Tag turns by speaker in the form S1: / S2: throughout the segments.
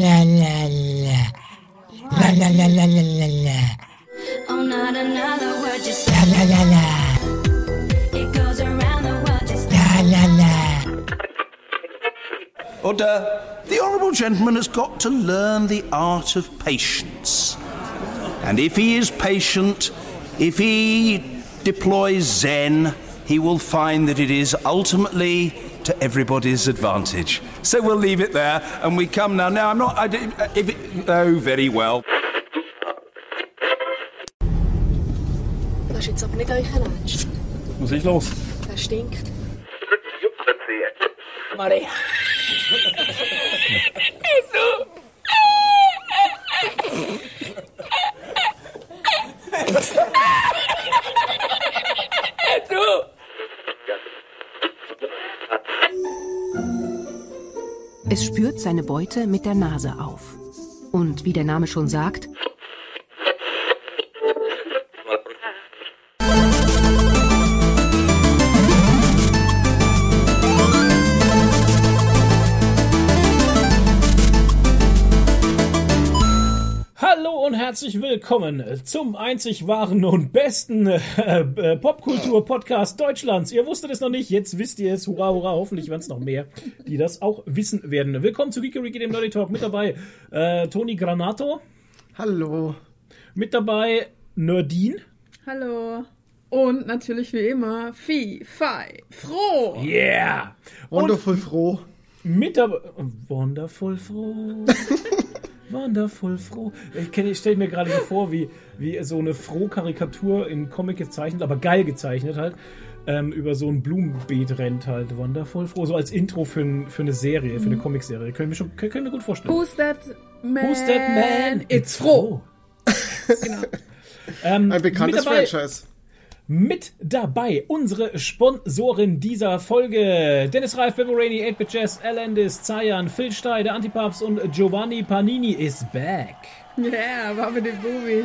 S1: la la la. La la la la la la la.
S2: Oh, not another word, just
S1: La la la la.
S2: it goes around the world, just
S1: La la la.
S3: Order. The Honourable Gentleman has got to learn the art of patience. And if he is patient, if he deploys Zen, he will find that it is ultimately to everybody's advantage. So we'll leave it there, and we come now. Now, I'm not. I, do- uh, if it, oh, very well.
S4: Das ist jetzt aber nicht euch Ernst.
S5: Was ist los?
S4: Der stinkt.
S5: Maria.
S6: Es spürt seine Beute mit der Nase auf. Und wie der Name schon sagt,
S5: herzlich willkommen zum einzig wahren und besten äh, äh, Popkultur-Podcast Deutschlands. Ihr wusstet es noch nicht, jetzt wisst ihr es. Hurra, hurra, hoffentlich werden es noch mehr, die das auch wissen werden. Willkommen zu Geeky dem Nerdy Talk. Mit dabei äh, Toni Granato,
S7: Hallo.
S5: mit dabei Nerdin.
S8: Hallo. Und natürlich wie immer, Fi, Fi, Froh.
S5: Yeah! Und
S7: Wonderful froh.
S5: mit dabei... Wonderful froh. Wonderful froh. Ich, ich stelle mir gerade so vor, wie, wie so eine Froh-Karikatur in Comic gezeichnet, aber geil gezeichnet halt, ähm, über so ein Blumenbeet rennt halt. Wonderful froh. So als Intro für, ein, für eine Serie, für eine Comicserie. Können wir schon können, können wir gut vorstellen.
S8: Who's that man?
S5: Who's that man?
S8: It's Froh.
S5: genau. ähm,
S7: Ein bekanntes
S5: dabei,
S7: Franchise.
S5: Mit dabei unsere Sponsoren dieser Folge. Dennis Reif, Bebo Rainey, 8-Bit Jazz, Alandis, Zayan, Phil Stey, der Antipapst und Giovanni Panini is back.
S8: Yeah, war mit dem Bubi.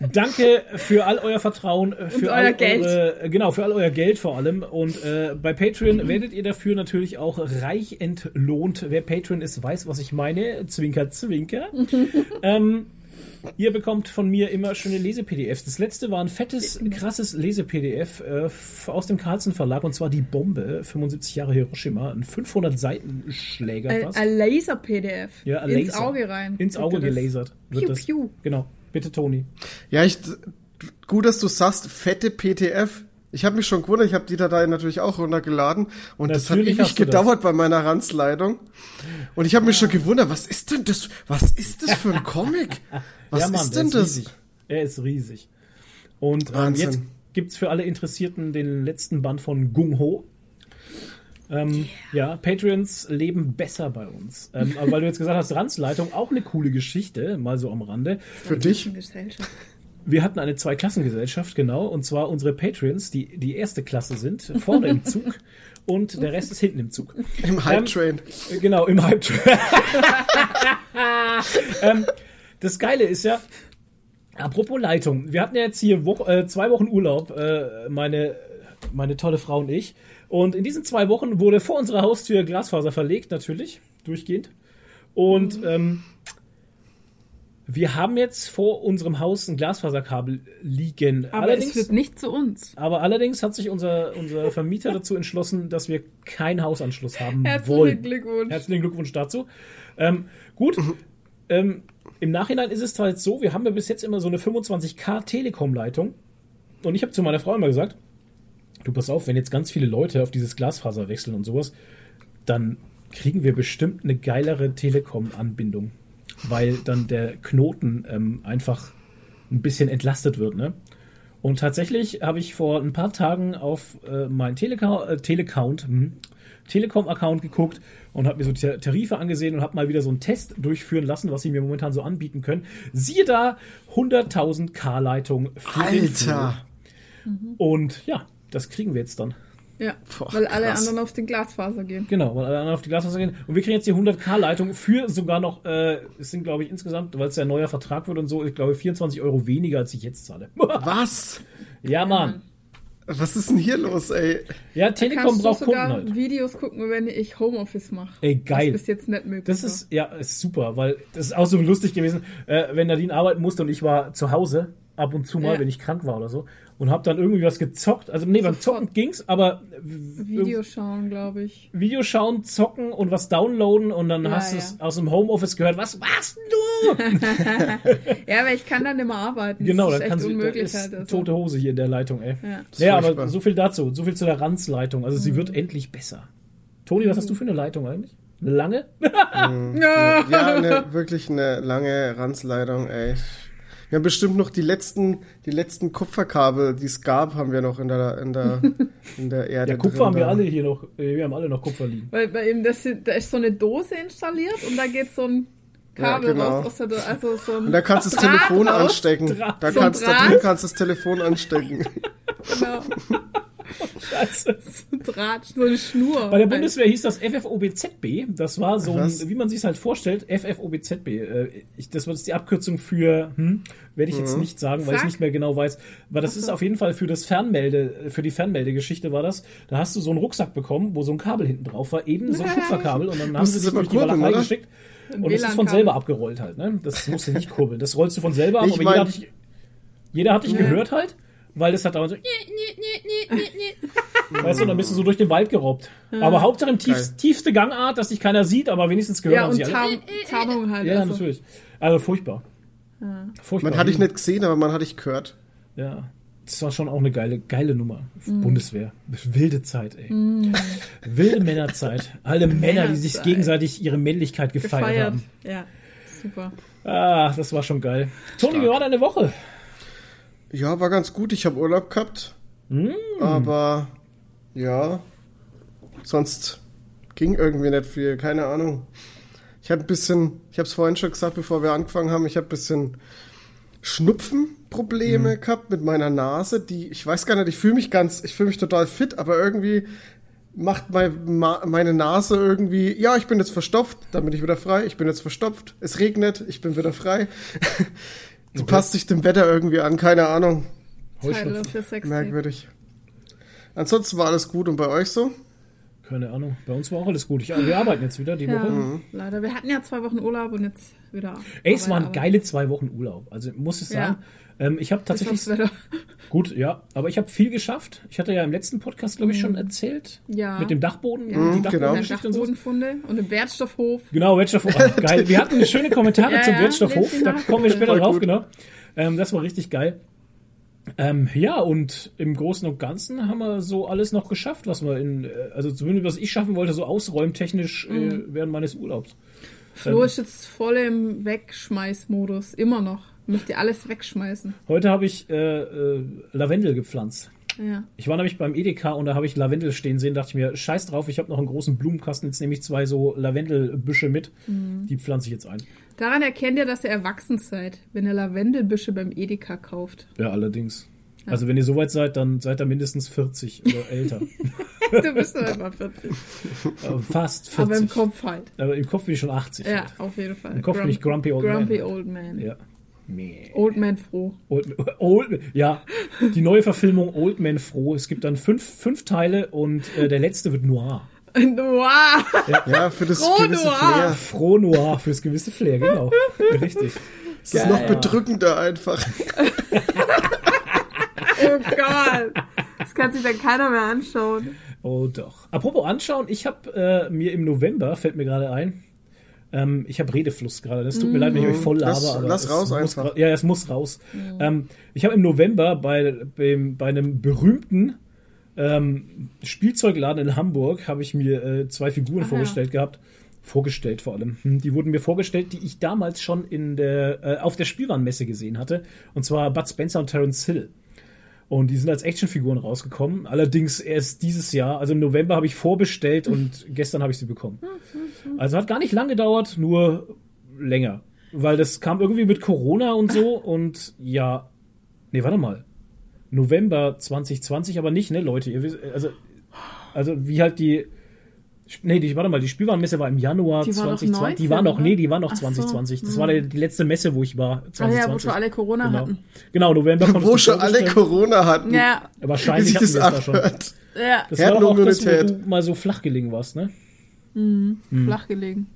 S5: Danke für all euer Vertrauen, für
S8: euer
S5: all
S8: Geld.
S5: eure, genau, für all euer Geld vor allem. Und äh, bei Patreon werdet ihr dafür natürlich auch reich entlohnt. Wer Patreon ist, weiß, was ich meine. Zwinker, zwinker. ähm, ihr bekommt von mir immer schöne Lese-PDFs. Das letzte war ein fettes, krasses Lese-PDF äh, aus dem Carlsen Verlag und zwar die Bombe, 75 Jahre Hiroshima, ein 500 Seiten Schläger
S8: Ein,
S5: fast.
S8: ein Laser-PDF.
S5: Ja, ein
S8: Ins
S5: Laser.
S8: Auge rein.
S5: Ins Auge
S8: das.
S5: gelasert. Wird
S8: Piu,
S5: das.
S8: piu.
S5: Genau. Bitte, Toni.
S7: Ja, ich, gut, dass du sagst, fette PTF. Ich habe mich schon gewundert, ich habe die Datei natürlich auch runtergeladen und das hat
S5: Natürlich
S7: ewig
S5: du das.
S7: gedauert bei meiner Ranzleitung. Und ich habe mich schon gewundert, was ist denn das? Was ist das für ein Comic? Was
S5: ja, Mann,
S7: ist denn
S5: ist
S7: das?
S5: Riesig. Er ist riesig. Und ähm, jetzt gibt's für alle Interessierten den letzten Band von Gung Ho. Ähm, Ja, Patreons leben besser bei uns. Ähm, aber weil du jetzt gesagt hast, Ranzleitung, auch eine coole Geschichte, mal so am Rande.
S7: Für dich?
S5: Wir hatten eine Zweiklassengesellschaft, genau, und zwar unsere Patreons, die die erste Klasse sind, vorne im Zug und der Rest ist hinten im Zug.
S7: Im Hype Train.
S5: Äh, Genau, im Hype Train. ähm, das Geile ist ja, apropos Leitung, wir hatten ja jetzt hier Woche, äh, zwei Wochen Urlaub, äh, meine, meine tolle Frau und ich. Und in diesen zwei Wochen wurde vor unserer Haustür Glasfaser verlegt, natürlich, durchgehend. Und ähm, wir haben jetzt vor unserem Haus ein Glasfaserkabel liegen.
S8: Aber es führt nicht zu uns.
S5: aber allerdings hat sich unser, unser Vermieter dazu entschlossen, dass wir keinen Hausanschluss haben
S8: Herzlichen
S5: wollen.
S8: Glückwunsch.
S5: Herzlichen Glückwunsch dazu. Ähm, gut, ähm, im Nachhinein ist es zwar jetzt so, wir haben ja bis jetzt immer so eine 25k Telekom-Leitung. Und ich habe zu meiner Frau immer gesagt, du pass auf, wenn jetzt ganz viele Leute auf dieses Glasfaser wechseln und sowas, dann kriegen wir bestimmt eine geilere Telekom-Anbindung. Weil dann der Knoten ähm, einfach ein bisschen entlastet wird, ne? Und tatsächlich habe ich vor ein paar Tagen auf äh, meinen Teleka äh, Telecount, hm, Telekom-Account geguckt und habe mir so die Tarife angesehen und habe mal wieder so einen Test durchführen lassen, was sie mir momentan so anbieten können. Siehe da, 100.000 K-Leitung für den
S7: Alter.
S5: Flo. Und ja, das kriegen wir jetzt dann.
S8: Ja,
S7: Boah,
S8: weil alle
S7: krass.
S8: anderen auf den Glasfaser gehen.
S5: Genau, weil alle anderen auf die Glasfaser gehen. Und wir kriegen jetzt die 100k-Leitung für sogar noch, äh, es sind glaube ich insgesamt, weil es ja ein neuer Vertrag wird und so, ich glaube 24 Euro weniger, als ich jetzt zahle.
S7: Was?
S5: ja, Mann.
S7: Was ist denn hier los, ey?
S5: Ja, Telekom braucht Kunden
S8: sogar
S5: halt.
S8: Videos gucken, wenn ich Homeoffice mache.
S5: Ey, geil.
S8: Das ist jetzt nicht möglich.
S5: Das ist, ja, ist super, weil das ist auch so lustig gewesen, äh, wenn Nadine arbeiten musste und ich war zu Hause, ab und zu mal,
S8: Ja.
S5: wenn ich krank war oder so, und hab dann irgendwie was gezockt. Also, nee, beim. Zocken ging's, aber
S8: Video schauen, glaube ich.
S5: Video schauen, zocken und was downloaden und dann
S8: Ja,
S5: hast du
S8: ja.
S5: es aus dem Homeoffice gehört, was machst du?
S8: Ja, aber ich kann dann immer arbeiten.
S5: genau,
S8: das
S5: dann
S8: ist
S5: kann
S8: echt
S5: sie, da
S8: unmöglich
S5: ist
S8: halt. Also.
S5: tote Hose hier in der Leitung, ey.
S8: Ja.
S5: Ja, aber so viel dazu, so viel zu der Ranzleitung. Also, sie
S8: Mhm.
S5: wird endlich besser. Toni, was hast du für eine Leitung eigentlich? Eine lange?
S8: Ja.
S7: Ja, eine, wirklich eine lange Ranzleitung, ey. Wir haben bestimmt noch die letzten, die letzten Kupferkabel, die es gab, haben wir noch in der, in der, in der Erde.
S5: Ja, Kupfer
S7: drin
S5: haben wir alle hier noch, äh, wir haben alle noch Kupfer liegen.
S8: Weil bei ihm, das, da ist so eine Dose installiert und da geht so ein Kabel
S7: Ja, genau.
S8: raus aus der Dose. Also so ein
S7: Und da kannst du das Telefon
S8: raus.
S7: anstecken.
S5: Draht.
S7: Da
S8: So
S7: kannst, da drin kannst du das Telefon anstecken.
S8: Genau.
S5: Scheiße.
S8: So ein Draht, so eine Schnur.
S5: Bei der Bundeswehr hieß das FFOBZB. Das war so, ein, wie man sich halt vorstellt, FFOBZB. Äh, ich, das war jetzt die Abkürzung für, hm, werde ich
S7: Mhm.
S5: jetzt nicht sagen, weil ich
S8: Sag.
S5: nicht mehr genau weiß. Aber das ist auf jeden Fall für das Fernmelde, für die Fernmeldegeschichte war das. Da hast du so einen Rucksack bekommen, wo so ein Kabel hinten drauf war, eben so ein Kupferkabel und dann haben sie dich
S7: immer
S5: durch die Walachei geschickt. Und es ist von selber abgerollt halt, ne? Das musst du nicht kurbeln. Das rollst du von selber ab,
S7: Ich
S5: aber
S7: mein-
S5: jeder hat dich, jeder hat dich
S8: Ja.
S5: gehört halt, weil das hat dauernd so, weißt du, dann bist du so durch den Wald gerobbt. Aber Hauptsache im tief,
S7: Geil.
S5: tiefste Gangart, dass dich keiner sieht, aber wenigstens gehört
S8: Ja, und
S5: sie alle.
S8: Tarn Tarnung halt.
S5: Ja,
S8: also.
S5: natürlich. Also furchtbar. Furchtbar.
S7: Man hat dich nicht gesehen, aber man hat dich gehört.
S5: Ja. Das war schon auch eine geile, geile Nummer. Bundeswehr. Wilde Zeit, ey. Wilde Männerzeit. Alle Männer, die sich gegenseitig ihre Männlichkeit gefeiert,
S8: Gefeiert.
S5: haben.
S8: Ja, super.
S5: Ah, das war schon geil. Toni, wie war deine Woche?
S7: Ja, war ganz gut. Ich habe Urlaub gehabt. Aber ja, sonst ging irgendwie nicht viel. Keine Ahnung. Ich hatte ein bisschen, ich habe es vorhin schon gesagt, bevor wir angefangen haben, ich habe ein bisschen Schnupfenprobleme gehabt mit meiner Nase. Die, ich weiß gar nicht, ich fühle mich ganz, ich fühle mich total fit, aber irgendwie macht mein, ma, meine Nase irgendwie, ja, ich bin jetzt verstopft, dann bin ich wieder frei, ich bin jetzt verstopft, es regnet, ich bin wieder frei. Die passt sich dem Wetter irgendwie an, keine Ahnung. Merkwürdig. Ansonsten war alles gut und bei euch so?
S5: Keine Ahnung. Bei uns war auch alles gut. Ich, wir arbeiten jetzt wieder die
S8: Ja,
S5: Woche.
S8: leider. Wir hatten ja zwei Wochen Urlaub und jetzt wieder.
S5: Ey, es waren geile zwei Wochen Urlaub. Also muss ich sagen. Ähm, ich habe tatsächlich gut, ja, aber ich habe viel geschafft. Ich hatte ja im letzten Podcast, glaube ich, schon erzählt.
S8: Mhm. Ja.
S5: Mit dem Dachboden,
S8: Ja.
S5: die
S7: Mhm, genau.
S8: Der
S5: Dachbodengeschichte und so.
S8: Dachbodenfunde und im Wertstoffhof.
S5: Genau, Wertstoffhof. Ah, geil. Wir hatten schöne Kommentare
S8: Ja,
S5: zum
S8: ja,
S5: Wertstoffhof. Da kommen wir später drauf, genau. Ähm, das war richtig geil. Ähm, ja, und im Großen und Ganzen haben wir so alles noch geschafft, was wir in, äh, also zumindest was ich schaffen wollte, so ausräumtechnisch
S8: Mhm.
S5: äh, während meines Urlaubs.
S8: Flo
S5: Ähm.
S8: ist jetzt voll im Wegschmeißmodus. Immer noch. Möchte alles wegschmeißen.
S5: Heute habe ich äh, äh, Lavendel gepflanzt.
S8: Ja.
S5: Ich war nämlich beim Edeka und da habe ich Lavendel stehen sehen, dachte ich mir, scheiß drauf, ich habe noch einen großen Blumenkasten, jetzt nehme ich zwei so Lavendelbüsche mit,
S8: Mhm.
S5: die pflanze ich jetzt ein.
S8: Daran erkennt ihr, dass ihr erwachsen seid, wenn ihr Lavendelbüsche beim Edeka kauft.
S5: Ja, allerdings. Also wenn ihr soweit seid, dann seid ihr mindestens 40 oder älter.
S8: Du bist doch immer 40.
S5: Äh, Fast 40.
S8: Aber im Kopf halt.
S5: Aber im Kopf bin ich schon 80.
S8: Ja,
S5: halt.
S8: auf jeden Fall.
S5: Im Kopf bin ich Grumpy Old
S8: Grumpy
S5: Man.
S8: Old Man.
S5: Ja. Nee.
S8: Old Man froh.
S5: Old, Old, ja, die neue Verfilmung Old Man Froh. Es gibt dann fünf, fünf Teile und äh, der letzte wird Noir.
S8: Noir.
S7: Ja, für das
S8: Froh
S7: gewisse
S8: Noir.
S7: Flair.
S5: Froh Noir fürs gewisse Flair, genau. Richtig.
S7: Es ist noch bedrückender einfach.
S8: Oh Gott. Das kann sich dann keiner mehr anschauen.
S5: Oh doch. Apropos anschauen, ich habe äh, mir im November, fällt mir gerade ein, ähm, ich habe Redefluss gerade. Das tut mir leid, wenn ich euch voll laber.
S7: Lass-
S5: aber
S7: lass
S5: es
S7: raus
S5: muss,
S7: einfach.
S5: Ja, es muss raus. Ähm, ich habe im November bei, beim, bei einem berühmten ähm, Spielzeugladen in Hamburg habe ich mir äh, zwei Figuren
S8: Ach ja.
S5: vorgestellt gehabt. Vorgestellt vor allem. Hm, Die wurden mir vorgestellt, die ich damals schon in der, äh, auf der Spielwarenmesse gesehen hatte. Und zwar Bud Spencer und Terence Hill. Und die sind als Actionfiguren rausgekommen. Allerdings erst dieses Jahr, also im November habe ich vorbestellt und gestern habe ich sie bekommen. Also hat gar nicht lang gedauert, nur länger. Weil das kam irgendwie mit Corona und so und ja. Nee, warte mal. November 2020 aber nicht, ne, Leute? Ihr wisst, also, also wie halt die Nee, die, warte mal, die Spielwarenmesse war im Januar
S8: Die war doch
S5: 2020. die
S8: 19,
S5: war noch, nee, die war noch
S8: Ach so,
S5: 2020. Das war die, die letzte Messe, wo ich war.
S8: Ah
S5: 2020.
S8: ja, wo schon alle Corona
S5: genau.
S8: hatten.
S5: Genau, November konntest
S7: Wo schon alle. Corona hatten.
S8: Ja,
S5: Wahrscheinlich hatten
S7: das
S5: wir es da schon.
S8: ja,
S5: Das war doch auch das, wo du mal so flach gelegen warst, ne?
S8: flach gelegen.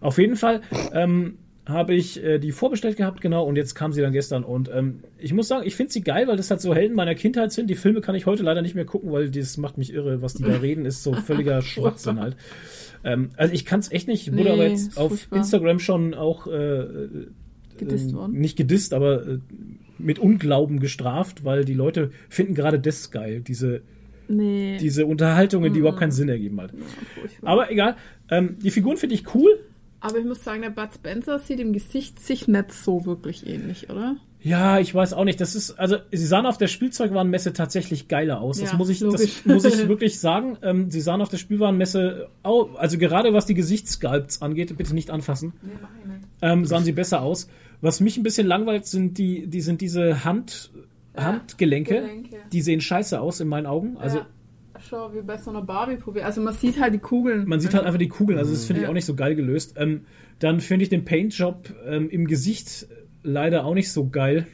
S5: Auf jeden Fall ähm, habe ich äh, die vorbestellt gehabt, genau, und jetzt kam sie dann gestern. Und ähm, ich muss sagen, ich finde sie geil, weil das halt so Helden meiner Kindheit sind. Die Filme kann ich heute leider nicht mehr gucken, weil das macht mich irre, was die da reden, ist so völliger Schwachsinn halt. Ähm, also ich kann es echt nicht. Ich wurde
S8: Nee,
S5: aber jetzt auf
S8: furchtbar.
S5: Instagram schon auch äh,
S8: Gedisst
S5: äh,
S8: worden.
S5: nicht gedisst, aber äh, mit Unglauben gestraft, weil die Leute finden gerade das geil, diese,
S8: Nee.
S5: diese Unterhaltungen, die überhaupt keinen Sinn ergeben halt. Aber egal, ähm, die Figuren finde ich cool.
S8: Aber ich muss sagen, der Bud Spencer sieht im Gesicht sich nicht so wirklich ähnlich, oder?
S5: Ja, ich weiß auch nicht. Das ist, also sie sahen auf der Spielzeugwarenmesse tatsächlich geiler aus. Das
S8: Ja,
S5: muss ich, das
S8: logisch.
S5: muss ich wirklich sagen. Ähm, sie sahen auf der Spielwarenmesse, au, also gerade was die Gesichtssculpts angeht, bitte nicht anfassen, ähm, sahen sie besser aus. Was mich ein bisschen langweilt, sind die, die sind diese Hand, Handgelenke.
S8: Gelenke.
S5: Die sehen scheiße aus in meinen Augen. Also
S8: ja. Schau, wie bei so einer Barbie-Puppe. Also man sieht halt die Kugeln.
S5: man sieht halt einfach die Kugeln. Also das finde ich
S8: Ja.
S5: auch nicht so geil gelöst. Ähm, dann finde ich den Paintjob ähm, im Gesicht leider auch nicht so geil.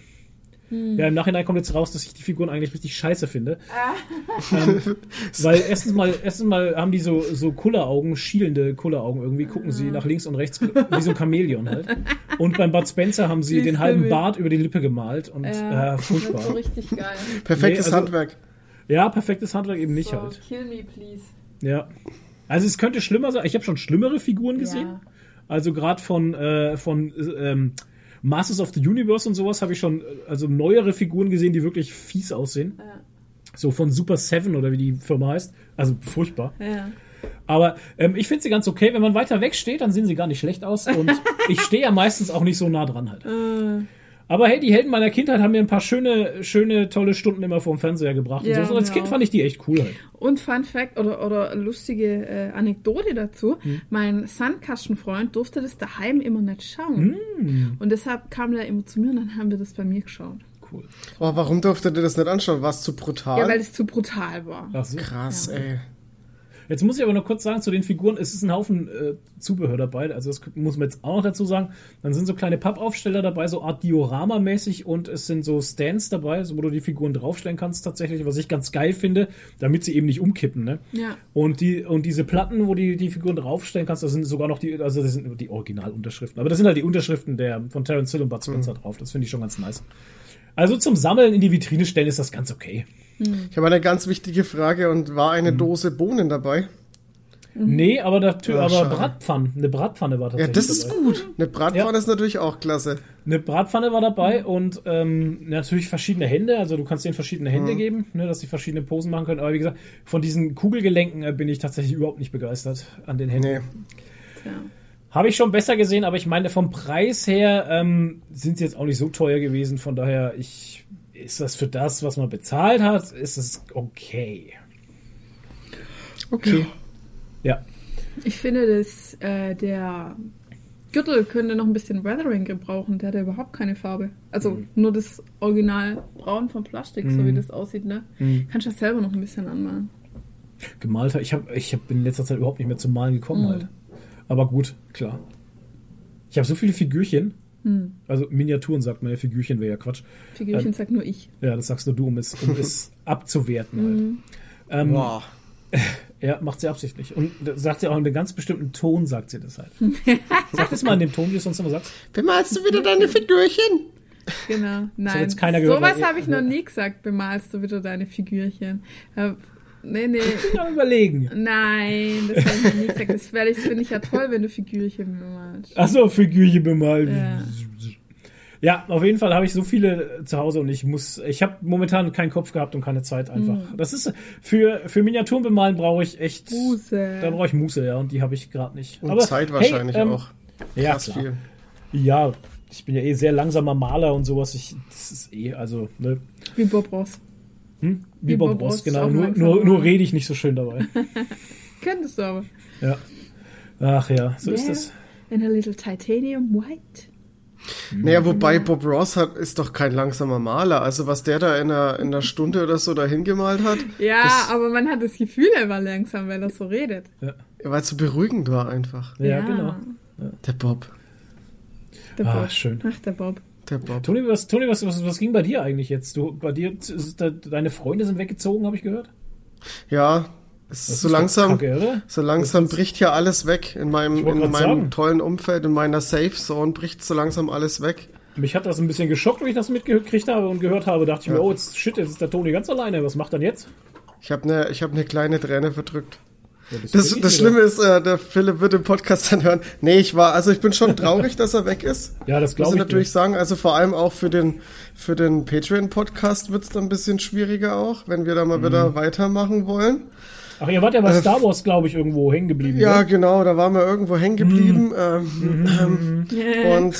S8: Hm.
S5: Ja, im Nachhinein kommt jetzt raus, dass ich die Figuren eigentlich richtig scheiße finde.
S8: Ah.
S5: ähm, weil erstens mal, erstens mal haben die so, so Kulleraugen, schielende Kulleraugen irgendwie, gucken
S8: Ah.
S5: sie nach links und rechts wie so ein Chamäleon halt. Und beim Bud Spencer haben sie den halben. Bart über die Lippe gemalt und
S8: Ja.
S5: äh,
S8: Das wird so
S5: furchtbar.
S8: richtig geil.
S7: Perfektes
S5: Nee, also-
S7: Handwerk.
S5: Ja, perfektes Handwerk eben nicht
S8: so,
S5: halt.
S8: kill me, please.
S5: Ja. Also es könnte schlimmer sein. Ich habe schon schlimmere Figuren gesehen.
S8: Ja.
S5: Also gerade von, äh, von ähm, Masters of the Universe und sowas habe ich schon, äh, also neuere Figuren gesehen, die wirklich fies aussehen.
S8: Ja.
S5: So von Super Seven oder wie die Firma heißt. Also furchtbar.
S8: Ja.
S5: Aber ähm, ich finde sie ganz okay. Wenn man weiter weg steht, dann sehen sie gar nicht schlecht aus. Und ich stehe ja meistens auch nicht so nah dran halt. Aber hey, die Helden meiner Kindheit haben mir ein paar schöne, schöne, tolle Stunden immer vorm Fernseher gebracht.
S8: Ja,
S5: und so. Und als
S8: mir
S5: Kind fand ich die echt cool halt.
S8: Und Fun Fact oder, oder lustige äh, Anekdote dazu:
S5: Hm.
S8: Mein Sandkastenfreund durfte das daheim immer nicht schauen.
S5: Hm.
S8: Und deshalb kam der immer zu mir und dann haben wir das bei mir geschaut.
S5: Cool.
S7: Oh, warum durfte ihr das nicht anschauen? War es zu brutal?
S8: Ja, weil es zu brutal war.
S5: Ach so.
S7: Krass, ey.
S5: Jetzt muss ich aber noch kurz sagen zu den Figuren, es ist ein Haufen äh, Zubehör dabei, also das muss man jetzt auch noch dazu sagen. Dann sind so kleine Pappaufsteller dabei, so Art Diorama-mäßig und es sind so Stands dabei, so, wo du die Figuren draufstellen kannst tatsächlich, was ich ganz geil finde, damit sie eben nicht umkippen, ne?
S8: Ja.
S5: Und die und diese Platten, wo die die Figuren draufstellen kannst, da sind sogar noch die, also das sind nur die Originalunterschriften, aber das sind halt die Unterschriften der von Terence Hill und Bud Spencer drauf. Das finde ich schon ganz nice. Also zum Sammeln in die Vitrine stellen ist das ganz okay.
S7: Ich habe eine ganz wichtige Frage und war eine
S5: Hm.
S7: Dose Bohnen dabei?
S5: Nee, aber, dafür,
S7: Ah,
S5: aber
S7: schade.
S5: Bratpfannen. Eine Bratpfanne war
S7: Ja,
S5: tatsächlich
S7: das ist
S5: dabei.
S7: gut. Eine Bratpfanne
S5: Ja.
S7: ist natürlich auch klasse.
S5: Eine Bratpfanne war dabei und ähm, natürlich verschiedene Hände. Also du kannst denen verschiedene Hände geben, ne, dass sie verschiedene Posen machen können. Aber wie gesagt, von diesen Kugelgelenken äh, bin ich tatsächlich überhaupt nicht begeistert an den Händen.
S7: Nee.
S5: Habe ich schon besser gesehen, aber ich meine, vom Preis her ähm, sind sie jetzt auch nicht so teuer gewesen. Von daher, ich, ist das für das, was man bezahlt hat, ist es okay.
S7: Okay.
S5: Ja.
S8: Ich finde, dass äh, der Gürtel könnte noch ein bisschen Weathering gebrauchen. Der hat ja überhaupt keine Farbe. Also
S5: Mhm.
S8: nur das Original Braun von Plastik, so wie das aussieht, ne?
S5: Mhm.
S8: Kannst du das selber noch ein bisschen anmalen.
S5: Gemalt habe ich, hab, ich hab in letzter Zeit überhaupt nicht mehr zum Malen gekommen
S8: Mhm.
S5: halt. Aber gut, klar. Ich habe so viele Figürchen.
S8: Mhm.
S5: Also Miniaturen sagt man ja, Figürchen wäre ja Quatsch.
S8: Figürchen
S5: Ähm,
S8: sagt nur ich.
S5: Ja, das sagst nur du, um es, um es abzuwerten halt.
S8: Mhm.
S5: Ähm,
S7: Wow.
S5: Ja, macht sie absichtlich. Und sagt sie auch in einem ganz bestimmten Ton, sagt sie das halt. Sag das mal in dem Ton, wie du es sonst immer sagst.
S7: Bemalst du wieder deine Figürchen?
S8: Genau. Nein.
S5: jetzt keiner gehört,
S8: Sowas
S5: weil-
S8: habe ich noch nie gesagt. Bemalst du wieder deine Figürchen. Nee, nee.
S5: Ja, überlegen.
S8: Nein, das habe ich noch nie gesagt. Das, das finde ich ja toll, wenn du Figürchen bemalst.
S5: Achso, Figürchen bemalt.
S8: Ja.
S5: Ja, auf jeden Fall habe ich so viele zu Hause und ich muss, ich habe momentan keinen Kopf gehabt und keine Zeit einfach.
S8: Mhm.
S5: Das ist für für Miniaturen bemalen brauche ich echt
S8: Muße.
S5: Da brauche ich Muße, ja, und die habe ich gerade nicht.
S7: Und Zeit wahrscheinlich
S5: hey, ähm,
S7: auch.
S5: Ja,
S7: Krass
S5: klar.
S7: viel.
S5: Ja, ich bin ja eh sehr langsamer Maler und sowas. Ich, das ist eh, also, ne?
S8: Wie Bob Ross.
S5: Hm? Wie
S8: Wie
S5: Bob
S8: Bob
S5: Ross, genau. Nur, nur, nur rede ich nicht so schön dabei.
S8: Könntest du aber.
S5: ja. Ach ja, so ist
S8: Yeah.
S5: das.
S8: In a little titanium white.
S7: Naja, wobei Bob Ross hat, ist doch kein langsamer Maler. Also was der da in einer, in einer Stunde oder so da hingemalt hat,
S8: Ja,
S7: Das-
S8: aber man hat das Gefühl, er war langsam, weil er so redet.
S7: weil es so beruhigend war einfach.
S5: Ja, genau.
S7: Der Bob.
S8: Der
S5: Ah,
S8: Bob.
S5: schön.
S8: Ach, der Bob.
S7: Der Bob.
S5: Toni, was, Toni was, was, was ging bei dir eigentlich jetzt? Du, bei dir, ist da, deine Freunde sind weggezogen, habe ich gehört?
S7: Ja, es ist so langsam,
S5: kacke,
S7: so langsam bricht hier alles weg. In meinem, in meinem
S5: sagen.
S7: tollen Umfeld, in meiner Safe Zone bricht so langsam alles weg.
S5: Mich hat das ein bisschen geschockt, wenn ich das mitgekriegt habe und gehört habe. Dachte ich mir,
S7: Ja.
S5: oh, jetzt, shit, jetzt ist der Toni ganz alleine. Was macht er denn jetzt?
S7: Ich habe eine ich hab ne kleine Träne verdrückt.
S5: Ja,
S7: Das, das. Schlimme ist, äh, der Philipp wird den Podcast dann hören. Nee, ich war, also ich bin schon traurig, dass er weg ist.
S5: Ja, das
S7: Muss
S5: glaube
S7: ich
S5: ich.
S7: natürlich sagen. Also vor allem auch für den, für den Patreon-Podcast wird's dann ein bisschen schwieriger auch, wenn wir da mal
S5: Mhm.
S7: wieder weitermachen wollen.
S5: Ach, ihr wart ja bei Star Wars, glaube ich, irgendwo hängen geblieben.
S7: Äh, Ja,
S5: ne?
S7: genau, da waren wir irgendwo hängen geblieben.
S5: Mhm.
S7: Ähm, ähm, und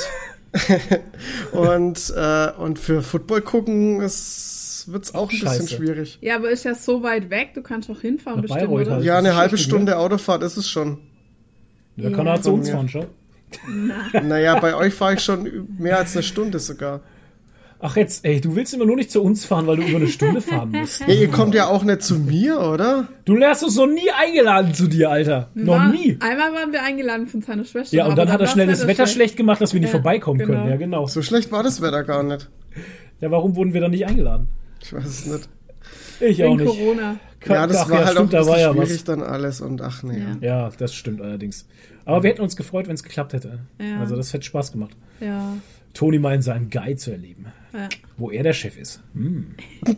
S7: und, äh, und für Football gucken ist, wird's auch ein bisschen
S5: Scheiße.
S7: schwierig.
S8: Ja, aber ist ja so weit weg, du kannst doch hinfahren
S5: Nach
S8: bestimmt,
S5: Bayreuth
S8: oder?
S5: halt.
S7: Ja, eine halbe
S5: schlecht?
S7: Stunde Autofahrt ist es schon.
S5: Da kann er zu
S7: Von
S5: uns
S7: mir.
S5: fahren, schau.
S7: Naja, bei euch fahre ich schon mehr als eine Stunde sogar.
S5: Ach jetzt, ey, du willst immer nur nicht zu uns fahren, weil du über eine Stunde fahren musst.
S7: Ja, ihr kommt ja auch nicht zu mir, oder?
S5: Du lärst uns noch nie eingeladen zu dir, Alter. Noch
S8: War-
S5: nie.
S8: Einmal waren wir eingeladen von seiner Schwester.
S5: Ja, und
S8: aber
S5: dann hat er schnell das Wetter schlecht gemacht, dass wir nicht
S8: Ja,
S5: vorbeikommen
S8: genau.
S5: können. Ja, genau.
S7: So schlecht war das Wetter gar nicht.
S5: Ja, warum wurden wir dann nicht eingeladen?
S7: Ich weiß es nicht.
S5: Ich auch nicht.
S8: Corona.
S7: Ja, das
S5: Ach,
S7: war halt auch ein
S5: stimmt, da war
S7: bisschen
S5: ja
S7: schwierig
S5: was.
S7: dann alles und ach nee.
S8: Ja.
S5: Ja, das stimmt allerdings. Aber wir hätten uns gefreut, wenn es geklappt hätte.
S8: Ja.
S5: Also das hätte Spaß gemacht.
S8: Ja.
S5: Toni mal in seinen Guide zu erleben,
S8: ja.
S5: wo er der Chef ist. Hm.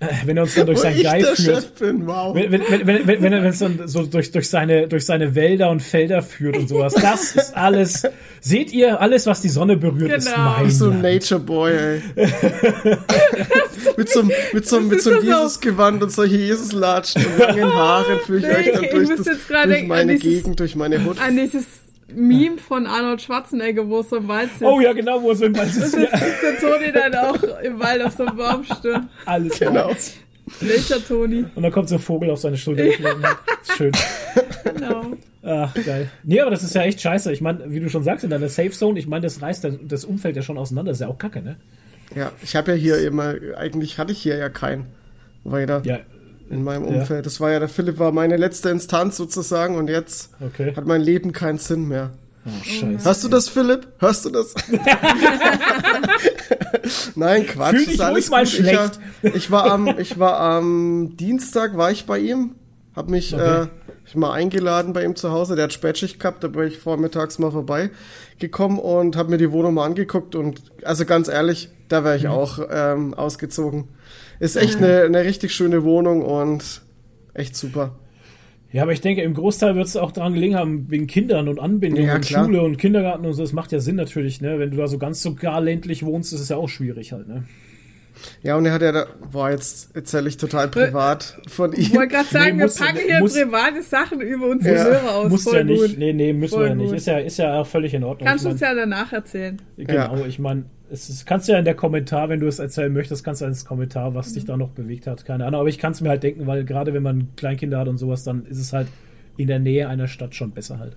S5: Wenn er uns dann durch seinen
S7: ich der
S5: führt.
S7: Wow.
S5: Wenn, wenn, wenn, wenn, wenn, er es dann so durch, durch, seine, durch seine Wälder und Felder führt und sowas, das ist alles. Seht ihr, alles, was die Sonne berührt, ist
S8: Genau.
S5: mein
S7: so ein. Nature Boy, ey. mit so, einem- mit so, mit so
S8: ist
S7: Jesusgewand und solche Jesuslatschen und langen Haaren führe ich
S8: Nee,
S7: euch dann
S8: ich
S7: durch,
S8: muss
S7: das,
S8: jetzt gerade
S7: durch meine
S8: dieses-
S7: Gegend, durch meine Hut.
S8: An dieses Meme von Arnold Schwarzenegger, wo es so im Wald sitzt.
S5: Oh ja, genau, wo es im Wald ist.
S8: Das
S5: Ja,
S8: ist der Toni dann auch im Wald auf so einem Baum steht.
S5: alles
S7: Genau.
S8: Welcher Toni?
S5: Und dann kommt so ein Vogel auf seine Schulter geflogen. Schön.
S8: Genau.
S5: Ach, geil. Nee, aber das ist ja echt scheiße. Ich meine, wie du schon sagst, in deiner Safe Zone, ich meine, das reißt das, das Umfeld ja schon auseinander. Das ist ja auch kacke, ne?
S7: Ja, ich habe ja hier immer, eigentlich hatte ich hier ja keinen weiter
S5: Ja,
S7: in meinem
S5: Ja.
S7: Umfeld. Das war ja, der Philipp war meine letzte Instanz sozusagen und jetzt
S5: okay.
S7: hat mein Leben keinen Sinn mehr.
S5: Oh, scheiße.
S7: Hörst du das, Philipp? Hörst du das? Nein, Quatsch.
S5: Fühl
S7: ist
S5: dich
S7: alles
S5: mal schlecht.
S7: Ich, ich war am, ich war am Dienstag war ich bei ihm, hab mich
S5: Okay.
S7: äh, ich mal eingeladen bei ihm zu Hause. Der hat Spätschicht gehabt, da bin ich vormittags mal vorbei gekommen und habe mir die Wohnung mal angeguckt und also ganz ehrlich, da wäre ich auch ähm, ausgezogen. Ist echt eine, eine richtig schöne Wohnung und echt super.
S5: Ja, aber ich denke, im Großteil wird es auch daran gelegen haben, wegen Kindern und Anbindung
S7: Ja,
S5: und
S7: klar.
S5: Schule und Kindergarten und so. Das macht ja Sinn natürlich, ne? Wenn du da so ganz so gar ländlich wohnst, ist es ja auch schwierig halt, ne?
S7: Ja, und er hat ja da, boah, jetzt erzähle ich total privat von ihm.
S8: Ich wollte gerade sagen,
S5: Nee,
S8: wir
S5: muss-
S8: packen hier
S5: muss-
S8: private Sachen über unsere
S7: Ja.
S8: Hörer aus. Voll
S5: ja nicht.
S8: gut.
S5: Nee, nee, müssen
S8: Voll
S5: wir ja nicht. Ist ja, ist ja auch völlig in Ordnung.
S8: Kannst
S5: Ich
S8: uns ja danach erzählen.
S5: Genau, ich meine, es ist, kannst ja in der Kommentar, wenn du es erzählen möchtest, kannst du ins Kommentar, was dich da noch bewegt hat. Keine Ahnung, aber ich kann es mir halt denken, weil gerade wenn man Kleinkinder hat und sowas, dann ist es halt in der Nähe einer Stadt schon besser halt.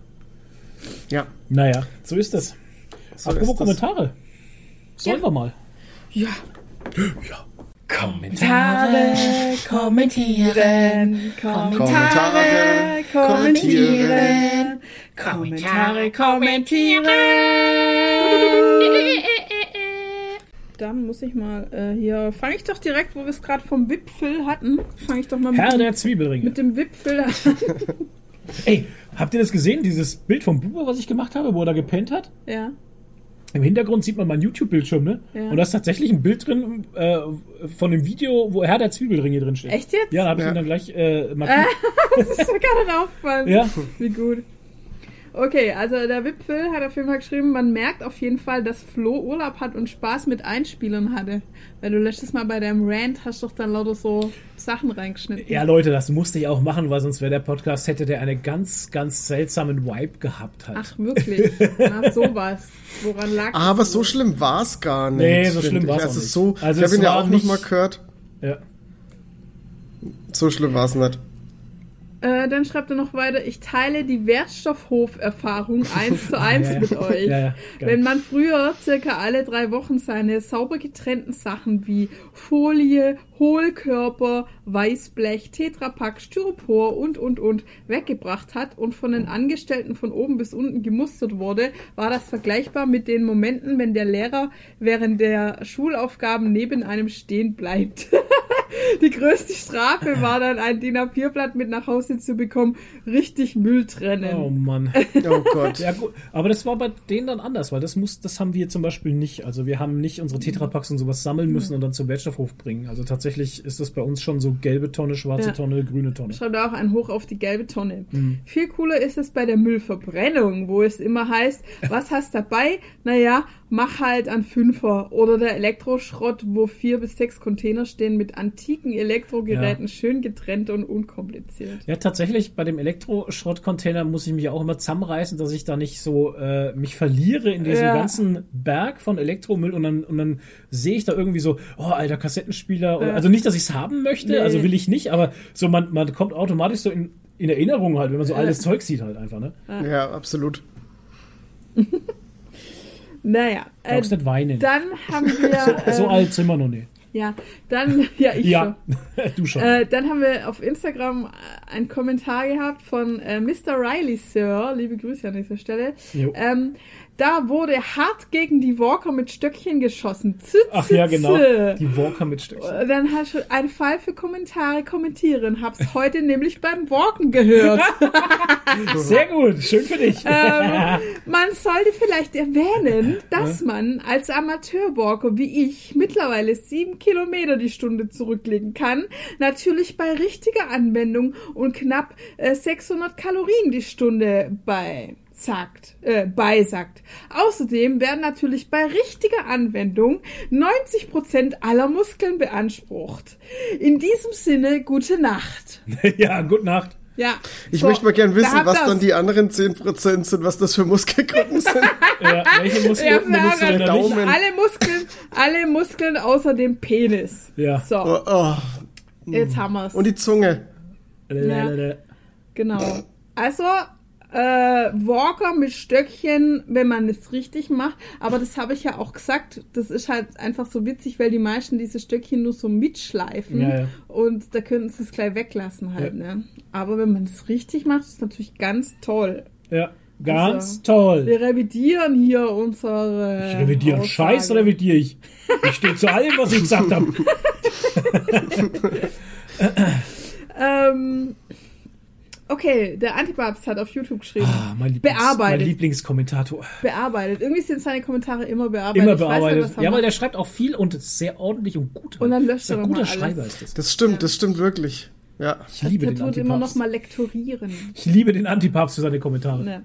S7: Ja,
S5: Naja, so ist es.
S7: so
S5: Apropos
S7: ist das.
S5: Kommentare. Sollen wir mal?
S8: Ja.
S5: Kommentare.
S8: kommentieren,
S7: Kommentare, kommentieren.
S8: Kommentare, kommentieren. Dann muss ich mal äh, hier, fange ich doch direkt, wo wir es gerade vom Wipfel hatten, fange ich doch mal mit,
S5: Herr
S8: dem,
S5: der Zwiebelringe.
S8: mit dem Wipfel an.
S5: Ey, habt ihr das gesehen, dieses Bild vom Buber, was ich gemacht habe, wo er da gepennt hat?
S8: ja.
S5: Im Hintergrund sieht man meinen YouTube-Bildschirm, ne?
S8: Ja.
S5: Und da ist tatsächlich ein Bild drin äh, von dem Video, wo Herr der Zwiebelringe drin steht.
S8: Echt jetzt?
S5: Ja, da habe ich
S7: Ja.
S5: ihn dann gleich äh, markiert.
S8: Das ist mir gerade nicht aufgefallen.
S5: Ja.
S8: Wie gut. Okay, also der Wipfel hat auf jeden Fall geschrieben, man merkt auf jeden Fall, dass Flo Urlaub hat und Spaß mit Einspielern hatte. Weil du letztes Mal bei deinem Rant hast doch dann lauter so Sachen reingeschnitten.
S5: Ja, Leute, das musste ich auch machen, weil sonst wäre der Podcast, hätte der einen ganz, ganz seltsamen Vibe gehabt halt.
S8: Ach, wirklich? Na, sowas. Woran lag das
S7: Aber so schlimm war es gar nicht.
S5: Nee, so schlimm war's auch
S7: also
S5: nicht.
S7: So,
S5: Also
S7: ich
S5: es
S7: habe ihn ja
S5: war
S7: auch
S5: nicht-
S7: noch mal gehört.
S5: Ja.
S7: So schlimm war es nicht.
S8: Äh, dann schreibt er noch weiter, ich teile die Wertstoffhof-Erfahrung eins zu eins
S5: Ja, ja.
S8: mit euch.
S5: Ja, ja, geil.
S8: Wenn man früher circa alle drei Wochen seine sauber getrennten Sachen wie Folie, Hohlkörper, Weißblech, Tetrapack, Styropor und, und, und weggebracht hat und von den Angestellten von oben bis unten gemustert wurde, war das vergleichbar mit den Momenten, wenn der Lehrer während der Schulaufgaben neben einem stehen bleibt. Die größte Strafe war dann, ein DIN A4-Blatt mit nach Hause zu bekommen, richtig Müll trennen.
S5: Oh Mann.
S7: Oh Gott.
S5: Ja, gut. Aber das war bei denen dann anders, weil das muss, das haben wir zum Beispiel nicht. Also wir haben nicht unsere Tetrapacks und sowas sammeln müssen und dann zum Wertstoffhof bringen. Also tatsächlich ist das bei uns schon so gelbe Tonne, schwarze
S8: Ja.
S5: Tonne, grüne Tonne.
S8: Schreibt auch ein Hoch auf die gelbe Tonne.
S5: Mhm.
S8: Viel cooler ist es bei der Müllverbrennung, wo es immer heißt, was hast dabei? Naja, mach halt an Fünfer. Oder der Elektroschrott, wo vier bis sechs Container stehen mit antiken Elektrogeräten, schön getrennt und unkompliziert.
S5: Ja, tatsächlich, bei dem Elektroschrottcontainer muss ich mich auch immer zusammenreißen, dass ich da nicht so äh, mich verliere in diesem
S8: Ja.
S5: ganzen Berg von Elektromüll und dann, und dann sehe ich da irgendwie so, oh, alter Kassettenspieler. Oder,
S8: Ja.
S5: also nicht, dass ich es haben möchte,
S8: Nee.
S5: also will ich nicht, aber so man, man kommt automatisch so in, in Erinnerung halt, wenn man so
S8: Ja.
S5: altes Zeug sieht halt einfach, ne?
S7: Ja, absolut.
S8: Naja, äh,
S5: Brauchst nicht weinen.
S8: dann haben wir...
S5: so
S8: ähm,
S5: alt sind wir noch nicht.
S8: Ja, dann... Ja, ich schon.
S5: Ja, du schon.
S8: Äh, dann haben wir auf Instagram äh, einen Kommentar gehabt von äh, Mr. Riley Sir. Liebe Grüße an dieser Stelle.
S5: Jo.
S8: Ähm, da wurde hart gegen die Walker mit Stöckchen geschossen. Zü,
S5: Ach ja, genau. Die Walker mit Stöckchen.
S8: Äh, Dann hast du einen Fall für Kommentare kommentieren. Hab's heute nämlich beim Walken gehört.
S5: Sehr gut, schön für dich.
S8: ähm, man sollte vielleicht erwähnen, dass man als Amateurwalker wie ich mittlerweile sieben Kilometer die Stunde zurücklegen kann. Natürlich bei richtiger Anwendung und knapp äh, 600 Kalorien die Stunde bei sagt, äh, beisagt. Außerdem werden natürlich bei richtiger Anwendung 90% aller Muskeln beansprucht. In diesem Sinne, gute Nacht.
S5: ja, gute Nacht.
S8: Ja.
S7: Ich
S8: so,
S7: möchte mal gern
S8: da
S7: wissen,
S8: habt
S7: was
S8: ihr's.
S7: dann die anderen 10% sind, was das für Muskelgruppen sind.
S5: Ja, welche Muskeln
S8: Ja,
S5: benutzt du da
S7: Daumen.
S8: Alle Muskeln, alle Muskeln außer dem Penis.
S5: Ja.
S8: So,
S7: Oh, oh.
S8: jetzt haben wir's.
S7: Und die Zunge.
S5: Lalalala.
S8: genau. Also, äh, Walker mit Stöckchen, wenn man es richtig macht. Aber das habe ich ja auch gesagt. Das ist halt einfach so witzig, weil die meisten diese Stöckchen nur so mitschleifen.
S5: Ja, ja.
S8: Und da könnten sie es gleich weglassen halt,
S5: Ja.
S8: ne? Aber wenn man es richtig macht, ist es natürlich ganz toll.
S5: Ja, ganz
S8: Also,
S5: toll.
S8: Wir revidieren hier unsere.
S5: Ich revidiere
S8: Aussage.
S5: Scheiß, revidiere ich. Ich stehe zu allem, was ich gesagt habe.
S8: Ähm, okay, der Antibabs hat auf YouTube geschrieben.
S5: Ah, mein, Lieblings,
S8: Bearbeitet.
S5: mein Lieblingskommentator.
S8: Bearbeitet. Irgendwie sind seine Kommentare immer bearbeitet.
S5: Immer
S8: Ich weiß nicht,
S5: bearbeitet.
S8: er
S5: ja, weil der schreibt auch viel und sehr ordentlich und gut.
S8: Und dann löscht
S5: ein
S8: er noch
S5: guter
S8: mal alles.
S5: Schreiber ist das.
S7: Das stimmt, das stimmt wirklich. Ja.
S5: Ich liebe
S8: der
S5: den
S8: tut immer noch
S5: Antipapst.
S8: mal lektorieren.
S5: Ich liebe den Antipapst für seine Kommentare.
S8: Ne.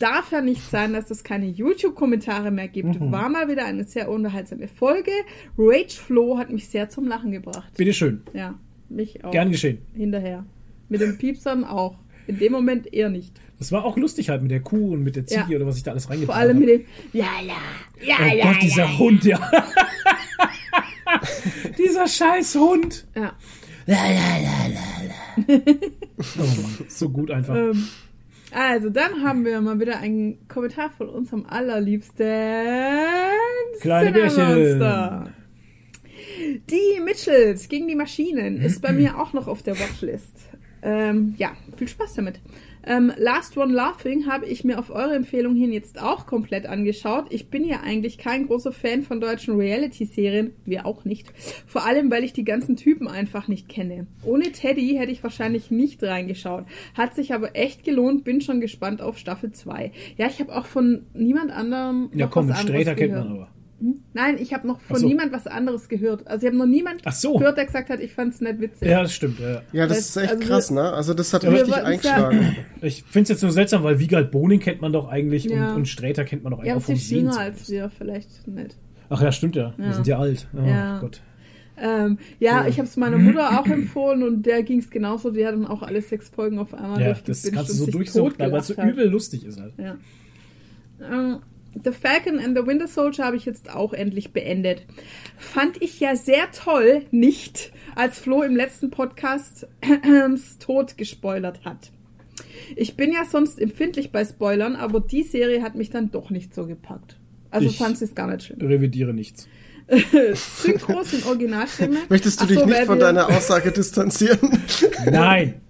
S8: Darf ja nicht sein, dass es keine YouTube-Kommentare mehr gibt.
S5: Mhm.
S8: War mal wieder eine sehr unterhaltsame Folge. Rage Flow hat mich sehr zum Lachen gebracht.
S5: Bitteschön.
S8: Ja, mich auch.
S5: Gern geschehen.
S8: Hinterher. Mit den Piepsern auch. In dem Moment eher nicht.
S5: Das war auch lustig halt mit der Kuh und mit der Ziege
S8: Ja.
S5: oder was ich da alles
S8: Vor
S5: reingebracht
S8: allem
S5: habe.
S8: mit dem Ja, ja, ja,
S5: Oh
S8: ja,
S5: Gott, dieser
S8: ja.
S5: Hund, ja. dieser scheiß Hund.
S8: ja.
S5: Oh Mann, so gut einfach.
S8: Ähm, also, dann haben wir mal wieder einen Kommentar von unserem allerliebsten
S5: Kleine
S8: Cinnamonster. Die Mitchells gegen die Maschinen ist bei mir auch noch auf der Watchlist. Ähm, ja, viel Spaß damit. Ähm, Last One Laughing habe ich mir auf eure Empfehlung hin jetzt auch komplett angeschaut. Ich bin ja eigentlich kein großer Fan von deutschen Reality-Serien, wir auch nicht. Vor allem, weil ich die ganzen Typen einfach nicht kenne. Ohne Teddy hätte ich wahrscheinlich nicht reingeschaut. Hat sich aber echt gelohnt, bin schon gespannt auf Staffel 2. Ja, ich habe auch von niemand anderem
S5: ja, komm, Sträter kennt man aber.
S8: Nein, ich habe noch von
S5: so.
S8: niemand was anderes gehört. Also ich habe noch niemand
S5: so.
S8: gehört, der gesagt hat, ich fand's nicht witzig.
S5: Ja, das stimmt. Ja.
S7: Ja, das
S8: Das-
S7: ist echt
S8: also
S7: krass,
S8: wir-
S7: ne? Also das hat richtig
S8: wollten's ja-
S7: eingeschlagen.
S5: Ich finde es jetzt nur seltsam, weil Wiegald Boning kennt man doch eigentlich
S8: Ja.
S5: und, und Sträter kennt man doch
S8: Ja,
S5: eigentlich auch vom
S8: ist jünger
S5: Sehen.
S8: als wir, vielleicht nicht.
S5: Ach ja, stimmt ja. Wir
S8: Ja.
S5: sind ja alt. Oh
S8: Ja.
S5: Gott.
S8: Ähm, ja, ich habe es meiner Mutter auch empfohlen und der ging's genauso. Die hat dann auch alle sechs Folgen auf einmal
S5: Ja, das kannst du
S8: und
S5: so durchsuchen, weil es so übel lustig ist halt.
S8: Ja. Ähm, The Falcon and the Winter Soldier habe ich jetzt auch endlich beendet. Fand ich ja sehr toll, nicht, als Flo im letzten Podcast Tod gespoilert hat. Ich bin ja sonst empfindlich bei Spoilern, aber die Serie hat mich dann doch nicht so gepackt. Also
S5: Ich-
S8: fand es gar nicht schlimm.
S5: Revidiere nichts.
S8: Synchros in Originalstimme.
S7: Möchtest du
S8: Ach
S7: dich
S8: so,
S7: nicht von deiner Aussage distanzieren?
S5: Nein.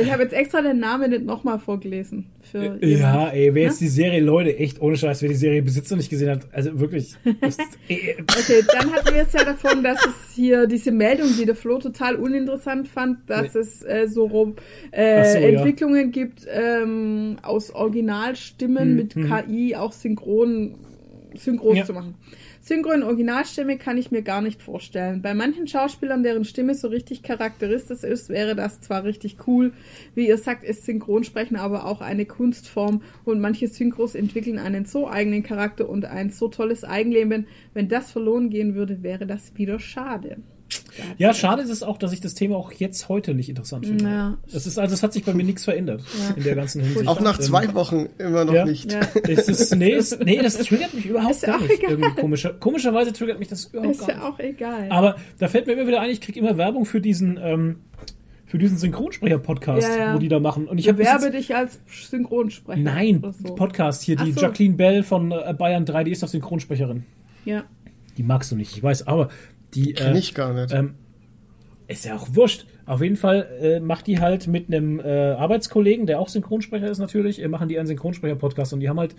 S8: Ich habe jetzt extra den Namen nicht nochmal vorgelesen. Für
S5: Ja, ey, wer jetzt die Serie, Leute, echt ohne Scheiß, wer die Serie besitzt und nicht gesehen hat, also wirklich. Das, äh,
S8: Okay, dann hatten wir es ja davon, dass es hier diese Meldung, die der Flo total uninteressant fand, dass es äh, so rum, äh,
S5: so, ja.
S8: Entwicklungen gibt ähm, aus Originalstimmen
S5: Hm,
S8: mit KI auch synchron synchron
S5: Ja.
S8: zu machen. Synchro in Originalstimme kann ich mir gar nicht vorstellen. Bei manchen Schauspielern, deren Stimme so richtig charakteristisch ist, wäre das zwar richtig cool. Wie ihr sagt, ist Synchronsprechen aber auch eine Kunstform und manche Synchros entwickeln einen so eigenen Charakter und ein so tolles Eigenleben. Wenn das verloren gehen würde, wäre das wieder schade.
S5: Ja, schade ist es auch, dass ich das Thema auch jetzt heute nicht interessant finde.
S8: Ja.
S5: Es ist, also es hat sich bei mir nichts verändert in der ganzen Hinsicht.
S7: Auch nach
S5: Ähm,
S7: zwei Wochen immer noch
S5: ja.
S7: nicht.
S8: Ja.
S5: Es ist, nee, es, nee, das triggert mich überhaupt
S8: Ist ja
S5: gar
S8: auch
S5: nicht.
S8: egal.
S5: Irgendwie komischer, komischerweise triggert mich das überhaupt
S8: Ist
S5: gar
S8: ja
S5: nicht.
S8: auch egal.
S5: Aber da fällt mir immer wieder ein, ich kriege immer Werbung für diesen, ähm, für diesen Synchronsprecher-Podcast,
S8: Ja, ja.
S5: wo die da machen. Und ich habe
S8: Bewerbe dich als Synchronsprecher.
S5: Nein,
S8: so.
S5: Podcast hier, die
S8: so.
S5: Jacqueline Bell von äh, Bayern 3, die ist doch Synchronsprecherin.
S8: Ja.
S5: Die magst du nicht, ich weiß, aber die.
S7: Kenn
S5: äh,
S7: ich gar nicht.
S5: Ähm, ist ja auch wurscht. Auf jeden Fall äh, macht die halt mit einem äh, Arbeitskollegen, der auch Synchronsprecher ist natürlich, äh, machen die einen Synchronsprecher-Podcast und die haben halt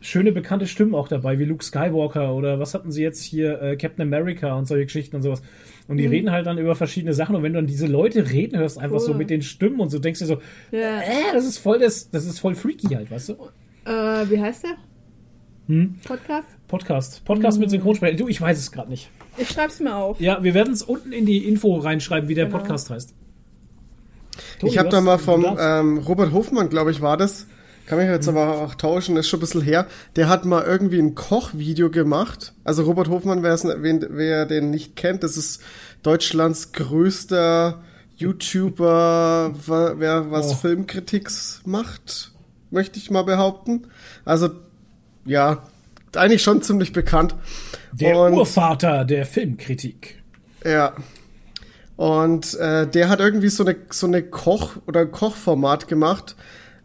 S5: schöne bekannte Stimmen auch dabei, wie Luke Skywalker oder was hatten sie jetzt hier, äh, Captain America und solche Geschichten und sowas. Und die reden halt dann über verschiedene Sachen und wenn du dann diese Leute reden hörst, einfach so
S8: Cool.
S5: mit den Stimmen und so, denkst du so,
S8: Ja.
S5: äh, das ist voll das, das ist voll freaky halt, weißt du?
S8: Äh, wie heißt der?
S5: Hm?
S8: Podcast?
S5: Podcast. Podcast mit Synchronsprecher. Du, ich weiß es gerade nicht.
S8: Ich schreib's mir auf.
S5: Ja, wir werden es unten in die Info reinschreiben, wie der
S8: Genau.
S5: Podcast heißt. Toni,
S7: Ich habe da mal vom ähm, Robert Hofmann, glaube ich, war das. Kann mich jetzt aber auch tauschen, ist schon ein bisschen her. Der hat mal irgendwie ein Kochvideo gemacht. Also Robert Hofmann, wer's- wen- wer den nicht kennt, das ist Deutschlands größter YouTuber, wer was
S5: Oh.
S7: Filmkritiks macht, möchte ich mal behaupten. Also ja, eigentlich schon ziemlich bekannt.
S5: Der
S7: Und-
S5: Urvater der Filmkritik.
S7: Ja. Und äh, der hat irgendwie so eine, so eine Koch- oder Kochformat gemacht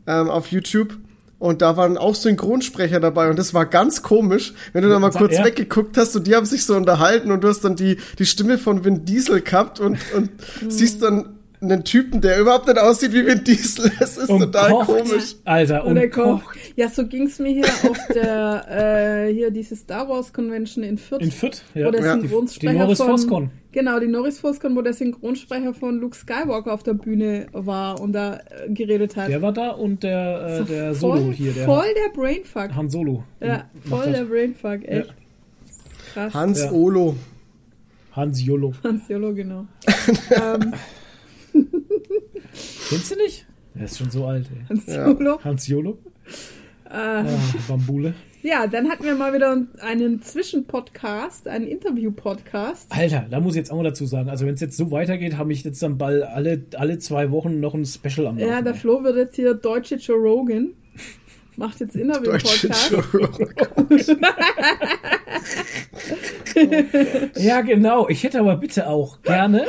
S7: ähm, auf YouTube. Und da waren auch Synchronsprecher dabei und das war ganz komisch, wenn du da mal kurz
S5: ja.
S7: weggeguckt hast und die haben sich so unterhalten und du hast dann die, die Stimme von Vin Diesel gehabt und, und siehst dann einen Typen, der überhaupt nicht aussieht wie Vin Diesel. Das ist
S5: Und
S7: total
S5: kocht.
S7: komisch.
S5: Alter, und
S8: Oder Koch.
S5: kocht.
S8: Ja, so ging's mir hier auf der, äh, hier diese Star Wars Convention in Fürth.
S5: In Fürth, ja.
S8: Wo der
S7: Ja.
S8: Synchronsprecher
S5: Die Norris
S8: von,
S5: Foscon.
S8: Genau, die Norris Foscon, wo der Synchronsprecher von Luke Skywalker auf der Bühne war und da äh, geredet hat.
S5: Der war da und der, äh,
S8: So
S5: der
S8: voll,
S5: Solo hier, der
S8: Voll der Brainfuck.
S5: Han Solo.
S8: Ja, voll der Brainfuck, echt. Krass.
S7: Hans
S5: Ja.
S7: Olo.
S5: Hans Jolo.
S8: Hans Jolo, genau. ähm,
S5: Kennst du nicht? Der ist schon so alt, ey.
S8: Hans
S7: Ja.
S8: Jolo.
S5: Hans Jolo.
S8: Äh,
S5: Ah, Bambule.
S8: ja, dann hatten wir mal wieder einen Zwischenpodcast, einen Interview-Podcast.
S5: Alter, da muss ich jetzt auch mal dazu sagen, also wenn es jetzt so weitergeht, habe ich jetzt am Ball alle, alle zwei Wochen noch ein Special am
S8: Ja,
S5: Laufen,
S8: der
S5: ey.
S8: Flo wird jetzt hier deutsche Joe Rogan. Macht jetzt Interview-Podcast.
S7: Joe.
S5: Ja, genau. Ich hätte aber bitte auch gerne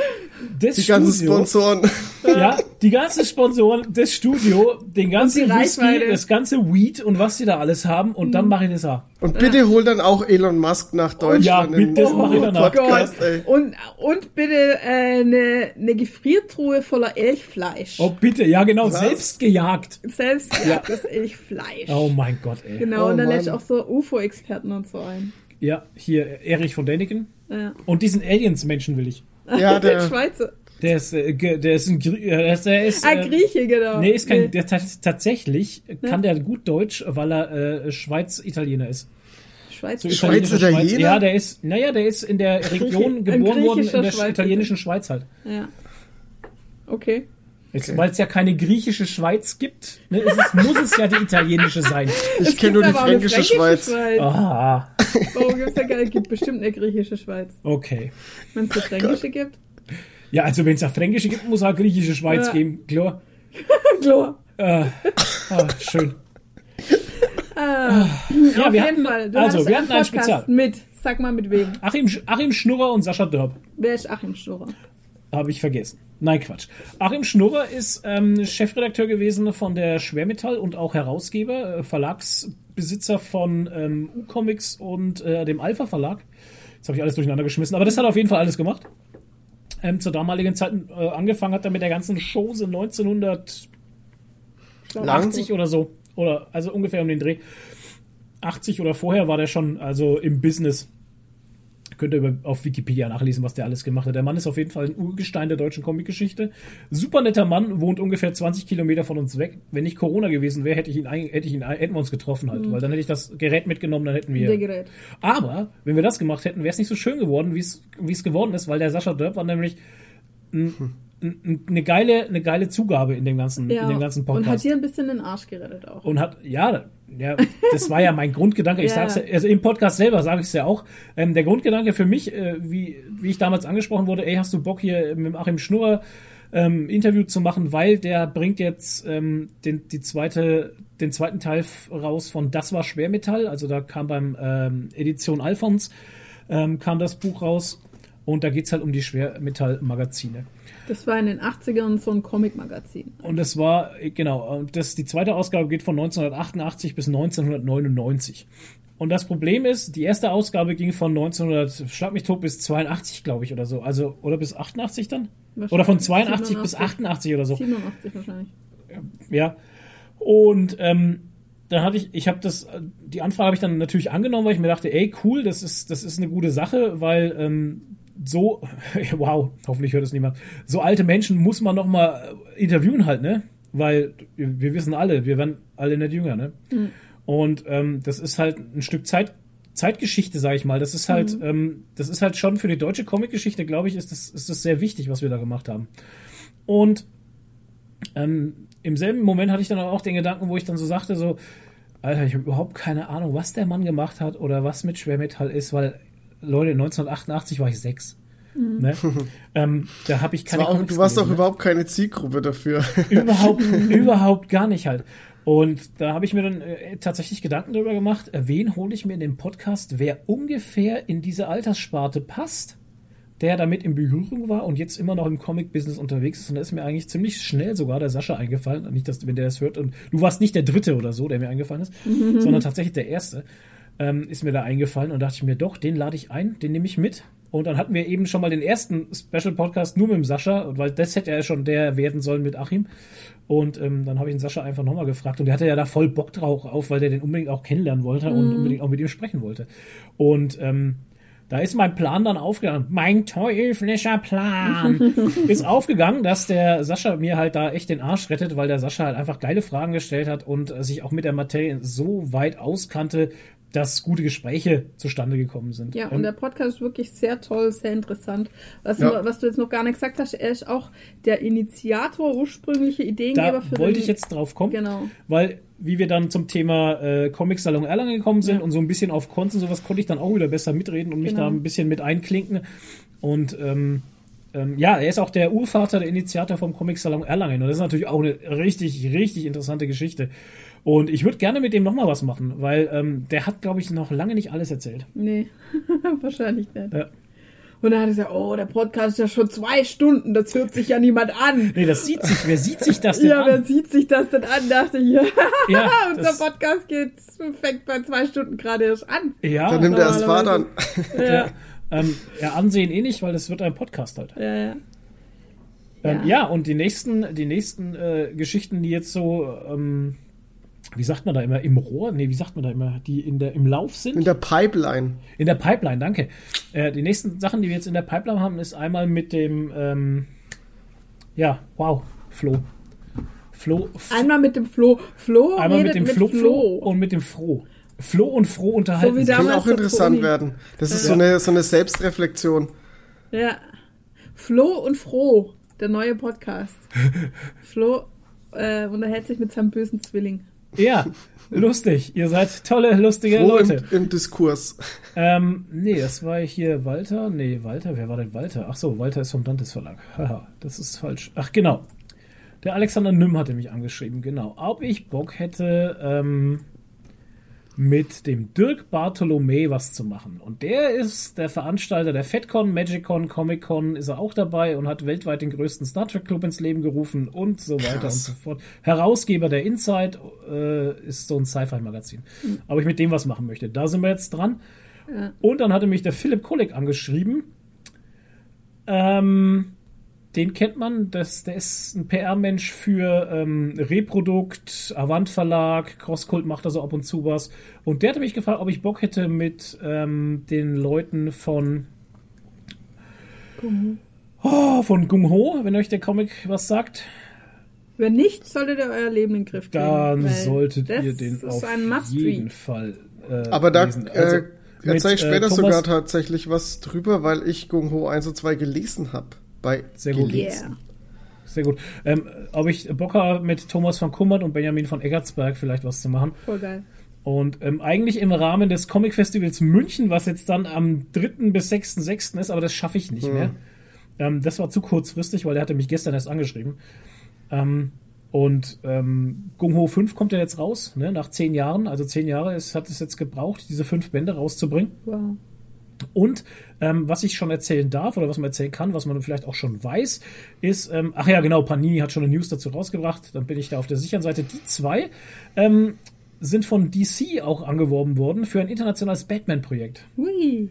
S5: das
S7: Die ganzen
S5: Studio,
S7: Sponsoren.
S5: ja, die ganzen Sponsoren, das Studio, den ganzen Whisky, das ganze Weed und was die da alles haben und dann mache ich das auch.
S7: Und bitte hol dann auch Elon Musk nach Deutschland.
S5: Ja,
S7: in
S5: bitte, das mach ich
S7: den
S5: danach.
S7: Podcast.
S8: Und, und bitte äh, eine, eine Gefriertruhe voller Elchfleisch.
S5: Oh, bitte, ja genau,
S7: Was?
S5: selbst gejagt.
S8: Selbst ja. das Elchfleisch.
S5: Oh mein Gott, ey.
S8: Genau,
S7: Oh
S8: und dann
S7: Mann.
S8: lädt ich auch so UFO-Experten und so ein.
S5: Ja, hier Erich von Däniken.
S8: Ja.
S5: Und diesen Aliens-Menschen will ich.
S7: Ja, der,
S8: Schweizer.
S5: Der ist, äh, der ist ein Grie der ist, der ist,
S8: Ah,
S5: äh,
S8: Grieche, genau.
S5: Nee, ist kein,
S8: Nee.
S5: der tats- tatsächlich kann der gut Deutsch, weil er äh, Schweiz-Italiener ist.
S8: Schweizer.
S5: So
S7: Schweiz- Italiener?
S5: Ja, der ist, naja, der ist in der Region geboren worden, in der
S8: Schweizer.
S5: italienischen Schweiz halt.
S8: Ja. Okay.
S5: Jetzt, Weil es ja keine griechische Schweiz gibt, ne, ist es, muss es ja die italienische sein.
S7: ich kenne nur die fränkische Schweiz.
S5: Ah,
S8: Warum gibt's da gar gibt bestimmt eine griechische Schweiz.
S5: okay.
S8: Wenn es eine fränkische gibt.
S5: Ja, also wenn es eine fränkische gibt, muss es auch eine griechische Schweiz
S8: Ja.
S5: geben, klar.
S8: Klar.
S5: Äh, ah, schön.
S8: Ah, Ja,
S5: Ja,
S8: auf
S5: wir
S8: jeden
S5: hatten-
S8: Fall. Du
S5: also, wir
S8: einen
S5: hatten ein
S8: Podcast
S5: Spezial.
S8: mit. Sag mal mit wem.
S5: Achim, Achim Schnurrer und Sascha Dörp.
S8: Wer ist Achim Schnurrer?
S5: Habe ich vergessen. Nein, Quatsch. Achim Schnurrer ist ähm, Chefredakteur gewesen von der Schwermetall und auch Herausgeber, äh, Verlagsbesitzer von ähm, U-Comics und äh, dem Alpha Verlag. Jetzt habe ich alles durcheinander geschmissen, aber das hat er auf jeden Fall alles gemacht. Ähm, zur damaligen Zeit äh, angefangen hat er mit der ganzen Chose 1980
S7: Lang.
S5: oder so. Oder also ungefähr um den Dreh. 80 oder vorher war der schon also im Business. Könnt ihr auf Wikipedia nachlesen, was der alles gemacht hat. Der Mann ist auf jeden Fall ein Urgestein der deutschen Comicgeschichte. Super netter Mann, wohnt ungefähr 20 Kilometer von uns weg. Wenn nicht Corona gewesen wäre, hätte ich ihn, hätte ich ihn, hätten wir uns getroffen halt, weil dann hätte ich das Gerät mitgenommen, dann hätten wir.
S8: Der Gerät.
S5: Aber wenn wir das gemacht hätten, wäre es nicht so schön geworden, wie es wie es geworden ist, weil der Sascha Dörp war nämlich ein, ein, eine geile eine geile Zugabe in dem ganzen
S8: Ja.
S5: in dem ganzen
S8: Und hat
S5: Podcast
S8: dir ein bisschen den Arsch gerettet auch.
S5: und hat ja ja das war ja mein Grundgedanke. Ich
S8: Ja.
S5: sag's ja, also im Podcast selber sage ich es ja auch. Ähm, der Grundgedanke für mich äh, wie wie ich damals angesprochen wurde ey hast du Bock hier mit Achim Schnurrer ähm, Interview zu machen? Weil der bringt jetzt ähm, den die zweite den zweiten Teil raus von das war Schwermetall. Also da kam beim ähm, Edition Alphons ähm, kam das Buch raus. Und da geht's halt um die Schwermetallmagazine
S8: Das war in den 80ern so ein Comic-Magazin.
S5: und das war, genau, das, die zweite Ausgabe geht von 1988 bis 1999. Und das Problem ist, die erste Ausgabe ging von 1900, schlag mich tot, bis 82, glaube ich, oder so. Also, oder bis 88 dann? Oder von 82 bis 88 oder so.
S8: 87 wahrscheinlich.
S5: Ja. Und ähm, dann hatte ich, ich habe das, die Anfrage habe ich dann natürlich angenommen, weil ich mir dachte, ey, cool, das ist, das ist eine gute Sache, weil ähm, so, wow, hoffentlich hört es niemand, so alte Menschen muss man noch mal äh, interviewen halt, ne? Weil wir, wissen alle, wir werden alle nicht jünger, ne? Und ähm, das ist halt ein Stück Zeit, Zeitgeschichte, sage ich mal. Das ist halt, ähm, das ist halt schon für die deutsche Comicgeschichte, glaube ich, ist das, ist das sehr wichtig, was wir da gemacht haben. Und ähm, im selben Moment hatte ich dann auch den Gedanken, wo ich dann so sagte, so, Alter, ich habe überhaupt keine Ahnung, was der Mann gemacht hat oder was mit Schwermetall ist, weil, Leute, 1988 war ich sechs. Ne? ähm, da habe ich keine
S7: war auch, du warst doch
S5: ne?
S7: überhaupt keine Zielgruppe dafür.
S5: überhaupt, überhaupt gar nicht halt. Und da habe ich mir dann äh, tatsächlich Gedanken darüber gemacht, äh, wen hole ich mir in den Podcast, wer ungefähr in diese Alterssparte passt, der damit in Berührung war und jetzt immer noch im Comic-Business unterwegs ist. Und da ist mir eigentlich ziemlich schnell sogar der Sascha eingefallen. Nicht, dass wenn der das hört. Und du warst nicht der Dritte oder so, der mir eingefallen ist, sondern tatsächlich der Erste. Ähm, ist mir da eingefallen und dachte ich mir, doch, den lade ich ein, den nehme ich mit. Und dann hatten wir eben schon mal den ersten Special Podcast nur mit dem Sascha, und weil das hätte er schon der werden sollen mit Achim. Und ähm, dann habe ich den Sascha einfach nochmal gefragt und der hatte ja da voll Bock drauf auf, weil der den unbedingt auch kennenlernen wollte und unbedingt auch mit ihm sprechen wollte. Und ähm, da ist mein Plan dann aufgegangen. Mein teuflischer Plan ist aufgegangen, dass der Sascha mir halt da echt den Arsch rettet, weil der Sascha halt einfach geile Fragen gestellt hat und sich auch mit der Materie so weit auskannte, dass gute Gespräche zustande gekommen sind.
S8: Ja,
S5: Ähm,
S8: und der Podcast ist wirklich sehr toll, sehr interessant. Was,
S7: Ja.
S8: du, was du jetzt noch gar nicht gesagt hast, er ist auch der Initiator, ursprüngliche Ideengeber
S5: da
S8: für
S5: wollte
S8: den,
S5: ich jetzt drauf kommen,
S8: Genau.
S5: weil wie wir dann zum Thema äh, Comic Salon Erlangen gekommen sind
S8: Ja.
S5: und so ein bisschen auf Cons und sowas konnte ich dann auch wieder besser mitreden und mich
S8: Genau.
S5: da ein bisschen mit einklinken und ähm, ähm, ja, er ist auch der Urvater, der Initiator vom Comic Salon Erlangen und das ist natürlich auch eine richtig, richtig interessante Geschichte und ich würde gerne mit dem nochmal was machen, weil ähm, der hat, glaube ich, noch lange nicht alles erzählt.
S8: Nee, wahrscheinlich nicht.
S5: Ja.
S8: Und dann hat er gesagt, oh, der Podcast ist ja schon zwei Stunden, das hört sich ja niemand an.
S5: Nee, das sieht sich, wer sieht sich das denn
S8: Ja, wer
S5: an?
S8: sieht sich das denn an? Dachte ich, ja,
S5: Ja,
S8: unser Podcast geht, fängt bei zwei Stunden gerade erst an.
S5: ja,
S7: Dann nimmt er erst
S8: normalerweise.
S7: Vater.
S8: Ja,
S5: ähm, ja, ansehen eh nicht, weil das wird ein Podcast halt.
S8: ja, ja.
S5: Ähm,
S8: Ja.
S5: ja, und die nächsten, die nächsten äh, Geschichten, die jetzt so, ähm, wie sagt man da immer, im Rohr? Nee, wie sagt man da immer, die in der, im Lauf sind?
S7: In der Pipeline.
S5: In der Pipeline, danke. Äh, die nächsten Sachen, die wir jetzt in der Pipeline haben, ist einmal mit dem, ähm, ja, wow, Flo. Flo,
S8: Einmal mit dem Flo. Flo
S5: einmal mit dem Flo, Flo und mit dem Fro. Flo und Fro unterhalten
S8: So
S5: sich.
S7: Kann auch interessant
S8: Toni.
S7: werden. Das ist
S5: Ja.
S7: so, eine, so eine Selbstreflexion.
S8: Ja. Flo und Froh, der neue Podcast. Flo äh, unterhält sich mit seinem bösen Zwilling.
S5: Ja, lustig. Ihr seid tolle, lustige
S7: Froh
S5: Leute.
S7: im, im Diskurs.
S5: Ähm, nee, das war hier Walter. Nee, Walter, wer war denn Walter? Ach so, Walter ist vom Dantes Verlag. Haha, das ist falsch. Ach, genau. Der Alexander Nimm hatte mich angeschrieben, genau. Ob ich Bock hätte, ähm, mit dem Dirk Bartholomä was zu machen. Und der ist der Veranstalter der FedCon, MagicCon, Comic-Con, ist er auch dabei und hat weltweit den größten Star Trek Club ins Leben gerufen und so weiter
S7: Krass.
S5: und so fort. Herausgeber der Inside äh, ist so ein Sci-Fi-Magazin. Ob ich mit dem was machen möchte. Da sind wir jetzt dran. Und dann hatte mich der Philipp Kolleg angeschrieben. Ähm, den kennt man, das, der ist ein PR-Mensch für ähm, Reprodukt, Avant Verlag, Crosskult macht da so ab und zu was. Und der hatte mich gefragt, ob ich Bock hätte mit ähm, den Leuten von oh, von Gung Ho, wenn euch der Comic was sagt,
S8: Wenn nicht, solltet ihr euer Leben in den Griff kriegen.
S5: dann solltet
S8: das
S5: ihr den
S8: ist
S5: auf
S8: ein
S5: jeden. Fall äh,
S7: Aber da
S5: lesen.
S7: äh,
S5: Also,
S7: erzähle ich
S5: äh,
S7: später
S5: Thomas-
S7: sogar tatsächlich was drüber, weil ich Gung Ho 1 und 2 gelesen habe. Bei
S5: Sehr gut.
S8: Yeah.
S5: Sehr gut. Ähm, ob ich Bock habe, mit Thomas von Kummert und Benjamin von Eggertsberg vielleicht was zu machen.
S8: Voll geil.
S5: Und ähm, eigentlich im Rahmen des Comic Festivals München, was jetzt dann am 3. bis 6.6. ist, aber das schaffe ich nicht mehr. Ähm, das war zu kurzfristig, weil er hatte mich gestern erst angeschrieben. Ähm, und ähm, Gung Ho 5 kommt ja jetzt raus, ne, nach zehn Jahren. Also zehn Jahre ist, hat es jetzt gebraucht, diese fünf Bände rauszubringen.
S8: Wow.
S5: Und ähm, was ich schon erzählen darf oder was man erzählen kann, was man vielleicht auch schon weiß, ist, ähm, ach ja, genau, Panini hat schon eine News dazu rausgebracht, dann bin ich da auf der sicheren Seite. Die zwei ähm, sind von DC auch angeworben worden für ein internationales Batman-Projekt.
S8: Hui.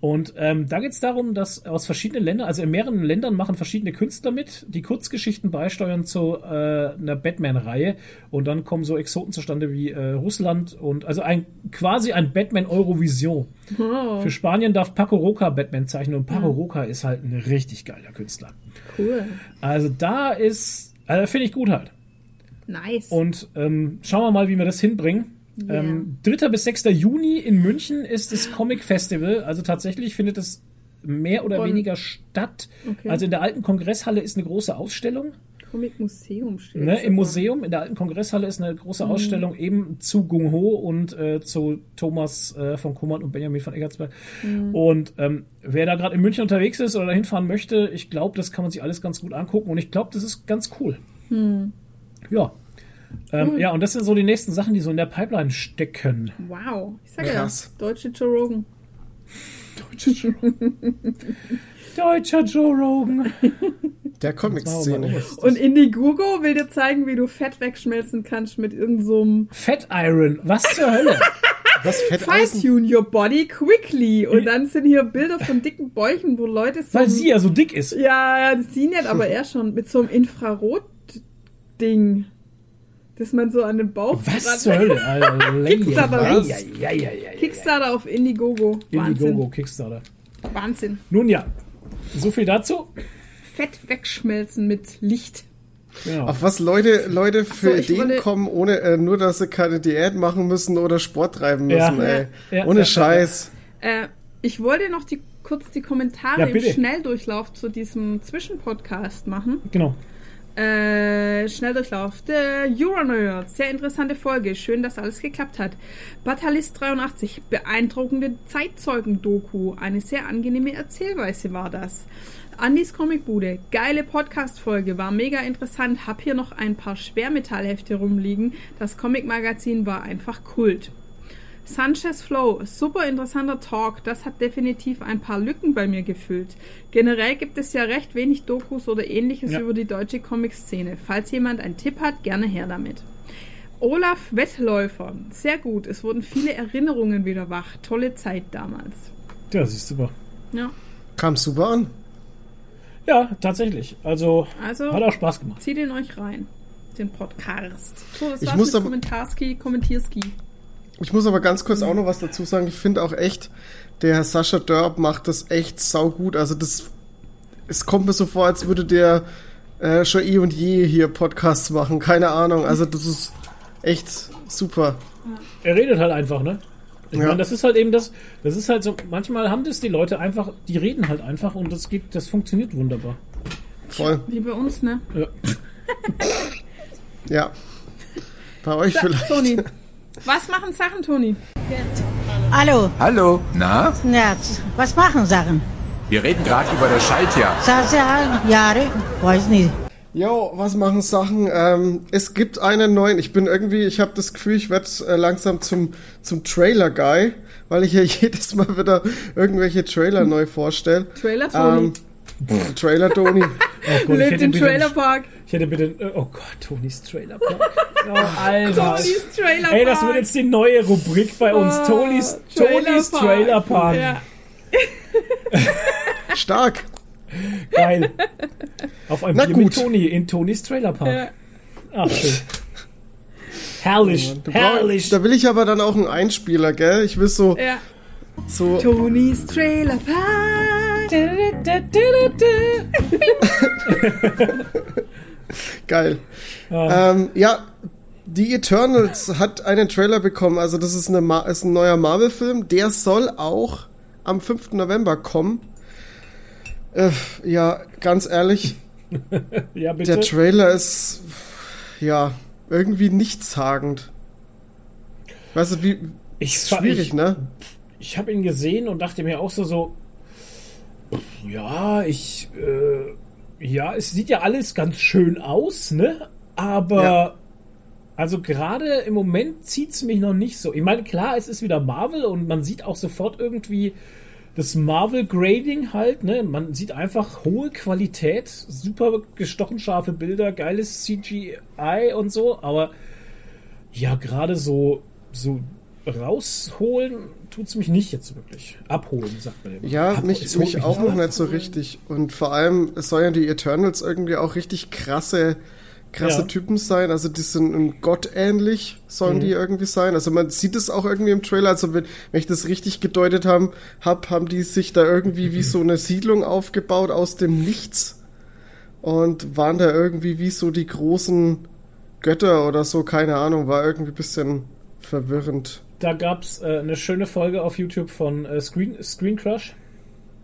S5: Und ähm, da geht es darum, dass aus verschiedenen Ländern, also in mehreren Ländern machen verschiedene Künstler mit, die Kurzgeschichten beisteuern zu äh, einer Batman-Reihe. Und dann kommen so Exoten zustande wie äh, Russland und also ein quasi ein Batman-Eurovision.
S8: Oh,
S5: Für Spanien darf Paco Roca Batman zeichnen und Paco Roca ist halt ein richtig geiler Künstler.
S8: cool.
S5: Also da ist, also finde ich gut halt.
S8: Nice.
S5: Und ähm, schauen wir mal, wie wir das hinbringen. Ähm, 3. bis 6. Juni in München ist das Comic Festival. Also tatsächlich findet es mehr oder
S8: Und-
S5: weniger statt.
S8: Okay.
S5: Also in der alten Kongresshalle ist eine große Ausstellung.
S8: Comic Museum steht.
S5: Ne. Im Museum, in der alten Kongresshalle ist eine große
S8: Mhm.
S5: Ausstellung eben zu Gung Ho und äh, zu Thomas äh, von Kummert und Benjamin von Eggertsberg.
S8: Mhm.
S5: Und ähm, wer da gerade in München unterwegs ist oder dahin fahren möchte, ich glaube, das kann man sich alles ganz gut angucken und ich glaube, das ist ganz cool.
S8: Hm.
S5: Ja. Ähm, Ja, und das sind so die nächsten Sachen, die so in der Pipeline stecken.
S8: Wow. Ich sag
S7: Krass.
S8: ja, deutsche Joe Rogan.
S5: Deutscher Joe Rogan.
S7: Der Comic-Szene.
S8: Und Indiegogo will dir zeigen, wie du Fett wegschmelzen kannst mit irgendeinem so
S5: Fat Iron, was zur Hölle?
S7: Das Fetteisen.
S8: Fine-tune your body quickly. Und dann sind hier Bilder von dicken Bäuchen, wo Leute so.
S5: Weil sie ja so dick ist.
S8: Ja, das sie nicht, aber er schon mit so einem Infrarot-Ding. Das man so an den Bauch
S5: Was
S8: dran-
S5: zur Hölle? Alter,
S8: Kickstarter.
S5: was? Ja, ja, ja, ja, ja.
S8: Kickstarter auf Indiegogo. Wahnsinn.
S5: Indiegogo, Kickstarter.
S8: Wahnsinn.
S5: Nun ja, so viel dazu.
S8: Fett wegschmelzen mit Licht.
S5: Genau.
S7: Auf was Leute, Leute für
S8: so,
S7: Ideen kommen, ohne äh, nur, dass sie keine Diät machen müssen oder Sport treiben
S5: Ja.
S7: müssen, ey.
S5: Ja,
S7: ohne
S5: ja,
S7: Scheiß.
S8: Äh, ich wollte noch die, kurz die Kommentare
S5: Ja,
S8: im. Schnelldurchlauf zu diesem Zwischenpodcast machen.
S5: Genau.
S8: Äh, Schnelldurchlauf. Der Euronerd. Sehr interessante Folge. Schön, dass alles geklappt hat. Batalist 83. Beeindruckende Zeitzeugen-Doku. Eine sehr angenehme Erzählweise war das. Andys Comicbude. Geile Podcast-Folge. War mega interessant. Hab hier noch ein paar Schwermetallhefte rumliegen. Das Comic-Magazin war einfach Kult. Sanchez Flow, super interessanter Talk. Das hat definitiv ein paar Lücken bei mir gefüllt. Generell gibt es ja recht wenig Dokus oder ähnliches
S5: Ja.
S8: über die deutsche Comic-Szene. Falls jemand einen Tipp hat, gerne her damit. Olaf Wettläufer, sehr gut. Es wurden viele Erinnerungen wieder wach. Tolle Zeit damals.
S5: Ja, das ist super.
S8: Ja,
S7: Kam super an.
S5: Ja, tatsächlich. Also,
S8: also
S5: hat auch Spaß gemacht.
S8: zieht ihn euch rein. Den Podcast. So, das
S7: Ich
S8: war's
S7: muss
S8: mit Kommentarski, Kommentierski.
S7: Ich muss aber ganz kurz auch noch was dazu sagen. Ich finde auch echt, der Sascha Dörb macht das echt saugut. Also das, es kommt mir so vor, als würde der äh, schon eh und je hier Podcasts machen. Keine Ahnung. Also das ist echt super.
S5: Er redet halt einfach, ne? Ich
S7: Ja.
S5: meine, das ist halt eben das, das ist halt so, manchmal haben das die Leute einfach, die reden halt einfach und das geht, das funktioniert wunderbar.
S7: Voll.
S8: Wie bei uns, ne?
S5: Ja.
S7: Ja. Bei euch
S8: So,
S7: vielleicht.
S8: Toni. Was machen Sachen, Toni?
S9: Hallo,
S10: Hallo, na?
S9: ja, was machen Sachen?
S10: Wir reden gerade über das Schaltjahr.
S9: Sasa, Jahre, weiß nicht.
S7: Jo, was machen Sachen? Ähm, es gibt einen neuen. Ich bin irgendwie, ich habe das Gefühl, ich werde äh, langsam zum, zum Trailer-Guy, weil ich ja jedes Mal wieder irgendwelche Trailer neu vorstelle.
S8: Trailer Tony.
S7: Ähm, Trailer Tony.
S5: Oh Gott,
S8: Lebt im Trailerpark.
S5: Ich hätte bitte. Oh Gott, Tonys Trailer Park. Oh, Alter.
S8: Tonys Trailerpark.
S5: Ey, das wird jetzt die neue Rubrik bei uns.
S8: Oh,
S5: Tonys, Tonys Trailer Park.
S8: Ja.
S7: Stark.
S5: Geil. Auf einem
S7: Na
S5: Bier
S7: gut.
S5: mit Toni in Tonys Trailer Park.
S8: Ja.
S5: Ach, schön. Herrlich,
S7: brauch,
S5: herrlich.
S7: da will ich aber dann auch einen Einspieler, gell? Ich will so,
S8: ja.
S7: So
S8: Tonys Trailerpark.
S7: geil.
S5: Ah.
S7: Ähm, ja, die Eternals hat einen Trailer bekommen. Also das ist, eine ist ein neuer Marvel-Film. Der soll auch am 5. November kommen. Äh, ja, ganz ehrlich,
S5: Ja, bitte.
S7: der Trailer ist ja irgendwie nichtssagend. Weißt du, wie
S5: ich,
S7: schwierig,
S5: ich,
S7: ne?
S5: Ich habe ihn gesehen und dachte mir auch so, so ja, ich, äh, ja, es sieht ja alles ganz schön aus, ne? Aber,
S7: Ja.
S5: also gerade im Moment zieht's mich noch nicht so. Ich meine, klar, es ist wieder Marvel und man sieht auch sofort irgendwie das Marvel-Grading halt, ne? Man sieht einfach hohe Qualität, super gestochen scharfe Bilder, geiles CGI und so, aber ja, gerade so, so rausholen tut's mich nicht jetzt wirklich. Abholen, sagt man immer.
S7: Ja,
S5: Abholen.
S7: mich,
S5: Es holt
S7: mich auch noch nicht so richtig. Und vor allem, es sollen ja die Eternals irgendwie auch richtig krasse, krasse
S5: Ja.
S7: Typen sein. Also die sind einem Gott ähnlich, sollen
S5: Mhm.
S7: die irgendwie sein. Also man sieht es auch irgendwie im Trailer. Also wenn, wenn ich das richtig gedeutet habe, hab, haben die sich da irgendwie wie so eine Siedlung aufgebaut aus dem Nichts. Und waren da irgendwie wie so die großen Götter oder so, keine Ahnung, war irgendwie ein bisschen verwirrend.
S5: Da gab's äh, eine schöne Folge auf YouTube von äh, Screen, Screen Crush.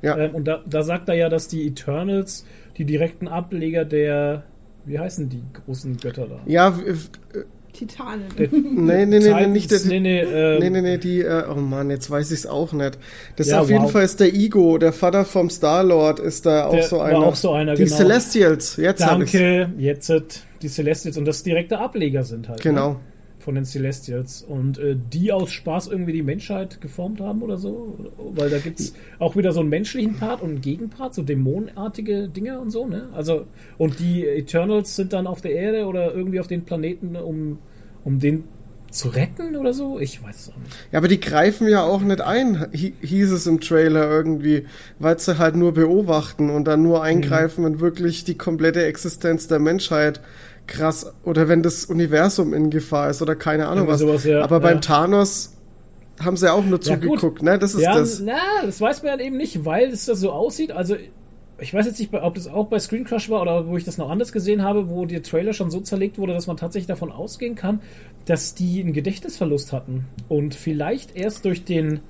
S7: Ja.
S5: Ähm, und da, da sagt er ja, dass die Eternals die direkten Ableger der, wie heißen die großen Götter da?
S7: Ja,
S8: Titanen.
S5: Der-
S7: nee, nee, nee, nee, nicht der,
S5: nee, nee, ähm,
S7: Nee, nee, nee, die, äh, oh Mann, jetzt weiß ich es auch nicht. Das
S5: Ja,
S7: auf jeden
S5: wow.
S7: Fall ist der Ego, der Vater vom Star-Lord, ist da auch
S5: Der
S7: so
S5: war
S7: einer.
S5: auch so einer,
S7: die
S5: genau.
S7: Celestials, jetzt hab ich's.
S5: Danke, jetzt sind die Celestials und das direkte Ableger sind halt.
S7: Genau.
S5: Ne? Von den Celestials. Und äh, die aus Spaß irgendwie die Menschheit geformt haben oder so. Weil da gibt's auch wieder so einen menschlichen Part und einen Gegenpart, so dämonenartige Dinge und so, ne? Also, und die Eternals sind dann auf der Erde oder irgendwie auf den Planeten, um, um den zu retten oder so? Ich weiß es auch nicht.
S7: Ja, aber die greifen ja auch nicht ein, hi- hieß es im Trailer irgendwie, weil sie halt nur beobachten und dann nur eingreifen, wenn wirklich die komplette Existenz der Menschheit krass oder wenn das Universum in Gefahr ist oder keine Ahnung
S5: Irgendwie
S7: was.
S5: sowas, ja,
S7: aber beim
S5: ja.
S7: Thanos haben sie auch nur
S5: Ja,
S7: zugeguckt, ne? Das ist
S5: ja,
S7: das.
S5: na, das weiß man halt eben nicht, weil es das so aussieht. Also, ich weiß jetzt nicht, ob das auch bei Screen Crush war oder wo ich das noch anders gesehen habe, wo der Trailer schon so zerlegt wurde, dass man tatsächlich davon ausgehen kann, dass die einen Gedächtnisverlust hatten und vielleicht erst durch den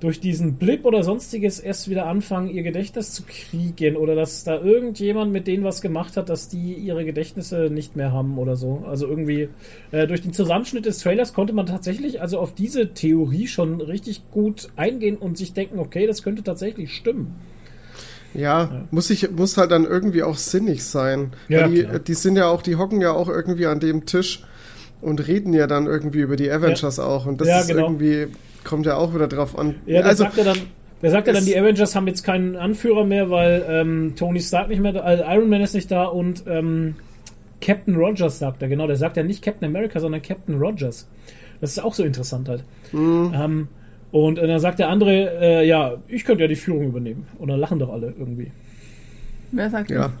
S5: durch diesen Blip oder sonstiges erst wieder anfangen, ihr Gedächtnis zu kriegen oder dass da irgendjemand mit denen was gemacht hat, dass die ihre Gedächtnisse nicht mehr haben oder so. Also irgendwie äh, durch den Zusammenschnitt des Trailers konnte man tatsächlich also auf diese Theorie schon richtig gut eingehen und sich denken, okay, das könnte tatsächlich stimmen.
S7: Ja, muss ich muss halt dann irgendwie auch sinnig sein.
S5: Ja,
S7: die,
S5: klar.
S7: die sind ja auch, die hocken ja auch irgendwie an dem Tisch und reden ja dann irgendwie über die Avengers auch. Und das
S5: Ja,
S7: ist
S5: genau.
S7: irgendwie, kommt ja auch wieder drauf an.
S5: Ja,
S7: also,
S5: sagt er dann, der sagt ja dann, die Avengers haben jetzt keinen Anführer mehr, weil ähm, Tony Stark nicht mehr da, also Iron Man ist nicht da und ähm, Captain Rogers sagt er, genau, der sagt ja nicht Captain America, sondern Captain Rogers. Das ist auch so interessant halt.
S7: Mhm.
S5: Ähm, und äh, dann sagt der andere, äh, ja, ich könnte ja die Führung übernehmen. Und dann lachen doch alle irgendwie.
S8: Wer sagt
S7: ja.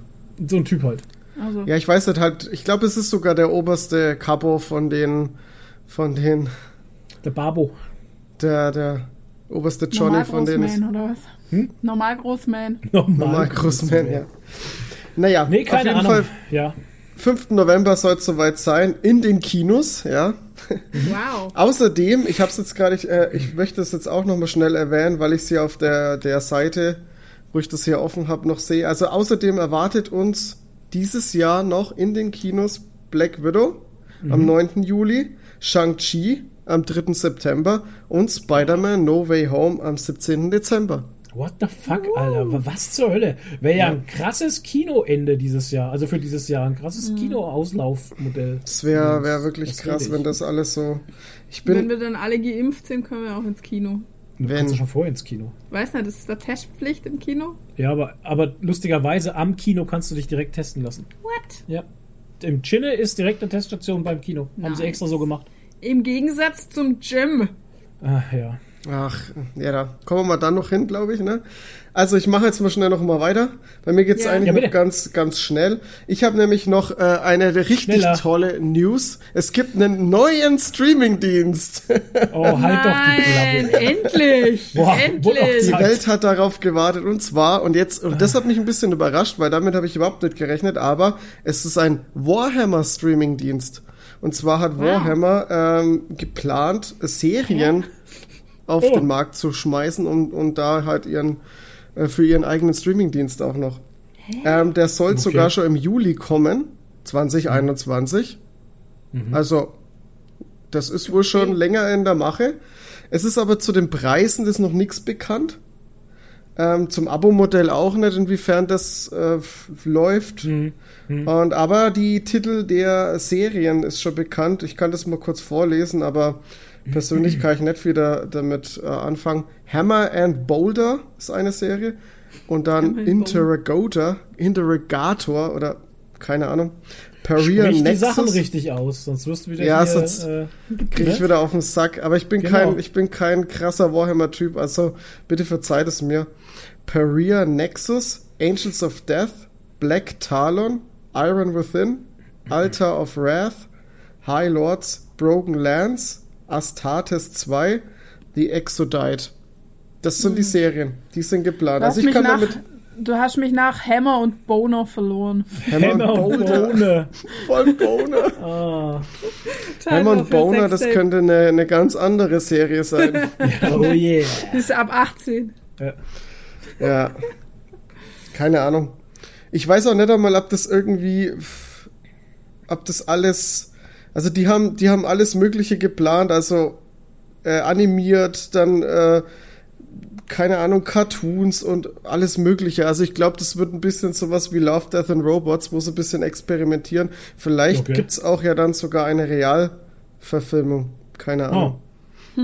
S5: So ein Typ halt.
S8: das? Also,
S7: ja, ich weiß nicht halt, ich glaube, es ist sogar der oberste Capo von den, von den,
S5: Der Babo.
S7: Der, der oberste Johnny von denen ist.
S8: Normalgroßman oder was?
S5: Hm?
S8: Normalgroßman.
S7: Normal Großman, ja. Naja,
S5: Nee, keine
S7: auf jeden
S5: Ahnung.
S7: Fall,
S5: Ja.
S7: 5. November soll es soweit sein, in den Kinos, ja.
S8: Wow.
S7: Außerdem, ich habe es jetzt gerade, ich, äh, ich möchte es jetzt auch noch mal schnell erwähnen, weil ich sie auf der, der Seite, wo ich das hier offen habe, noch sehe. Also außerdem erwartet uns dieses Jahr noch in den Kinos Black Widow am 9. Juli, Shang-Chi am 3. September und Spider-Man No Way Home am 17. Dezember.
S5: What the fuck, Alter? Wa- Was zur Hölle? Wäre ja ein krasses Kinoende dieses Jahr. Also für dieses Jahr ein krasses Kinoauslaufmodell.
S7: Das wäre wär wirklich
S5: Das
S7: krass, wenn das alles so. Ich
S8: Wenn
S7: bin.
S8: wir dann alle geimpft sind, können wir auch ins Kino.
S5: Du
S7: Wenn-
S5: kannst ja schon vorher ins Kino.
S8: Weiß nicht, das ist da Testpflicht im Kino?
S5: Ja, aber, aber lustigerweise am Kino kannst du dich direkt testen lassen.
S8: What?
S5: Ja. Im Chinne ist direkt eine Teststation beim Kino. Haben sie
S8: Nice.
S5: extra so gemacht.
S8: Im Gegensatz zum Gym.
S5: Ach ja.
S7: Ach, ja, da kommen wir mal dann noch hin, glaube ich, ne? Also ich mache jetzt mal schnell noch mal weiter. Bei mir geht's
S8: Ja.
S7: eigentlich
S5: Ja,
S7: ganz, ganz schnell. Ich habe nämlich noch äh, eine richtig
S5: Schneller.
S7: tolle News. Es gibt einen neuen Streamingdienst.
S5: Oh, halt doch die
S8: Nein,
S5: Klappe.
S8: endlich!
S5: Boah,
S8: endlich!
S7: Die. Welt hat darauf gewartet und zwar, und jetzt, und das hat mich ein bisschen überrascht, weil damit habe ich überhaupt nicht gerechnet, aber es ist ein Warhammer-Streaming-Dienst. Und zwar hat
S8: Wow.
S7: Warhammer ähm, geplant, Serien auf
S5: Oh.
S7: den Markt zu schmeißen und, und da halt ihren, äh, für ihren eigenen Streaming-Dienst auch noch. Ähm, der soll
S5: Okay.
S7: sogar schon im Juli kommen, 2021.
S5: Mhm.
S7: Also, das ist wohl schon länger in der Mache. Es ist aber zu den Preisen ist noch nichts bekannt. Ähm, zum Abo-Modell auch nicht, inwiefern das äh, läuft.
S5: Mhm.
S7: Und aber die Titel der Serien ist schon bekannt. Ich kann das mal kurz vorlesen, aber persönlich kann ich nicht wieder damit äh, anfangen. Hammer and Boulder ist eine Serie. Und dann Interrogator, Interrogator oder keine Ahnung. Paria
S5: Sprich die
S7: Nexus.
S5: Sachen richtig aus, sonst wirst du wieder
S7: Ja,
S5: hier,
S7: sonst-
S5: äh,
S7: Krieg ich
S5: ne?
S7: wieder auf den Sack. Aber ich bin
S5: Genau.
S7: kein, ich bin kein krasser Warhammer-Typ, also bitte verzeiht es mir. Paria Nexus, Angels of Death, Black Talon, Iron Within, Altar of Wrath, High Lords, Broken Lands, Astartes 2, The Exodite. Das sind die Serien, die sind geplant.
S8: Hast,
S7: Also ich kann
S8: nach,
S7: damit
S8: du hast mich nach Hammer und Boner verloren.
S7: Hammer,
S5: Hammer
S7: und Boner, voll Boner.
S5: Ah.
S7: Hammer und Boner, das könnte eine, eine ganz andere Serie sein.
S5: Oh yeah.
S8: Das ist ab 18.
S5: Ja.
S7: Ja. Keine Ahnung. Ich weiß auch nicht einmal, ob das irgendwie, ob das alles, also die haben, die haben alles Mögliche geplant, also äh, animiert, dann äh, keine Ahnung, Cartoons und alles Mögliche. Also ich glaube, das wird ein bisschen sowas wie Love, Death and Robots, wo sie ein bisschen experimentieren. Vielleicht
S5: Okay.
S7: gibt's auch ja dann sogar eine Realverfilmung. Keine Ahnung.
S5: Oh.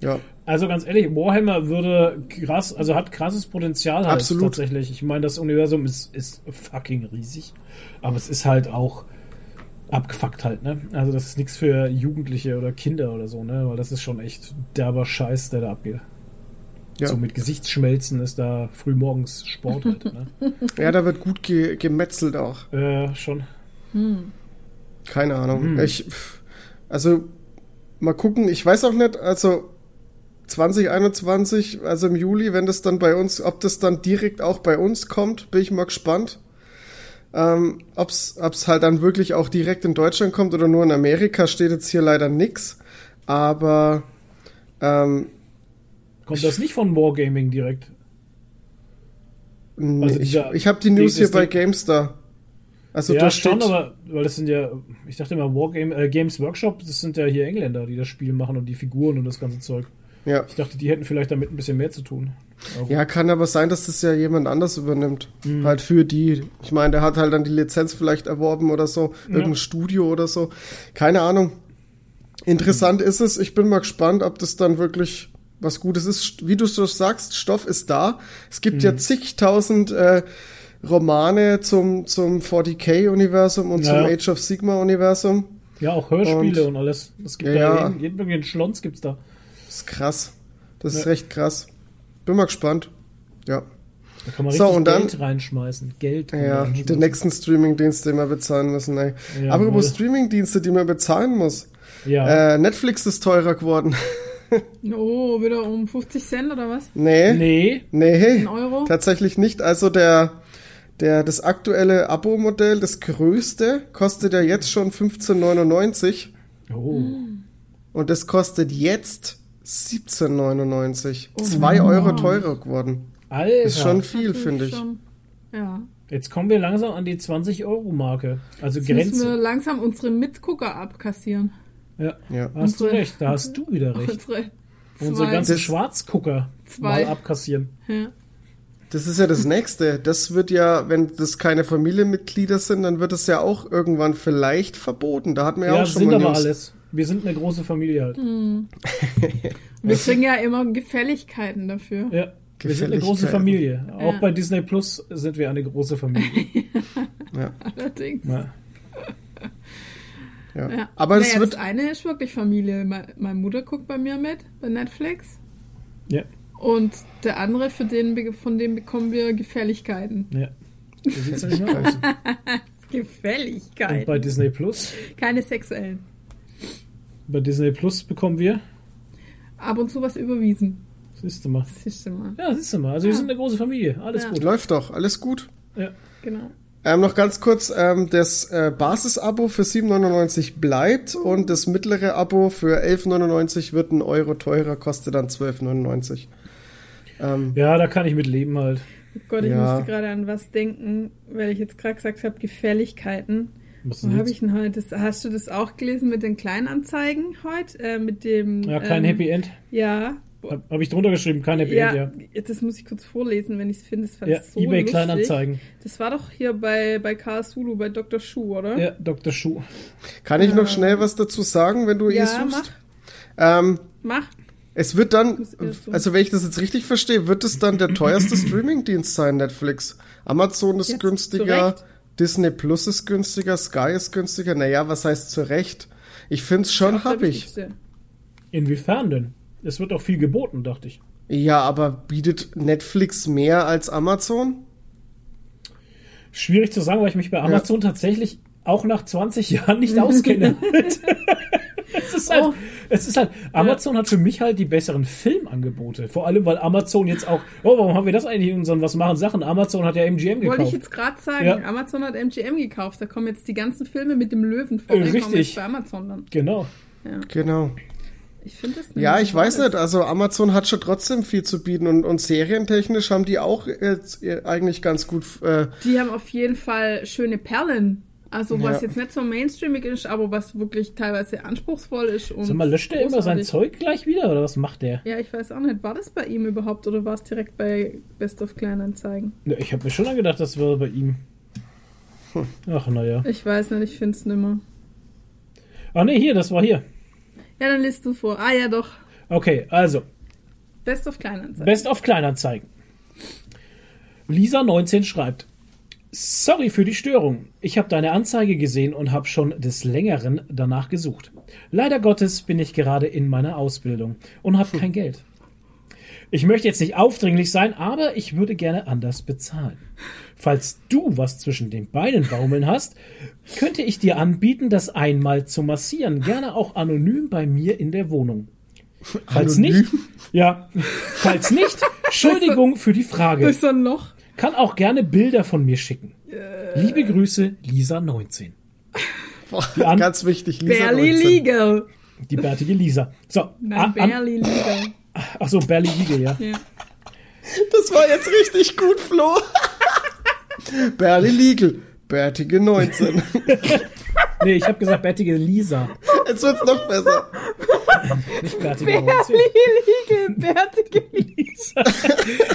S7: Ja.
S5: Also ganz ehrlich, Warhammer würde krass, also hat krasses Potenzial halt
S7: Absolut.
S5: tatsächlich. Ich meine, das Universum ist, ist fucking riesig, aber es ist halt auch abgefuckt halt, ne? Also das ist nichts für Jugendliche oder Kinder oder so, ne? Weil das ist schon echt derber Scheiß, der da abgeht.
S7: Ja.
S5: So mit Gesichtsschmelzen ist da frühmorgens Sport halt, ne?
S7: ja, da wird gut ge gemetzelt auch.
S5: äh, schon.
S7: Keine Ahnung.
S5: Hm.
S7: Ich, also, mal gucken. Ich weiß auch nicht, also 2021, also im Juli, wenn das dann bei uns, ob das dann direkt auch bei uns kommt, bin ich mal gespannt. Ähm, ob's, ob's halt dann wirklich auch direkt in Deutschland kommt oder nur in Amerika, steht jetzt hier leider nix. Aber ähm,
S5: Kommt das nicht von Wargaming direkt?
S7: nee,
S5: Also
S7: ich,
S5: dieser-
S7: ich habe die News
S5: die-
S7: hier bei GameStar. Also
S5: ja,
S7: da
S5: schon, aber weil das sind ja, ich dachte immer Wargame, äh, Games Workshop, das sind ja hier Engländer, die das Spiel machen und die Figuren und das ganze Zeug.
S7: ja.
S5: Ich dachte, die hätten vielleicht damit ein bisschen mehr zu tun. Aber
S7: Ja, kann aber sein, dass das ja jemand anders übernimmt.
S5: Mhm.
S7: Halt für die. Ich meine, der hat halt dann die Lizenz vielleicht erworben oder so. Irgendein Studio oder so. Keine Ahnung. Interessant
S5: Mhm.
S7: ist es. Ich bin mal gespannt, ob das dann wirklich was Gutes ist. Wie du so sagst, Stoff ist da. Es gibt
S5: Mhm.
S7: ja zigtausend äh, Romane zum, zum 40k-Universum und
S5: Ja.
S7: zum Age of Sigma-Universum.
S5: Ja, auch Hörspiele
S7: Und-
S5: und, alles. Es gibt
S7: Ja,
S5: da jeden, jeden möglichen Schlons gibt's da.
S7: Das ist krass. Das ist
S5: Ja.
S7: recht krass. Bin mal gespannt. Ja.
S5: Da kann man
S7: So,
S5: richtig
S7: und dann-
S5: Geld reinschmeißen. Geld.
S7: Ja,
S5: reinschmeißen.
S7: den nächsten Streaming-Dienst, den wir bezahlen müssen, ey.
S5: Ja,
S7: Aber über. Streaming-Dienste, die man bezahlen muss.
S5: Ja.
S7: Äh, Netflix ist teurer geworden.
S8: Oh, wieder um 50 Cent oder was?
S7: nee.
S5: nee.
S7: Nee.
S8: Ein Euro?
S7: Tatsächlich nicht. Also der, der, das aktuelle Abo-Modell, das größte, kostet ja jetzt schon 15,99
S5: Oh.
S7: und das kostet jetzt 17,99. Zwei Euro teurer geworden.
S5: Alter.
S7: Ist schon viel, finde ich.
S8: schon. Ja.
S5: Jetzt kommen wir langsam an die 20-Euro-Marke. Also
S8: Jetzt müssen wir
S5: Grenze.
S8: langsam unsere Mitgucker abkassieren.
S5: Ja.
S7: Ja.
S5: Da hast du
S8: Unsere-
S5: recht. Da hast du wieder recht.
S8: Unsere
S5: Unsere ganzen
S7: Das-
S5: Schwarzgucker
S8: Zwei.
S5: mal abkassieren.
S8: Ja.
S7: Das ist ja das Nächste. Das wird ja, wenn das keine Familienmitglieder sind, dann wird es ja auch irgendwann vielleicht verboten. Da hatten wir ja,
S5: Ja,
S7: auch schon
S5: sind
S7: mal
S5: aber
S7: News.
S5: alles. Wir sind eine große Familie halt.
S8: Wir kriegen ja immer Gefälligkeiten dafür.
S5: Ja. Wir sind eine große. Familie. Auch
S8: Ja.
S5: bei Disney Plus sind wir eine große Familie.
S8: Allerdings.
S5: ja.
S7: Ja.
S8: Ja.
S7: Aber es
S8: naja,
S7: wird
S8: das eine ist wirklich Familie. Me- Meine Mutter guckt bei mir mit, bei Netflix.
S5: ja.
S8: Und der andere, für den, von dem bekommen wir Gefälligkeiten.
S5: Ja. Mal aus. Und
S8: Gefälligkeiten.
S5: bei Disney Plus,
S8: Keine sexuellen.
S5: bei Disney Plus bekommen wir,
S8: Ab und zu was überwiesen.
S5: siehst du mal.
S8: Siehst du mal.
S5: Ja, siehst du mal. Also wir sind eine große Familie. Alles
S8: Ja.
S5: gut.
S7: läuft doch, alles gut.
S5: Ja.
S8: Genau.
S7: Ähm, noch ganz kurz, ähm, das äh, Basisabo für 7,99 bleibt und das mittlere Abo für 11,99 wird ein Euro teurer, kostet dann 12,99. Ähm,
S5: ja, da kann ich mit leben halt.
S8: Oh Gott, ich
S7: Ja.
S8: musste gerade an was denken, weil ich jetzt gerade gesagt habe, Gefälligkeiten.
S5: Was
S8: Wo habe ich denn heute? Das, hast du das auch gelesen mit den Kleinanzeigen heute? Äh, mit dem.
S5: Ja, kein
S8: ähm,
S5: Happy End.
S8: Ja.
S5: Habe hab ich drunter geschrieben, kein Happy
S8: Ja,
S5: ja.
S8: das muss ich kurz vorlesen, wenn ich es finde. Das fand
S5: Ja,
S8: so
S5: eBay
S8: lustig.
S5: Kleinanzeigen.
S8: Das war doch hier bei, bei Karl Sulu, bei Dr. Schuh, oder?
S5: Ja, Dr. Schuh.
S7: kann ich noch schnell was dazu sagen, wenn du eh
S8: Ja,
S7: suchst? Ähm,
S8: Mach.
S7: es wird dann,
S8: so-
S7: also wenn ich das jetzt richtig verstehe, wird es dann der teuerste Streamingdienst sein, Netflix. Amazon ist
S8: Jetzt
S7: günstiger. Disney Plus ist günstiger, Sky ist günstiger. Naja, was heißt zu Recht? Ich find's schon
S8: Auch der
S7: happig.
S5: Inwiefern denn? Es wird auch viel geboten, dachte ich.
S7: Ja, aber bietet Netflix mehr als Amazon?
S5: Schwierig zu sagen, weil ich mich bei Amazon tatsächlich auch nach 20 Jahren nicht auskenne. es ist halt,
S8: Oh.
S5: es ist halt, Amazon hat für mich halt die besseren Filmangebote. Vor allem, weil Amazon jetzt auch, oh, warum haben wir das eigentlich in unseren Was machen Sachen? Amazon hat ja MGM
S8: Wollte ich
S5: gekauft.
S8: jetzt gerade sagen,
S5: Ja.
S8: Amazon hat MGM gekauft. Da kommen jetzt die ganzen Filme mit dem Löwen vor.
S5: Äh,
S8: Die kommen
S5: richtig.
S8: jetzt bei Amazon dann.
S5: Genau.
S7: Genau.
S8: Ich finde das
S7: Ja, ich weiß nicht. Also Amazon hat schon trotzdem viel zu bieten und, und serientechnisch haben die auch jetzt äh, eigentlich ganz gut. Äh,
S8: Die haben auf jeden Fall schöne Perlen. Also was
S7: Ja.
S8: jetzt nicht so mainstreamig ist, aber was wirklich teilweise anspruchsvoll ist. Und
S5: Sag mal, löscht der immer sein. Zeug gleich wieder oder was macht der?
S8: Ja, ich weiß auch nicht. War das bei ihm überhaupt oder war es direkt bei Best of Kleinanzeigen?
S5: Ne, Ich habe mir schon gedacht, das wäre bei ihm. Ach, naja.
S8: Ich weiß nicht, ich finde es nimmer.
S5: Ach nee, hier, das war hier.
S8: Ja, dann liest du vor. Ah ja, doch.
S5: Okay, also,
S8: Best of Kleinanzeigen.
S5: Best of Kleinanzeigen. Lisa19 schreibt: Sorry für die Störung. Ich habe deine Anzeige gesehen und habe schon des Längeren danach gesucht. Leider Gottes bin ich gerade in meiner Ausbildung und habe kein Geld. Ich möchte jetzt nicht aufdringlich sein, aber ich würde gerne anders bezahlen. Falls du was zwischen den Beinen baumeln hast, könnte ich dir anbieten, das einmal zu massieren. Gerne auch anonym bei mir in der Wohnung. Falls
S7: Anonym?
S5: nicht, ja, falls nicht, Entschuldigung für die Frage.
S8: So ein Loch.
S5: Kann auch gerne Bilder von mir schicken. Liebe Grüße, Lisa19. An-
S7: ganz wichtig, Lisa
S8: Barely
S7: 19.
S8: legal.
S5: Die bärtige Lisa. So,
S8: Nein, barely legal.
S5: Ach so, Barely Legal, ja.
S8: Ja.
S7: Das war jetzt richtig gut, Flo. Barely Legal. Bärtige 19.
S5: Nee, ich habe gesagt bärtige Lisa,
S7: Jetzt wird's noch besser.
S5: nicht bärtige 19.
S8: Barely legal. Bärtige
S5: Lisa.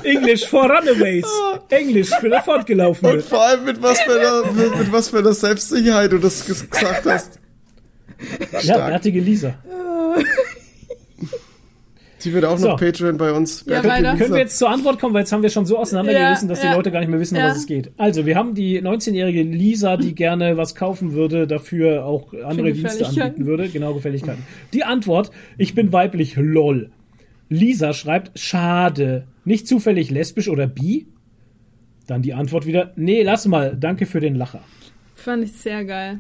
S5: Englisch for Runaways. Englisch für der Fortgelaufene.
S7: Und vor allem mit was für einer, mit, mit was für einer Selbstsicherheit du das ges- gesagt hast.
S5: Ja,
S7: stark.
S5: bärtige Lisa.
S7: Sie wird auch
S5: So.
S7: noch Patreon bei uns.
S8: Ja.
S7: Lisa.
S5: Können wir jetzt zur Antwort kommen, weil jetzt haben wir schon so auseinandergerissen,
S8: Ja,
S5: dass die
S8: ja.
S5: Leute gar nicht mehr wissen, um
S8: Ja.
S5: was es geht. Also, wir haben die 19-jährige Lisa, die gerne was kaufen würde, dafür auch andere Dienste anbieten würde. Genau, Gefälligkeiten. Die Antwort, ich bin weiblich, lol. Lisa schreibt, schade. Nicht zufällig lesbisch oder bi? Dann die Antwort wieder, nee, lass mal, danke für den Lacher.
S8: Fand ich sehr geil.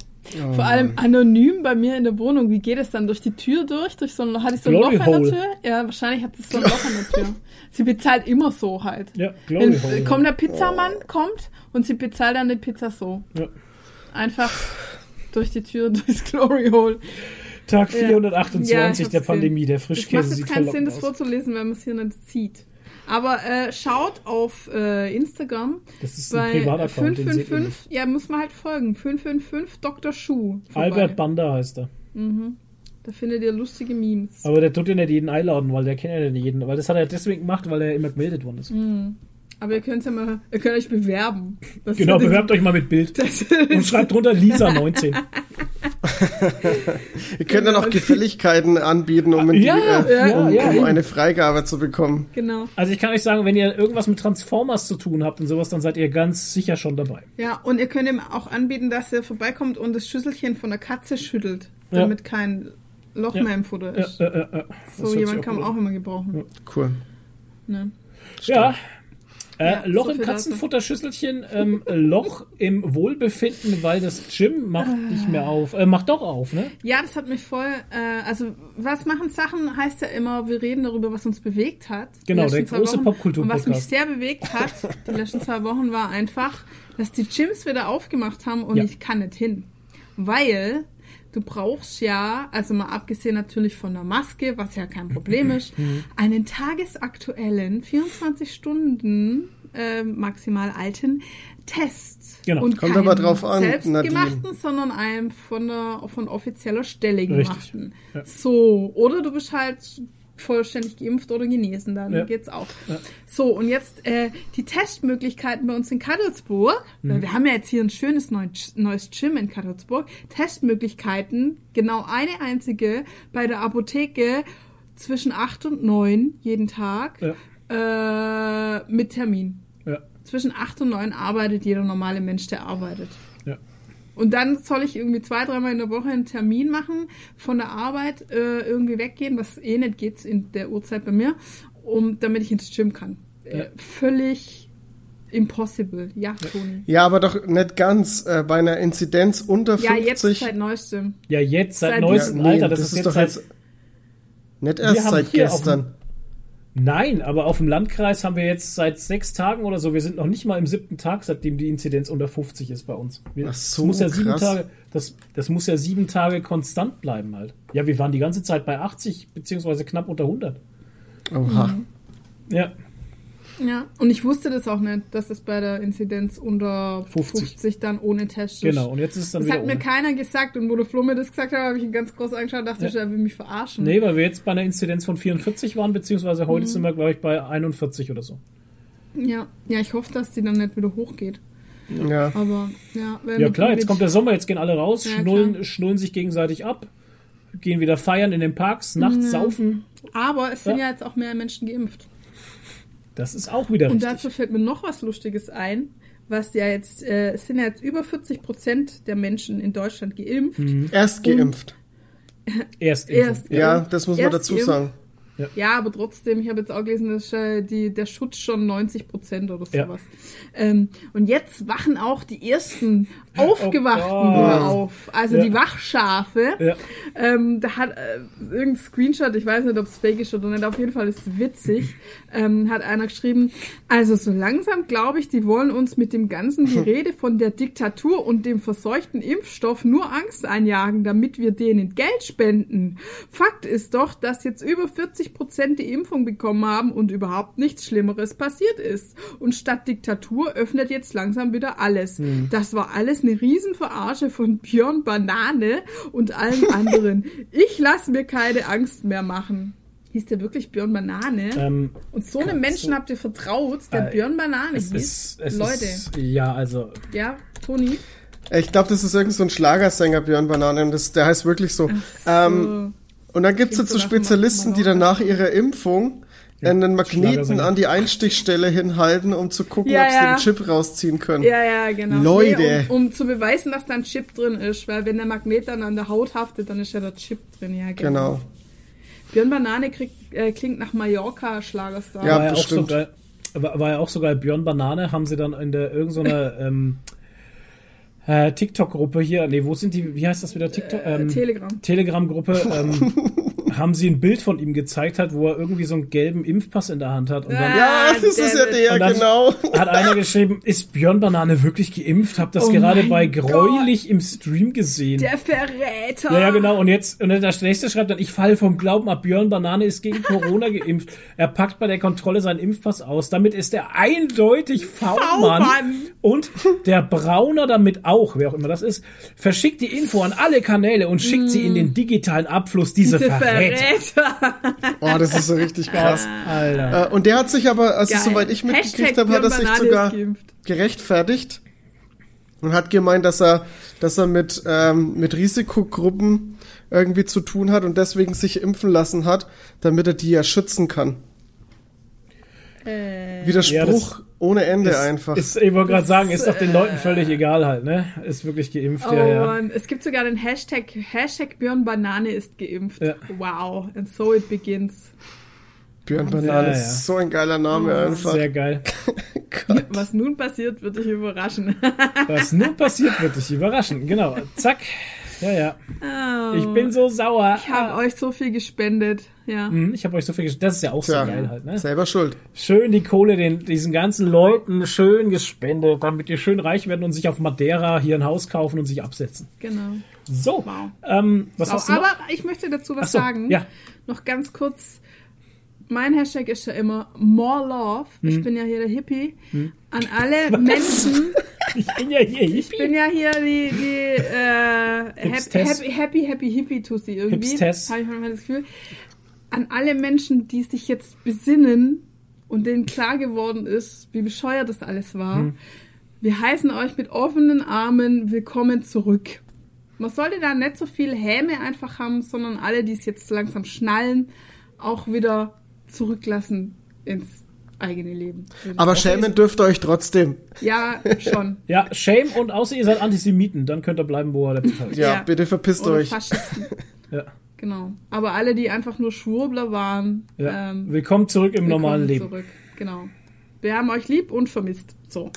S5: Oh
S8: Vor allem anonym bei mir in der Wohnung. Wie geht es dann? Durch die Tür durch? Durch so ein, hatte ich so ein
S5: Glory
S8: Loch
S5: Hole.
S8: der Tür? Ja, wahrscheinlich hat es so ein Loch in der Tür. Sie bezahlt immer so halt.
S5: Ja, Glory
S8: Wenn,
S5: Hole.
S8: kommt der Pizzamann, kommt und sie bezahlt dann die Pizza so.
S5: Ja.
S8: Einfach durch die Tür, durchs Glory Hole.
S5: Tag
S8: Ja.
S5: 428
S8: Ja,
S5: der. Pandemie. Der
S8: Das macht
S5: Frischkäse
S8: jetzt keinen Sinn, das vorzulesen, wenn man es hier nicht sieht. Aber äh, schaut auf äh, Instagram.
S5: Das ist ein
S8: bei
S5: Privataccount, den seht ihr
S8: 555, ja, muss man halt folgen. 555 Dr. Schuh. vorbei.
S5: Albert Banda heißt er.
S8: Da findet ihr lustige Memes.
S5: Aber der tut ja nicht jeden einladen, weil der kennt ja nicht jeden. Weil das hat er deswegen gemacht, weil er immer gemeldet worden ist.
S8: Aber ihr könnt ja mal, ihr könnt euch bewerben. Das
S5: Genau, bewerbt euch mal mit Bild. Und schreibt drunter Lisa 19.
S7: Ihr könnt dann auch Gefälligkeiten anbieten, um, in die,
S5: Ja,
S7: äh,
S5: ja,
S7: um,
S5: ja,
S7: um eine Freigabe zu bekommen.
S8: Genau.
S5: Also ich kann euch sagen, wenn ihr irgendwas mit Transformers zu tun habt und sowas, dann seid ihr ganz sicher schon dabei.
S8: Ja, und ihr könnt ihm auch anbieten, dass er vorbeikommt und das Schüsselchen von der Katze schüttelt,
S5: Ja.
S8: damit kein Loch
S5: Ja.
S8: mehr im Futter
S5: Ja,
S8: ist.
S5: äh, äh, äh.
S8: So jemand kann man auch immer gebrauchen.
S7: Cool.
S8: Ne?
S5: Ja. Äh,
S8: Ja,
S5: Loch
S8: so
S5: im. Katzenfutterschüsselchen, ähm, Loch im Wohlbefinden, weil das Gym macht nicht mehr auf. Äh, macht doch auf, ne?
S8: Ja, das hat mich voll. Äh, also, was machen Sachen heißt ja immer, wir reden darüber, was uns bewegt hat.
S5: Genau, der große. Popkultur-Podcast.
S8: Und was mich sehr bewegt hat, die letzten zwei Wochen, war einfach, dass die Gyms wieder aufgemacht haben und
S5: Ja.
S8: ich kann nicht hin. Weil du brauchst ja, also mal abgesehen natürlich von der Maske, was ja kein Problem ist,
S5: Mhm.
S8: einen tagesaktuellen, 24 Stunden äh, maximal alten Test.
S5: Genau.
S8: Und
S7: Kommt aber
S8: keinen
S7: drauf an,
S8: selbstgemachten,
S7: Nadine.
S8: sondern einem von, der, von offizieller Stelle gemachten.
S5: Ja.
S8: So, oder du bist halt vollständig geimpft oder genesen, dann
S5: Ja.
S8: geht's auch. So, und jetzt äh, die Testmöglichkeiten bei uns in Kadelsburg.
S5: Mhm.
S8: Wir haben ja jetzt hier ein schönes neu, neues Gym in Kadelsburg. Testmöglichkeiten, genau eine einzige bei der Apotheke zwischen 8 und 9 jeden Tag äh, mit Termin.
S5: Ja.
S8: Zwischen 8 und 9 arbeitet jeder normale Mensch, der arbeitet.
S5: Ja.
S8: Und dann soll ich irgendwie zwei, dreimal in der Woche einen Termin machen, von der Arbeit äh, irgendwie weggehen, was eh nicht geht in der Uhrzeit bei mir, um, damit ich ins Gym kann. Äh, völlig impossible. Ja, Toni.
S7: Ja, aber doch nicht ganz. Äh, bei einer Inzidenz unter
S8: Ja,
S7: 50.
S8: jetzt seit neuestem.
S5: Ja, jetzt seit,
S8: Seit-
S5: neuestem
S7: Ja, nee,
S5: Alter. Das, ist, jetzt
S7: doch
S5: seit,
S7: jetzt nicht erst seit gestern.
S5: Nein, aber auf dem Landkreis haben wir jetzt seit sechs Tagen oder so, wir sind noch nicht mal im siebten Tag, seitdem die Inzidenz unter 50 ist bei uns. Wir,
S7: Ach so,
S5: das muss ja sieben
S7: krass.
S5: Tage, das, das muss ja sieben Tage konstant bleiben halt. Ja, wir waren die ganze Zeit bei 80 beziehungsweise knapp unter 100.
S7: Oha.
S8: Mhm.
S5: Ja,
S8: Ja, und ich wusste das auch nicht, dass es bei der Inzidenz unter 50,
S5: 50.
S8: dann ohne Test ist.
S5: genau. Und jetzt ist es dann
S8: Das
S5: wieder
S8: hat mir
S5: ohne.
S8: keiner gesagt und wo der Flo mir das gesagt hat, habe ich ihn ganz groß angeschaut und dachte,
S5: Ja.
S8: er will mich verarschen.
S5: Nee, weil wir jetzt bei einer Inzidenz von 44 waren, beziehungsweise
S8: Mhm.
S5: heute sind wir, glaube ich, bei 41 oder so.
S8: Ja. ja, ich hoffe, dass die dann nicht wieder hochgeht.
S7: Ja.
S8: Aber ja, wenn
S5: Ja klar, jetzt kommt der Sommer, jetzt gehen alle raus,
S8: Ja,
S5: schnullen,
S8: klar.
S5: schnullen sich gegenseitig ab, gehen wieder feiern in den Parks, nachts saufen.
S8: Aber es sind
S5: Ja.
S8: ja. jetzt auch mehr Menschen geimpft.
S5: Das ist auch wieder
S8: Und
S5: richtig.
S8: dazu fällt mir noch was Lustiges ein, was ja jetzt, äh, es sind ja jetzt über 40 Prozent der Menschen in Deutschland geimpft.
S5: Mhm.
S7: Erst geimpft.
S5: Erst,
S8: Erst,
S7: Ja, das muss man
S8: Erst
S7: dazu
S8: geimpft.
S7: sagen.
S8: Ja, aber trotzdem, ich habe jetzt auch gelesen, dass äh, die, der Schutz schon 90 Prozent oder
S5: Ja.
S8: sowas. Ähm, und jetzt wachen auch die ersten Aufgewachten
S5: Oh Gott.
S8: auf. Also
S5: Ja.
S8: die Wachschafe.
S5: Ja.
S8: Ähm, da hat äh, irgendein Screenshot, ich weiß nicht, ob es fake ist oder nicht, auf jeden Fall ist es witzig, ähm, hat einer geschrieben, also so langsam glaube ich, die wollen uns mit dem ganzen Gerede von der Diktatur und dem verseuchten Impfstoff nur Angst einjagen, damit wir denen Geld spenden. Fakt ist doch, dass jetzt über 40 Prozent die Impfung bekommen haben und überhaupt nichts Schlimmeres passiert ist. Und statt Diktatur öffnet jetzt langsam wieder alles. Das war alles eine Riesenverarsche von Björn Banane und allen anderen. Ich lasse mir keine Angst mehr machen. Hieß der wirklich Björn Banane?
S5: Ähm,
S8: und so einem Menschen habt ihr vertraut, der
S5: Äh,
S8: Björn Banane
S5: es
S8: hieß?
S5: ist, es
S8: Leute,
S5: Ist, ja, also.
S8: ja, Toni?
S7: Ich glaube, das ist irgend so ein Schlagersänger, Björn Banane. und Das, der heißt wirklich so. Ähm, und dann gibt's
S8: Klingt
S7: jetzt so
S8: so
S7: Spezialisten, die dann nach ihrer Impfung einen Magneten
S5: Schlagersänger.
S7: an die Einstichstelle hinhalten, um zu gucken,
S8: Ja,
S7: ob sie
S8: ja.
S7: den Chip rausziehen können.
S8: Ja, ja, genau.
S7: Leute.
S8: Nee, um, um zu beweisen, dass da ein Chip drin ist, weil wenn der Magnet dann an der Haut haftet, dann ist ja der Chip drin. Ja, genau.
S7: Genau.
S8: Björn Banane kriegt, äh, klingt nach Mallorca-Schlagerstar.
S7: Ja,
S5: war ja auch
S7: bestimmt.
S5: sogar, war, war ja auch sogar Björn Banane, haben sie dann in der irgendeiner ähm, äh, TikTok-Gruppe hier, nee, wo sind die, wie heißt das wieder? TikTok?
S8: Äh,
S5: ähm,
S8: Telegram.
S5: Telegram-Gruppe, ähm, haben sie ein Bild von ihm gezeigt hat, wo er irgendwie so einen gelben Impfpass in der Hand hat. Und dann
S7: Ja, das ist ja der,
S5: Und dann-
S7: genau.
S5: hat einer geschrieben, ist Björn Banane wirklich geimpft? Hab das
S8: Oh
S5: gerade bei
S8: Gott.
S5: Gräulich im Stream gesehen.
S8: Der Verräter.
S5: Ja, ja, genau. Und jetzt, und der nächste schreibt dann, ich falle vom Glauben ab. Björn Banane ist gegen Corona geimpft. Er packt bei der Kontrolle seinen Impfpass aus. Damit ist er eindeutig V-Mann. Und der Brauner damit auch, wer auch immer das ist, verschickt die Info an alle Kanäle und schickt sie in den digitalen Abfluss. Diese,
S8: Diese
S5: Verräter.
S8: Verräter.
S7: Oh, das ist so richtig krass.
S5: Alter.
S7: Äh, und der hat sich aber, also
S8: Geil.
S7: soweit ich mitgekriegt habe, hat er sich sogar gerechtfertigt und hat gemeint, dass er, dass er mit, ähm, mit Risikogruppen irgendwie zu tun hat und deswegen sich impfen lassen hat, damit er die ja schützen kann.
S8: Äh,
S7: Widerspruch
S5: Ja,
S7: ohne Ende
S5: Ist-
S7: einfach.
S5: Ist, ich wollte gerade sagen, ist doch den Leuten völlig egal halt, ne? Ist wirklich geimpft,
S8: Oh
S5: ja, ja.
S8: Mann, es gibt sogar den Hashtag, Hashtag Björn Banane ist geimpft.
S5: Ja.
S8: Wow, and so it begins.
S7: Björn Banane
S5: Ja, ja.
S7: ist so ein geiler Name einfach.
S5: Sehr geil.
S8: Was nun passiert, wird dich überraschen.
S5: Was nun passiert, wird dich überraschen. Genau. Zack. Ja, ja. Ich bin so sauer.
S8: Ich habe euch so viel gespendet. Ja.
S5: Hm, Ich habe euch so viel gesch- Das ist ja auch
S7: Tja,
S5: so geil halt, ne?
S7: selber schuld.
S5: Schön die Kohle den, diesen ganzen Leuten schön gespendet, damit die schön reich werden und sich auf Madeira hier ein Haus kaufen und sich absetzen.
S8: Genau.
S5: So.
S8: Wow.
S5: Ähm, was
S8: So,
S5: hast du noch?
S8: aber ich möchte dazu was
S5: so,
S8: sagen.
S5: ja.
S8: Noch ganz kurz. Mein Hashtag ist ja immer More Love.
S5: Hm.
S8: Ich bin ja hier der Hippie. An alle Menschen.
S5: Ich bin ja hier
S8: Ich bin ja hier die, die äh, happy, happy, happy, Hippie Tussi irgendwie. Habe ich manchmal das Gefühl. An alle Menschen, die sich jetzt besinnen und denen klar geworden ist, wie bescheuert das alles war.
S5: Hm.
S8: Wir heißen euch mit offenen Armen willkommen zurück. Man sollte da nicht so viel Häme einfach haben, sondern alle, die es jetzt langsam schnallen, auch wieder zurücklassen ins eigene Leben.
S7: Aber schämen dürft ihr euch trotzdem.
S8: Ja, schon.
S5: Ja, Shame und außer ihr seid Antisemiten, dann könnt ihr bleiben, wo ihr letztes Mal ist.
S7: Ja,
S8: Ja.
S7: bitte verpisst
S8: Oder
S7: euch.
S8: Faschisten.
S5: Ja.
S8: Genau. Aber alle, die einfach nur Schwurbler waren,
S5: Ja.
S8: ähm,
S5: Willkommen zurück im
S8: willkommen
S5: normalen Leben.
S8: Zurück. Genau. Wir haben euch lieb und vermisst. So.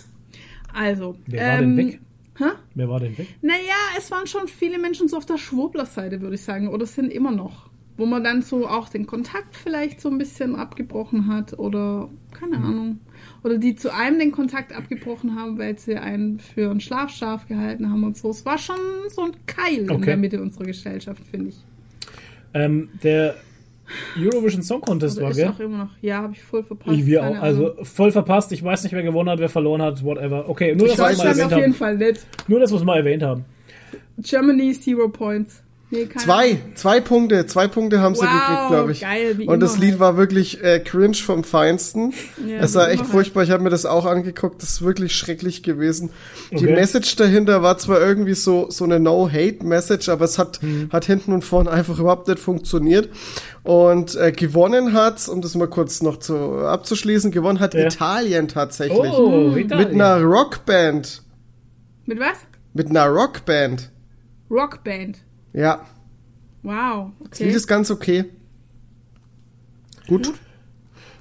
S8: Also.
S5: Wer war denn weg?
S8: Hä?
S5: Wer war denn weg?
S8: Naja, es waren schon viele Menschen so auf der Schwurbler-Seite, würde ich sagen. Oder es sind immer noch. Wo man dann so auch den Kontakt vielleicht so ein bisschen abgebrochen hat. Oder keine
S5: Mhm.
S8: Ahnung. Oder die zu einem den Kontakt abgebrochen haben, weil sie einen für ein Schlafschaf gehalten haben und so. Es war schon so ein Keil in
S5: Okay.
S8: der Mitte unserer Gesellschaft, finde ich.
S5: Ähm, der Eurovision Song Contest
S8: Oder
S5: war, gell?
S8: auch immer noch. Ja, habe ich voll verpasst.
S5: Ich wir auch. Also voll verpasst. Ich weiß nicht, wer gewonnen hat, wer verloren hat, whatever. Okay, nur,
S7: Ich
S5: dass wir es
S7: weiß
S5: mal erwähnt
S8: auf jeden
S5: haben. Nur, dass wir es mal erwähnt haben.
S8: Germany Zero Points. Nee,
S7: Zwei, zwei Punkte, zwei Punkte haben sie
S8: Wow,
S7: gekriegt, glaube ich.
S8: geil, wie
S7: Und das Lied
S8: halt.
S7: war wirklich äh, cringe vom Feinsten.
S8: Ja,
S7: es war echt
S8: immer
S7: furchtbar. Ich habe mir das auch angeguckt. Das ist wirklich schrecklich gewesen. Die
S5: Okay.
S7: Message dahinter war zwar irgendwie so so eine No-Hate-Message, aber es hat
S5: Hm.
S7: hat hinten und vorne einfach überhaupt nicht funktioniert. Und äh, gewonnen hat, um das mal kurz noch zu abzuschließen, gewonnen hat
S5: Ja.
S7: Italien tatsächlich
S5: Oh,
S7: mit
S5: Italien.
S7: einer Rockband.
S8: Mit was?
S7: Mit einer Rockband.
S8: Rockband.
S7: Ja,
S8: Wow.
S7: das
S8: Okay.
S7: Lied ist ganz okay. Gut.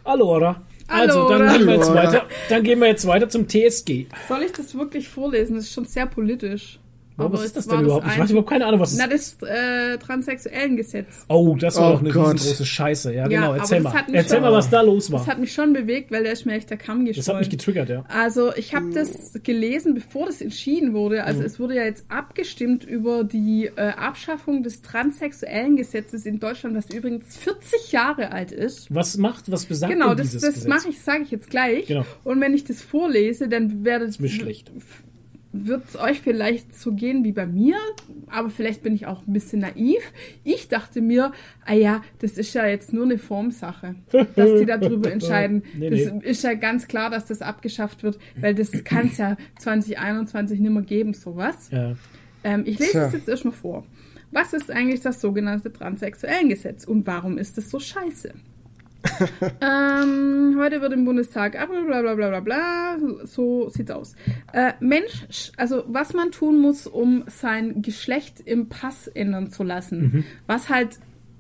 S5: Allora. Also, dann
S8: Allora.
S5: gehen wir jetzt weiter. Dann gehen wir jetzt weiter zum TSG.
S8: Soll ich das wirklich vorlesen? Das ist schon sehr politisch.
S5: Oh, was ist das denn überhaupt? Ich weiß überhaupt keine Ahnung, was es
S8: Na,
S5: ist.
S8: das äh, transsexuellen Gesetz.
S5: Oh, das war
S7: Oh
S5: doch eine
S7: Gott.
S5: riesengroße Scheiße. Ja,
S8: Ja,
S5: genau.
S8: aber
S5: Erzähl
S8: das
S5: mal.
S8: hat mich
S5: Erzähl
S8: schon-
S5: mal, was da los
S8: Das
S5: war.
S8: hat mich schon bewegt, weil der ist mir echt der Kamm
S5: Das hat
S8: geschwollen.
S5: mich getriggert, ja.
S8: Also ich habe das gelesen, bevor das entschieden wurde. Also
S5: Mhm.
S8: es wurde ja jetzt abgestimmt über die äh, Abschaffung des transsexuellen Gesetzes in Deutschland, das übrigens 40 Jahre alt ist.
S5: Was macht, was besagt
S8: Genau,
S5: denn
S8: das, das mache ich, sage ich jetzt gleich.
S5: Genau.
S8: Und wenn ich das vorlese, dann werde
S5: Das ist schlecht.
S8: Wird es euch vielleicht so gehen wie bei mir, aber vielleicht bin ich auch ein bisschen naiv. Ich dachte mir, ah ja, das ist ja jetzt nur eine Formsache, dass die darüber entscheiden.
S5: Nee,
S8: das
S5: nee.
S8: ist ja ganz klar, dass das abgeschafft wird, weil das kann es ja 2021 nicht mehr geben, sowas.
S5: Ja.
S8: Ähm, ich lese es jetzt erstmal vor. Was ist eigentlich das sogenannte Transsexuellengesetz und warum ist es so scheiße? ähm, heute wird im Bundestag ab, bla bla bla bla bla, so sieht's aus. Äh, Mensch, also was man tun muss, um sein Geschlecht im Pass ändern zu lassen, was halt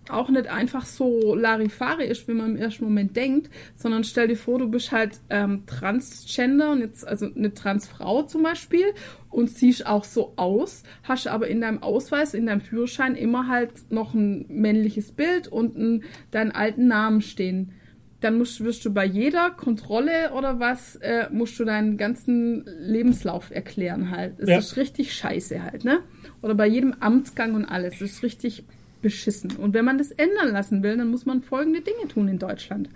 S8: auch nicht einfach so Larifari ist, wie man im ersten Moment denkt, sondern stell dir vor, du bist halt ähm, Transgender und jetzt also eine Transfrau zum Beispiel und siehst auch so aus, hast aber in deinem Ausweis, in deinem Führerschein immer halt noch ein männliches Bild und einen, deinen alten Namen stehen. Dann musst, wirst du bei jeder Kontrolle oder was, äh, musst du deinen ganzen Lebenslauf erklären halt. Das
S5: Ja.
S8: ist richtig scheiße halt, ne? Oder bei jedem Amtsgang und alles. Das ist richtig beschissen. Und wenn man das ändern lassen will, dann muss man folgende Dinge tun in Deutschland.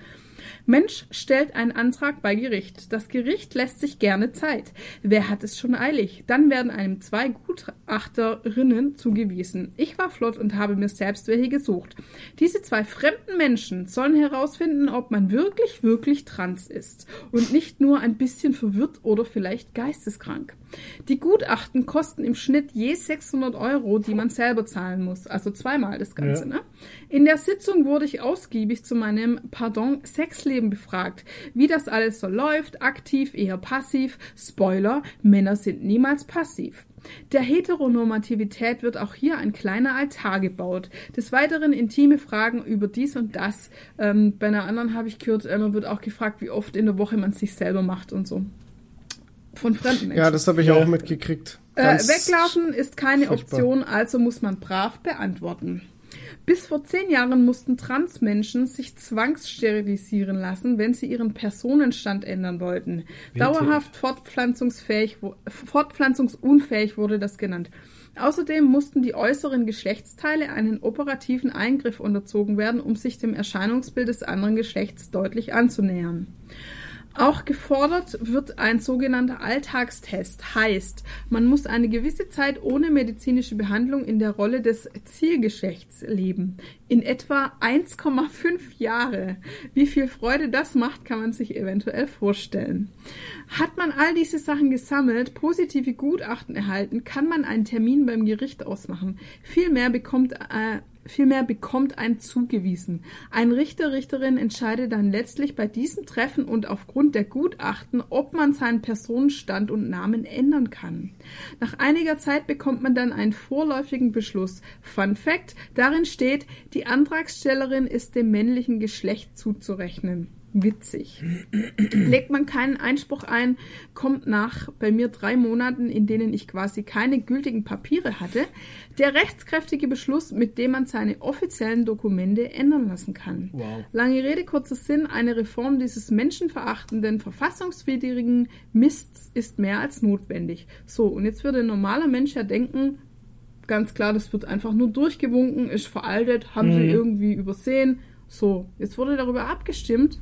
S8: Mensch stellt einen Antrag bei Gericht. Das Gericht lässt sich gerne Zeit. Wer hat es schon eilig? Dann werden einem zwei Gutachterinnen zugewiesen. Ich war flott und habe mir selbst welche gesucht. Diese zwei fremden Menschen sollen herausfinden, ob man wirklich, wirklich trans ist und nicht nur ein bisschen verwirrt oder vielleicht geisteskrank. Die Gutachten kosten im Schnitt je 600 Euro, die man selber zahlen muss. Also zweimal das Ganze.
S5: Ja.
S8: Ne? In der Sitzung wurde ich ausgiebig zu meinem, pardon, Sexleben befragt. Wie das alles so läuft, aktiv, eher passiv. Spoiler, Männer sind niemals passiv. Der Heteronormativität wird auch hier ein kleiner Altar gebaut. Des Weiteren intime Fragen über dies und das. Ähm, bei einer anderen habe ich gehört, äh, man wird auch gefragt, wie oft in der Woche man sich selber macht und so. Von fremden Menschen.
S7: Ja, das habe ich auch mitgekriegt.
S8: Äh, weglaufen ist keine
S7: furchtbar.
S8: Option, also muss man brav beantworten. Bis vor zehn Jahren mussten Transmenschen sich zwangssterilisieren lassen, wenn sie ihren Personenstand ändern wollten. Dauerhaft fortpflanzungsfähig, fortpflanzungsunfähig wurde das genannt. Außerdem mussten die äußeren Geschlechtsteile einen operativen Eingriff unterzogen werden, um sich dem Erscheinungsbild des anderen Geschlechts deutlich anzunähern. Auch gefordert wird ein sogenannter Alltagstest. Heißt, man muss eine gewisse Zeit ohne medizinische Behandlung in der Rolle des Zielgeschlechts leben. In etwa 1,5 Jahre. Wie viel Freude das macht, kann man sich eventuell vorstellen. Hat man all diese Sachen gesammelt, positive Gutachten erhalten, kann man einen Termin beim Gericht ausmachen. Vielmehr bekommt äh, Vielmehr bekommt ein zugewiesen. Ein Richter, Richterin entscheidet dann letztlich bei diesem Treffen und aufgrund der Gutachten, ob man seinen Personenstand und Namen ändern kann. Nach einiger Zeit bekommt man dann einen vorläufigen Beschluss. Fun Fact, darin steht, die Antragstellerin ist dem männlichen Geschlecht zuzurechnen. Witzig. Legt man keinen Einspruch ein, kommt nach bei mir drei Monaten, in denen ich quasi keine gültigen Papiere hatte, der rechtskräftige Beschluss, mit dem man seine offiziellen Dokumente ändern lassen kann.
S5: Wow.
S8: Lange Rede, kurzer Sinn, eine Reform dieses menschenverachtenden, verfassungswidrigen Mists ist mehr als notwendig. So, und jetzt würde ein normaler Mensch ja denken, ganz klar, das wird einfach nur durchgewunken, ist veraltet, haben sie
S5: Mhm.
S8: irgendwie übersehen. So, jetzt wurde darüber abgestimmt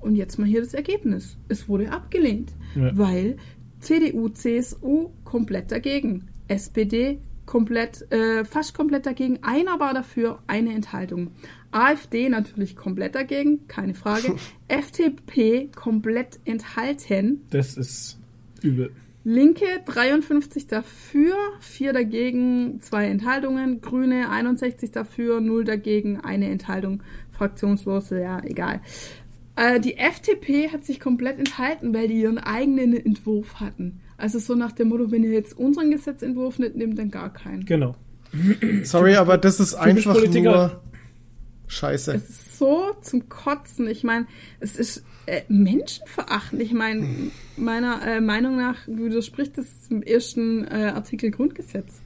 S8: und jetzt mal hier das Ergebnis. Es wurde abgelehnt,
S5: Ja.
S8: weil CDU, CSU komplett dagegen, SPD komplett, äh, fast komplett dagegen, einer war dafür, eine Enthaltung. AfD natürlich komplett dagegen, keine Frage. FDP komplett enthalten.
S5: Das ist übel.
S8: Linke 53 dafür, 4 dagegen, 2 Enthaltungen. Grüne 61 dafür, 0 dagegen, eine Enthaltung. Fraktionslose, ja, egal. Äh, die FDP hat sich komplett enthalten, weil die ihren eigenen Entwurf hatten. Also so nach dem Motto, wenn ihr jetzt unseren Gesetzentwurf nicht nehmt, dann gar keinen.
S5: Genau.
S7: Sorry, aber das ist einfach
S5: Politiker.
S7: nur Scheiße.
S8: Es ist so zum Kotzen. Ich meine, es ist äh, menschenverachtend. Ich meine, meiner äh, Meinung nach widerspricht das dem ersten äh, Artikel Grundgesetz.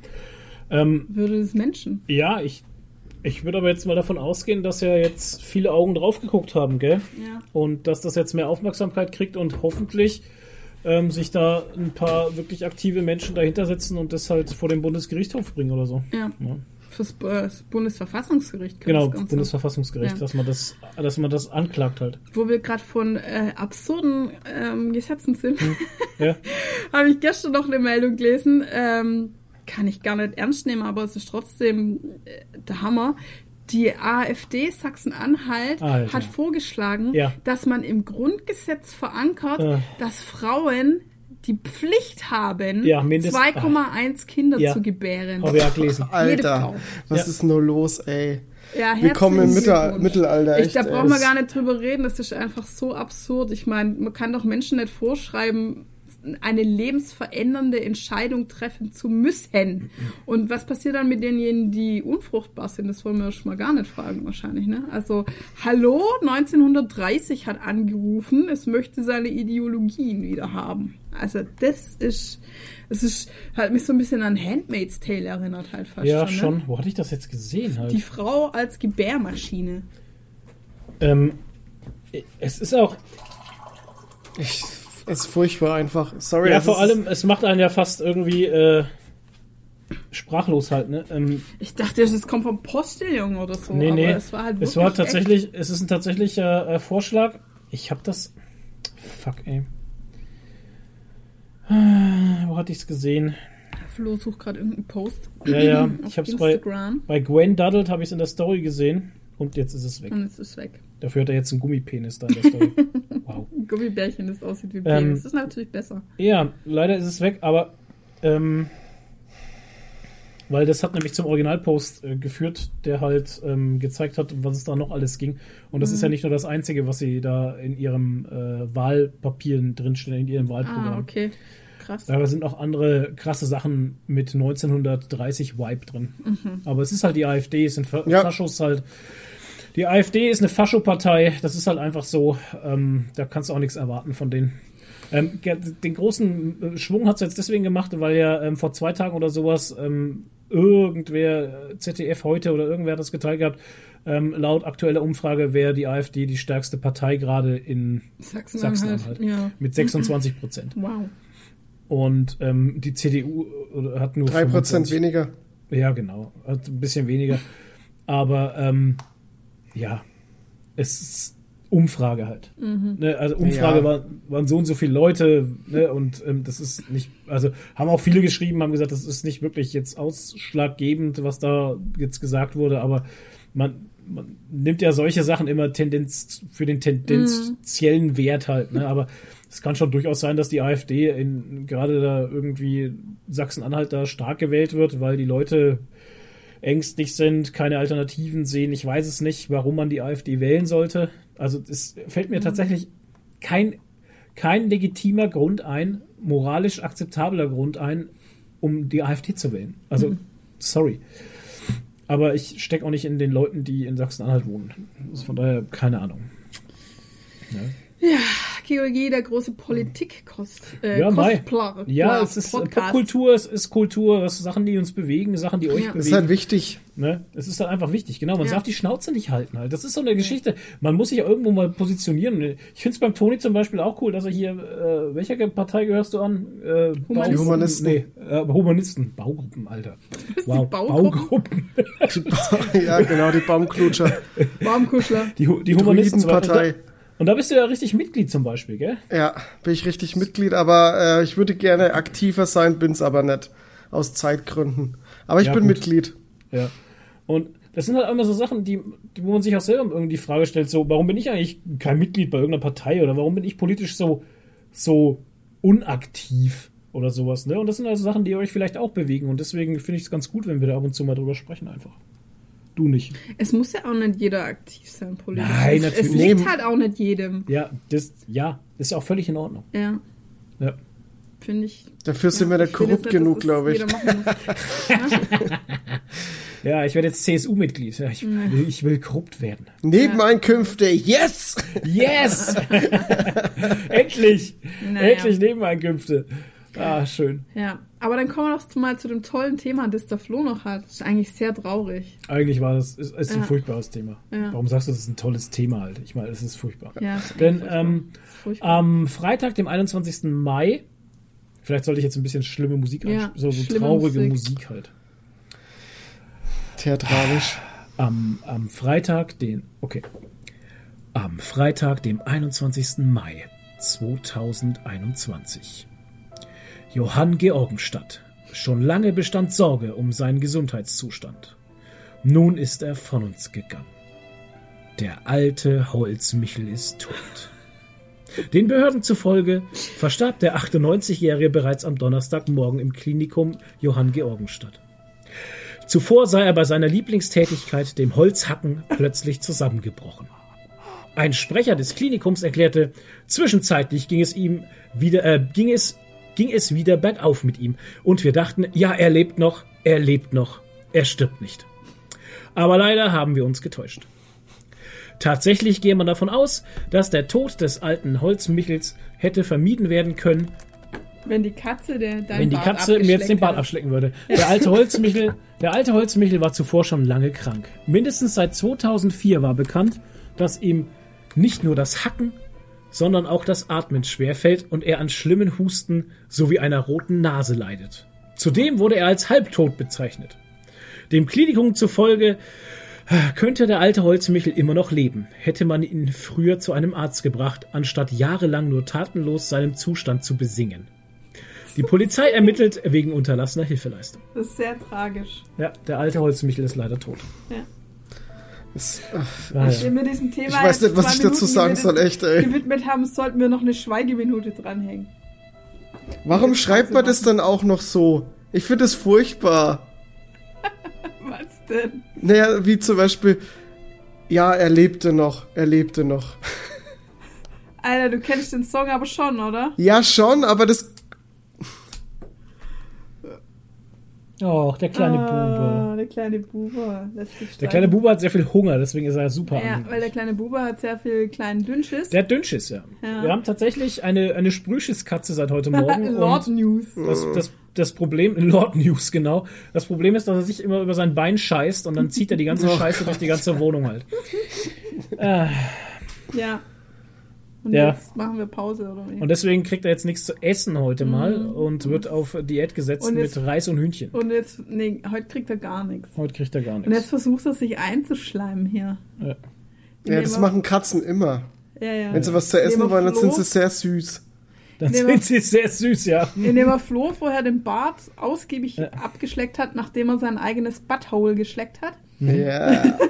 S5: Ähm,
S8: Würde des Menschen.
S5: ja, ich, ich würde aber jetzt mal davon ausgehen, dass ja jetzt viele Augen drauf geguckt haben, gell?
S8: Ja.
S5: Und dass das jetzt mehr Aufmerksamkeit kriegt und hoffentlich ähm, sich da ein paar wirklich aktive Menschen dahinter setzen und das halt vor den Bundesgerichtshof bringen oder so.
S8: Ja.
S5: Ja.
S8: Fürs Bundesverfassungsgericht.
S5: Genau,
S8: das.
S5: Bundesverfassungsgericht,
S8: Ja.
S5: dass man das, dass man das anklagt halt.
S8: Wo wir gerade von äh, absurden ähm, Gesetzen sind,
S5: Ja.
S8: habe ich gestern noch eine Meldung gelesen. Ähm, kann ich gar nicht ernst nehmen, aber es ist trotzdem äh, der Hammer. Die AfD Sachsen-Anhalt
S5: Alter.
S8: hat vorgeschlagen,
S5: Ja.
S8: dass man im Grundgesetz verankert,
S5: Äh.
S8: dass Frauen die Pflicht haben,
S5: Ja, mindest-
S8: 2,1 Kinder
S5: Ja.
S8: zu gebären.
S5: Habe ich auch gelesen.
S7: Alter, was
S5: Ja.
S7: ist nur los, ey?
S8: Ja,
S7: Wir kommen im Mittel. Mittelalter
S8: Ich,
S7: echt.
S8: da brauchen wir gar nicht drüber reden, das ist einfach so absurd. Ich meine, man kann doch Menschen nicht vorschreiben, eine lebensverändernde Entscheidung treffen zu müssen. Und was passiert dann mit denjenigen, die unfruchtbar sind? Das wollen wir schon mal gar nicht fragen, wahrscheinlich. Ne? Also, hallo, 1930 hat angerufen, es möchte seine Ideologien wieder haben. Also, das ist, es ist, hat mich so ein bisschen an Handmaid's Tale erinnert, halt fast
S5: Ja,
S8: schon.
S5: schon.
S8: Ne?
S5: Wo hatte ich das jetzt gesehen halt?
S8: Die Frau als Gebärmaschine.
S5: Ähm, es ist auch,
S7: Ich, ist furchtbar einfach. Sorry.
S5: ja, vor allem, es macht einen ja fast irgendwie äh, sprachlos halt, ne? Ähm,
S8: Ich dachte, das kommt vom Postillon oder so.
S5: nee,
S8: aber
S5: nee.
S8: es war halt
S5: es war tatsächlich, es ist ein tatsächlicher äh, Vorschlag ich habe das. Fuck, ey. Ah, Wo hatte ich es gesehen?
S8: Flo sucht gerade irgendeinen Post.
S5: Ja, ja.
S8: Auf
S5: Ich habe es bei,
S8: Instagram.
S5: bei Gwen Duddelt habe ich es in der Story gesehen und jetzt ist es weg.
S8: Und es ist weg.
S5: Dafür hat er jetzt einen Gummipenis da in der Story. wow.
S8: Ein Gummibärchen, das aussieht wie
S5: Ähm,
S8: Penis. Das ist natürlich besser.
S5: Ja, leider ist es weg, aber ähm, weil das hat nämlich zum Originalpost äh, geführt, der halt ähm, gezeigt hat, was es da noch alles ging. Und das ist ja nicht nur das Einzige, was sie da in ihrem äh, Wahlpapieren drinstehen, in ihrem Wahlprogramm.
S8: Ah, okay. Krass.
S5: Da sind auch andere krasse Sachen mit 1930 Vibe drin. Aber es ist halt die AfD, es sind Fa
S7: Ja.
S5: Faschos halt. Die AfD ist eine Faschopartei, das ist halt einfach so. Ähm, da kannst du auch nichts erwarten von denen. Ähm, den großen äh, Schwung hat es jetzt deswegen gemacht, weil ja ähm, vor zwei Tagen oder sowas ähm, irgendwer, äh, ZDF heute oder irgendwer hat das geteilt gehabt, ähm, laut aktueller Umfrage wäre die AfD die stärkste Partei gerade in
S8: Sachsen-Anhalt.
S5: Sachsen-Anhalt.
S8: Ja.
S5: mit 26 Prozent.
S8: Wow.
S5: Und ähm, die CDU äh, hat nur
S7: 3%
S5: 25.
S7: weniger.
S5: Ja, genau. Hat ein bisschen weniger. Aber ähm, ja, es ist Umfrage halt. Ne, also Umfrage
S7: Ja.
S5: war, waren so und so viele Leute ne, und ähm, das ist nicht, also haben auch viele geschrieben, haben gesagt, das ist nicht wirklich jetzt ausschlaggebend, was da jetzt gesagt wurde, aber man, man nimmt ja solche Sachen immer Tendenz für den tendenziellen Wert halt, ne? Aber es kann schon durchaus sein, dass die AfD in gerade da irgendwie Sachsen-Anhalt da stark gewählt wird, weil die Leute ängstlich sind, keine Alternativen sehen. Ich weiß es nicht, warum man die AfD wählen sollte. Also es fällt mir tatsächlich kein, kein legitimer Grund ein, moralisch akzeptabler Grund ein, um die AfD zu wählen. Also, sorry. Aber ich stecke auch nicht in den Leuten, die in Sachsen-Anhalt wohnen. Also von daher keine Ahnung.
S8: Georgie, der große Politik-Kost. Äh,
S5: Ja, Mai.
S8: Kostpla-
S5: Ja, es ist
S8: Podcast.
S5: Popkultur, es ist Kultur, es sind Sachen, die uns bewegen, Sachen, die euch
S8: Ja.
S5: bewegen.
S7: Das ist halt wichtig.
S5: Ne? Es ist halt einfach wichtig, genau. Man
S8: Ja.
S5: darf die Schnauze nicht halten halt. Das ist so eine Geschichte. Man muss sich ja irgendwo mal positionieren. Ich finde es beim Toni zum Beispiel auch cool, dass er hier, äh, welcher Partei gehörst du an? Äh,
S8: Humanisten.
S7: Die Humanisten.
S5: Nee, äh, Humanisten. Baugruppen, Alter. Wow,
S8: Baugruppen?
S5: Baugruppen.
S7: ja, genau, die Baumklutscher.
S8: Warmkuschler.
S5: Die, die Humanisten.
S7: Druidenpartei.
S5: Und da bist du ja richtig Mitglied zum Beispiel, gell?
S7: Ja, bin ich richtig Mitglied, aber äh, ich würde gerne aktiver sein, bin's aber nicht. Aus Zeitgründen. Aber ich
S5: Ja,
S7: bin
S5: gut.
S7: Mitglied.
S5: Ja. Und das sind halt immer so Sachen, die, die, wo man sich auch selber irgendwie die Frage stellt, so, warum bin ich eigentlich kein Mitglied bei irgendeiner Partei oder warum bin ich politisch so, so unaktiv oder sowas, ne? Und das sind also Sachen, die euch vielleicht auch bewegen und deswegen finde ich es ganz gut, wenn wir da ab und zu mal drüber sprechen einfach. Du nicht.
S8: Es muss ja auch nicht jeder aktiv sein, politisch.
S5: Nein,
S8: es,
S5: natürlich
S8: Es liegt
S7: nicht.
S8: halt auch nicht jedem.
S5: Ja, das, ja, das ist ja auch völlig in Ordnung.
S8: Ja,
S5: Ja.
S8: finde ich.
S7: Dafür sind wir
S8: ja, will jetzt
S7: korrupt
S8: nicht,
S7: genug, glaube ich.
S5: Ja, ich werde jetzt CSU-Mitglied. Ich, will, ich will korrupt werden.
S7: Nebeneinkünfte, yes!
S5: Yes! Endlich!
S8: Naja.
S5: Endlich Nebeneinkünfte. Ah, schön.
S8: Ja, aber dann kommen wir doch mal zu dem tollen Thema, das der Flo noch hat. Das ist eigentlich sehr traurig.
S5: Eigentlich war das ist, ist ein
S8: Ja.
S5: furchtbares Thema.
S8: Ja.
S5: Warum sagst du, das ist ein tolles Thema halt? Ich meine, es ist furchtbar.
S8: Ja, ist
S5: Denn
S8: furchtbar.
S5: ähm,
S8: ist furchtbar.
S5: am Freitag, dem 21. Mai, vielleicht sollte ich jetzt ein bisschen schlimme Musik
S8: Ja,
S5: so, so
S8: schlimme
S5: traurige
S8: Musik.
S5: Musik. halt.
S7: Theatralisch.
S5: Am, am Freitag, den, okay. Am Freitag, dem 21. Mai 2021. Johann Georgenstadt. Schon lange bestand Sorge um seinen Gesundheitszustand. Nun ist er von uns gegangen. Der alte Holzmichel ist tot. Den Behörden zufolge verstarb der 98-Jährige bereits am Donnerstagmorgen im Klinikum Johann Georgenstadt. Zuvor sei er bei seiner Lieblingstätigkeit, dem Holzhacken, plötzlich zusammengebrochen. Ein Sprecher des Klinikums erklärte, zwischenzeitlich ging es ihm wieder, äh, ging es, ging es wieder bergauf mit ihm. Und wir dachten, ja, er lebt noch, er lebt noch, er stirbt nicht. Aber leider haben wir uns getäuscht. Tatsächlich gehe man davon aus, dass der Tod des alten Holzmichels hätte vermieden werden können,
S8: Wenn die Katze der
S5: wenn die
S8: Bart
S5: Katze mir jetzt den Bart abschlecken würde. Der alte Holzmichel, der alte Holzmichel war zuvor schon lange krank. Mindestens seit 2004 war bekannt, dass ihm nicht nur das Hacken, sondern auch das Atmen schwerfällt und er an schlimmen Husten sowie einer roten Nase leidet. Zudem wurde er als halbtot bezeichnet. Dem Klinikum zufolge Könnte der alte Holzmichel immer noch leben, hätte man ihn früher zu einem Arzt gebracht, anstatt jahrelang nur tatenlos seinem Zustand zu besingen. Die Polizei ermittelt wegen unterlassener Hilfeleistung.
S8: Das ist sehr tragisch.
S5: Ja, der alte Holzmichel ist leider tot.
S8: Ja.
S7: Das, ach,
S5: ja.
S8: wir diesem Thema
S7: Ich weiß nicht, was ich dazu
S8: Minuten
S7: sagen
S8: gewidmet-
S7: soll, echt, ey.
S8: gewidmet haben, sollten wir noch eine Schweigeminute dranhängen.
S7: warum schreibt man das dann auch noch so? Ich finde es furchtbar.
S8: Was denn?
S7: Naja, wie zum Beispiel, ja, er lebte noch, er lebte noch.
S8: Alter, du kennst den Song aber schon, oder?
S7: Ja, schon, aber das,
S5: Oh, der kleine
S8: ah,
S5: Bube.
S8: Der kleine Bube
S5: Der kleine Bube hat sehr viel Hunger, deswegen ist er super
S8: Ja,
S5: angenehm.
S8: weil der kleine Bube hat sehr viel kleinen Dünnschiss.
S5: Der hat Dünnschiss, ja.
S8: Ja.
S5: Wir haben tatsächlich eine, eine Sprühschisskatze seit heute Morgen.
S8: Lord
S5: und
S8: News.
S5: das, das, das Problem, Lord News, genau. Das Problem ist, dass er sich immer über sein Bein scheißt und dann zieht er die ganze
S7: Oh
S5: Scheiße durch die ganze Wohnung halt. Ah,
S8: Ja. Und
S5: Ja.
S8: jetzt machen wir Pause, oder wie?
S5: und deswegen kriegt er jetzt nichts zu essen heute mal und wird auf Diät gesetzt
S8: Mhm. Und
S5: mit
S8: jetzt-
S5: Reis und Hühnchen.
S8: Und jetzt, nee, heute kriegt er gar nichts.
S5: Heute kriegt er gar
S8: Und jetzt
S5: nichts.
S8: versucht er sich einzuschleimen hier.
S5: Ja.
S7: ja, das machen Katzen immer.
S8: Ja, ja.
S7: Wenn sie was zu essen
S8: Nehmen wir
S7: wollen, dann sind sie sehr süß.
S5: Dann
S8: Nee,
S5: sind sie sehr süß, ja.
S8: Indem er Flo vorher den Bart ausgiebig
S5: Ja.
S8: abgeschleckt hat, nachdem er sein eigenes Butthole geschleckt hat.
S5: Mhm.
S7: Ja.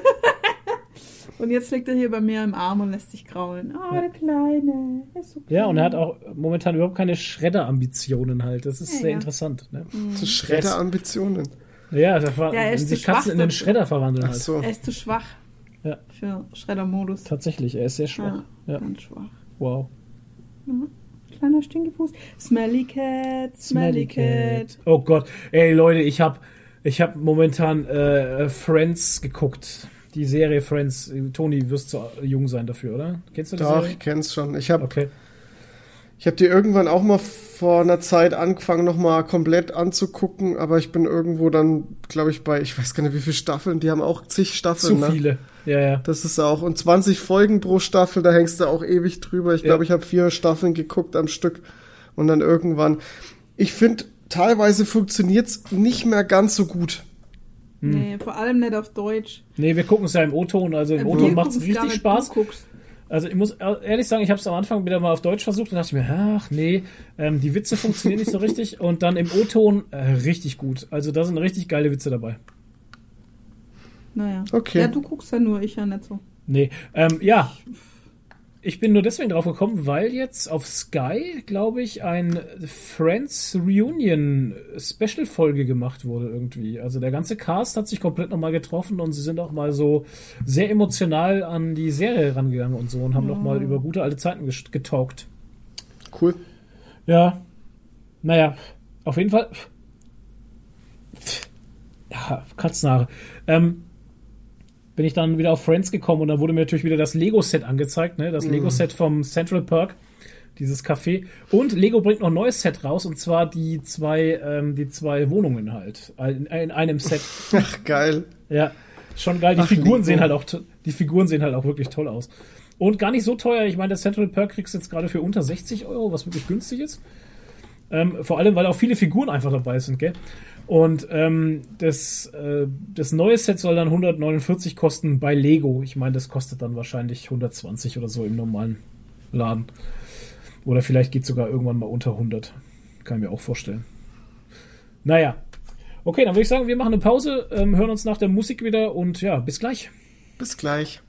S8: Und jetzt liegt er hier bei mir im Arm und lässt sich kraulen. Oh, der Kleine. Ist so klein.
S5: Ja, und er hat auch momentan überhaupt keine Schredderambitionen halt. Das ist
S8: Ja,
S5: sehr
S8: ja.
S5: interessant. Ne?
S7: So Schredderambitionen.
S5: Ja, das war,
S8: Ja, er
S5: wenn
S8: ist
S5: sich
S8: zu schwach
S5: Katzen in den. Schredder verwandeln halt.
S7: so.
S8: Er ist zu schwach
S5: Ja.
S8: für Schreddermodus.
S5: Tatsächlich, er ist sehr schwach.
S8: Ja,
S5: Ja.
S8: ganz schwach.
S5: Wow.
S8: Kleiner Stinkefuß. Smelly Cat, Smelly Cat.
S5: Oh Gott. Ey, Leute, ich hab, ich hab momentan äh, Friends geguckt. Die Serie Friends. Toni, wirst zu jung sein dafür, oder? Kennst du die
S7: Doch,
S5: Serie?
S7: ich kenn's schon. Ich habe
S5: Okay.
S7: ich hab die irgendwann auch mal vor einer Zeit angefangen, nochmal komplett anzugucken, aber ich bin irgendwo dann, glaube ich, bei, ich weiß gar nicht, wie viele Staffeln, die haben auch zig
S5: Zu
S7: Staffeln, ne?
S5: viele. Ja, ja.
S7: Das ist auch, und 20 Folgen pro Staffel, da hängst du auch ewig drüber. Ich
S5: Ja.
S7: glaube, ich habe vier Staffeln geguckt am Stück und dann irgendwann. Ich finde, teilweise funktioniert's nicht mehr ganz so gut.
S5: Hm.
S8: Nee, vor allem nicht auf Deutsch.
S5: Nee, wir gucken es ja im O-Ton. Also im O-Ton
S8: gucken's gar
S5: richtig
S8: nicht,
S5: Spaß. Also ich muss ehrlich sagen, ich habe es am Anfang wieder mal auf Deutsch versucht und dachte ich mir, ach nee, ähm, die Witze funktionieren nicht so richtig. Und dann im O-Ton äh, richtig gut. Also da sind richtig geile Witze dabei.
S8: Naja.
S7: Okay.
S8: Ja, du guckst ja nur, ich ja nicht so.
S5: Nee, ähm, ja. Ich bin nur deswegen drauf gekommen, weil jetzt auf Sky, glaube ich, ein Friends Reunion Special Folge gemacht wurde irgendwie. Also der ganze Cast hat sich komplett nochmal getroffen und sie sind auch mal so sehr emotional an die Serie rangegangen und so und haben noch mal über gute alte Zeiten getalkt.
S7: Cool.
S5: Ja. Naja, auf jeden Fall. Ja, Katzenhaare. Ähm, bin ich dann wieder auf Friends gekommen und dann wurde mir natürlich wieder das Lego-Set angezeigt, ne? Das Lego-Set vom Central Park, dieses Café. Und Lego bringt noch ein neues Set raus und zwar die zwei, ähm, die zwei Wohnungen halt. In, in einem Set.
S7: Ach, geil.
S5: Ja, schon geil. Die
S7: Ach,
S5: Figuren
S7: Lego.
S5: sehen halt auch, die Figuren sehen halt auch wirklich toll aus. Und gar nicht so teuer. Ich meine, der Central Perk kriegst du jetzt gerade für unter 60 Euro, was wirklich günstig ist. Ähm, vor allem, weil auch viele Figuren einfach dabei sind, gell? Und ähm, das, äh, das neue Set soll dann 149 kosten bei Lego. Ich meine, das kostet dann wahrscheinlich 120 oder so im normalen Laden. Oder vielleicht geht sogar irgendwann mal unter 100. Kann ich mir auch vorstellen. Naja. Okay, dann würde ich sagen, wir machen eine Pause, ähm, hören uns nach der Musik wieder und ja, bis gleich.
S7: Bis gleich.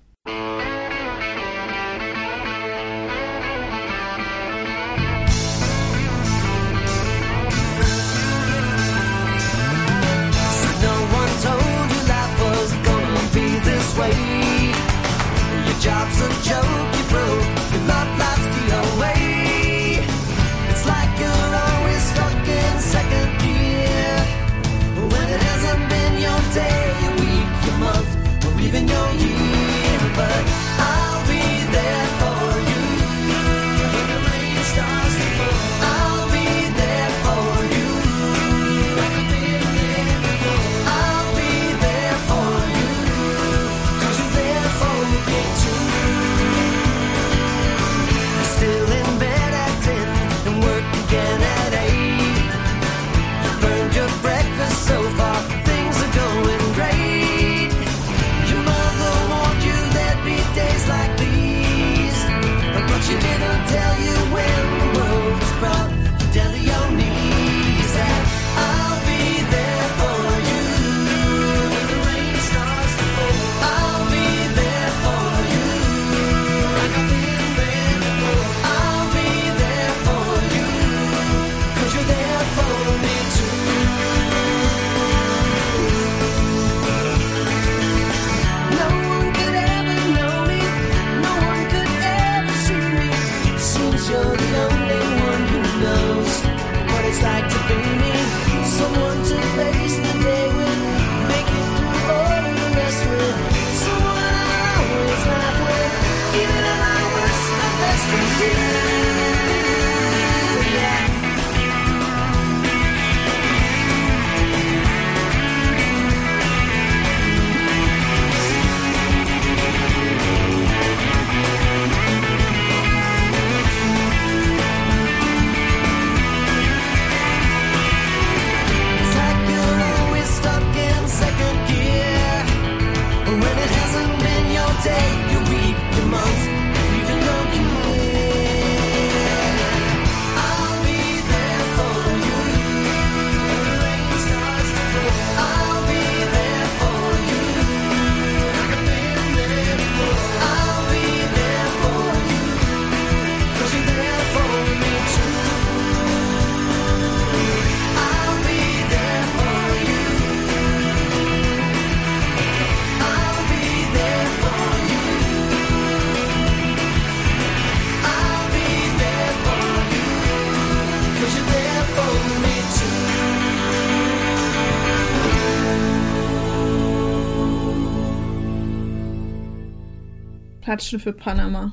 S8: Klatschen für Panama.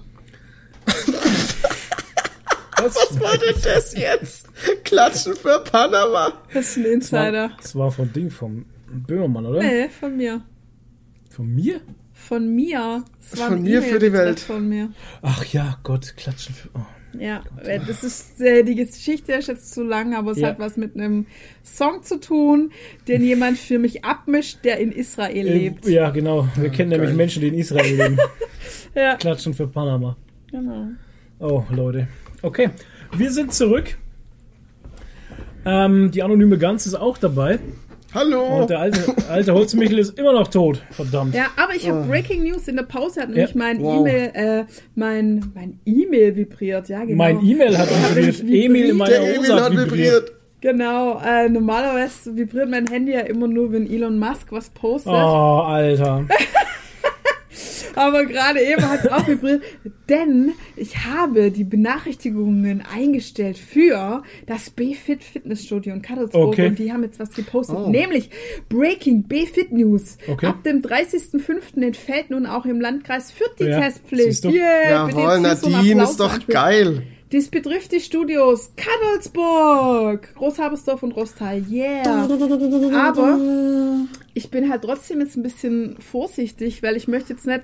S7: Was war denn das jetzt? Klatschen für Panama.
S8: Das ist ein Insider.
S5: Das war von Ding, vom Böhmermann, oder?
S8: Nee, von mir.
S5: Von mir?
S8: Von mir. Das war
S7: Von mir für die Welt.
S8: Von mir.
S5: Ach ja, Gott, klatschen für. Oh.
S8: Ja, äh, das ist, äh, die Geschichte ist jetzt zu lang, aber es
S5: Ja.
S8: hat was mit einem Song zu tun, den jemand für mich abmischt, der in Israel lebt.
S5: Äh, Ja, genau. Wir kennen nämlich
S7: geil.
S5: Menschen, die in Israel leben.
S8: Ja,
S5: Klatschen für Panama.
S8: genau.
S5: Oh, Leute. Okay, wir sind zurück. Ähm, die anonyme Gans ist auch dabei.
S7: Hallo.
S5: Und der alte, alte Holzmichel ist immer noch tot. Verdammt.
S8: Ja, aber ich habe Breaking News in der Pause, hat nämlich mein
S7: Wow.
S8: E-Mail, äh, mein, mein E-Mail vibriert, ja, genau.
S5: Mein E-Mail hat
S8: Ja,
S5: vibriert. Emil in meiner
S7: Der Emil
S5: Hose
S7: hat
S5: hat vibriert.
S7: vibriert.
S8: Genau, äh, normalerweise vibriert mein Handy ja immer nur, wenn Elon Musk was postet.
S5: Oh, Alter.
S8: Aber gerade eben hat es auch vibriert, denn ich habe die Benachrichtigungen eingestellt für das B-Fit Fitnessstudio in Karlsruhe
S5: Okay.
S8: und die haben jetzt was gepostet,
S7: Oh.
S8: nämlich Breaking B-Fit News.
S5: Okay.
S8: Ab dem 30.05. entfällt nun auch im Landkreis Fürth die
S5: Ja,
S8: Testpflicht. Yeah,
S7: Jawohl, Nadine, ist doch
S8: einspielen.
S7: geil.
S8: Dies betrifft die Studios Kadolsburg, Großhabersdorf und Rostal. Yeah. Aber ich bin halt trotzdem jetzt ein bisschen vorsichtig, weil ich möchte jetzt nicht,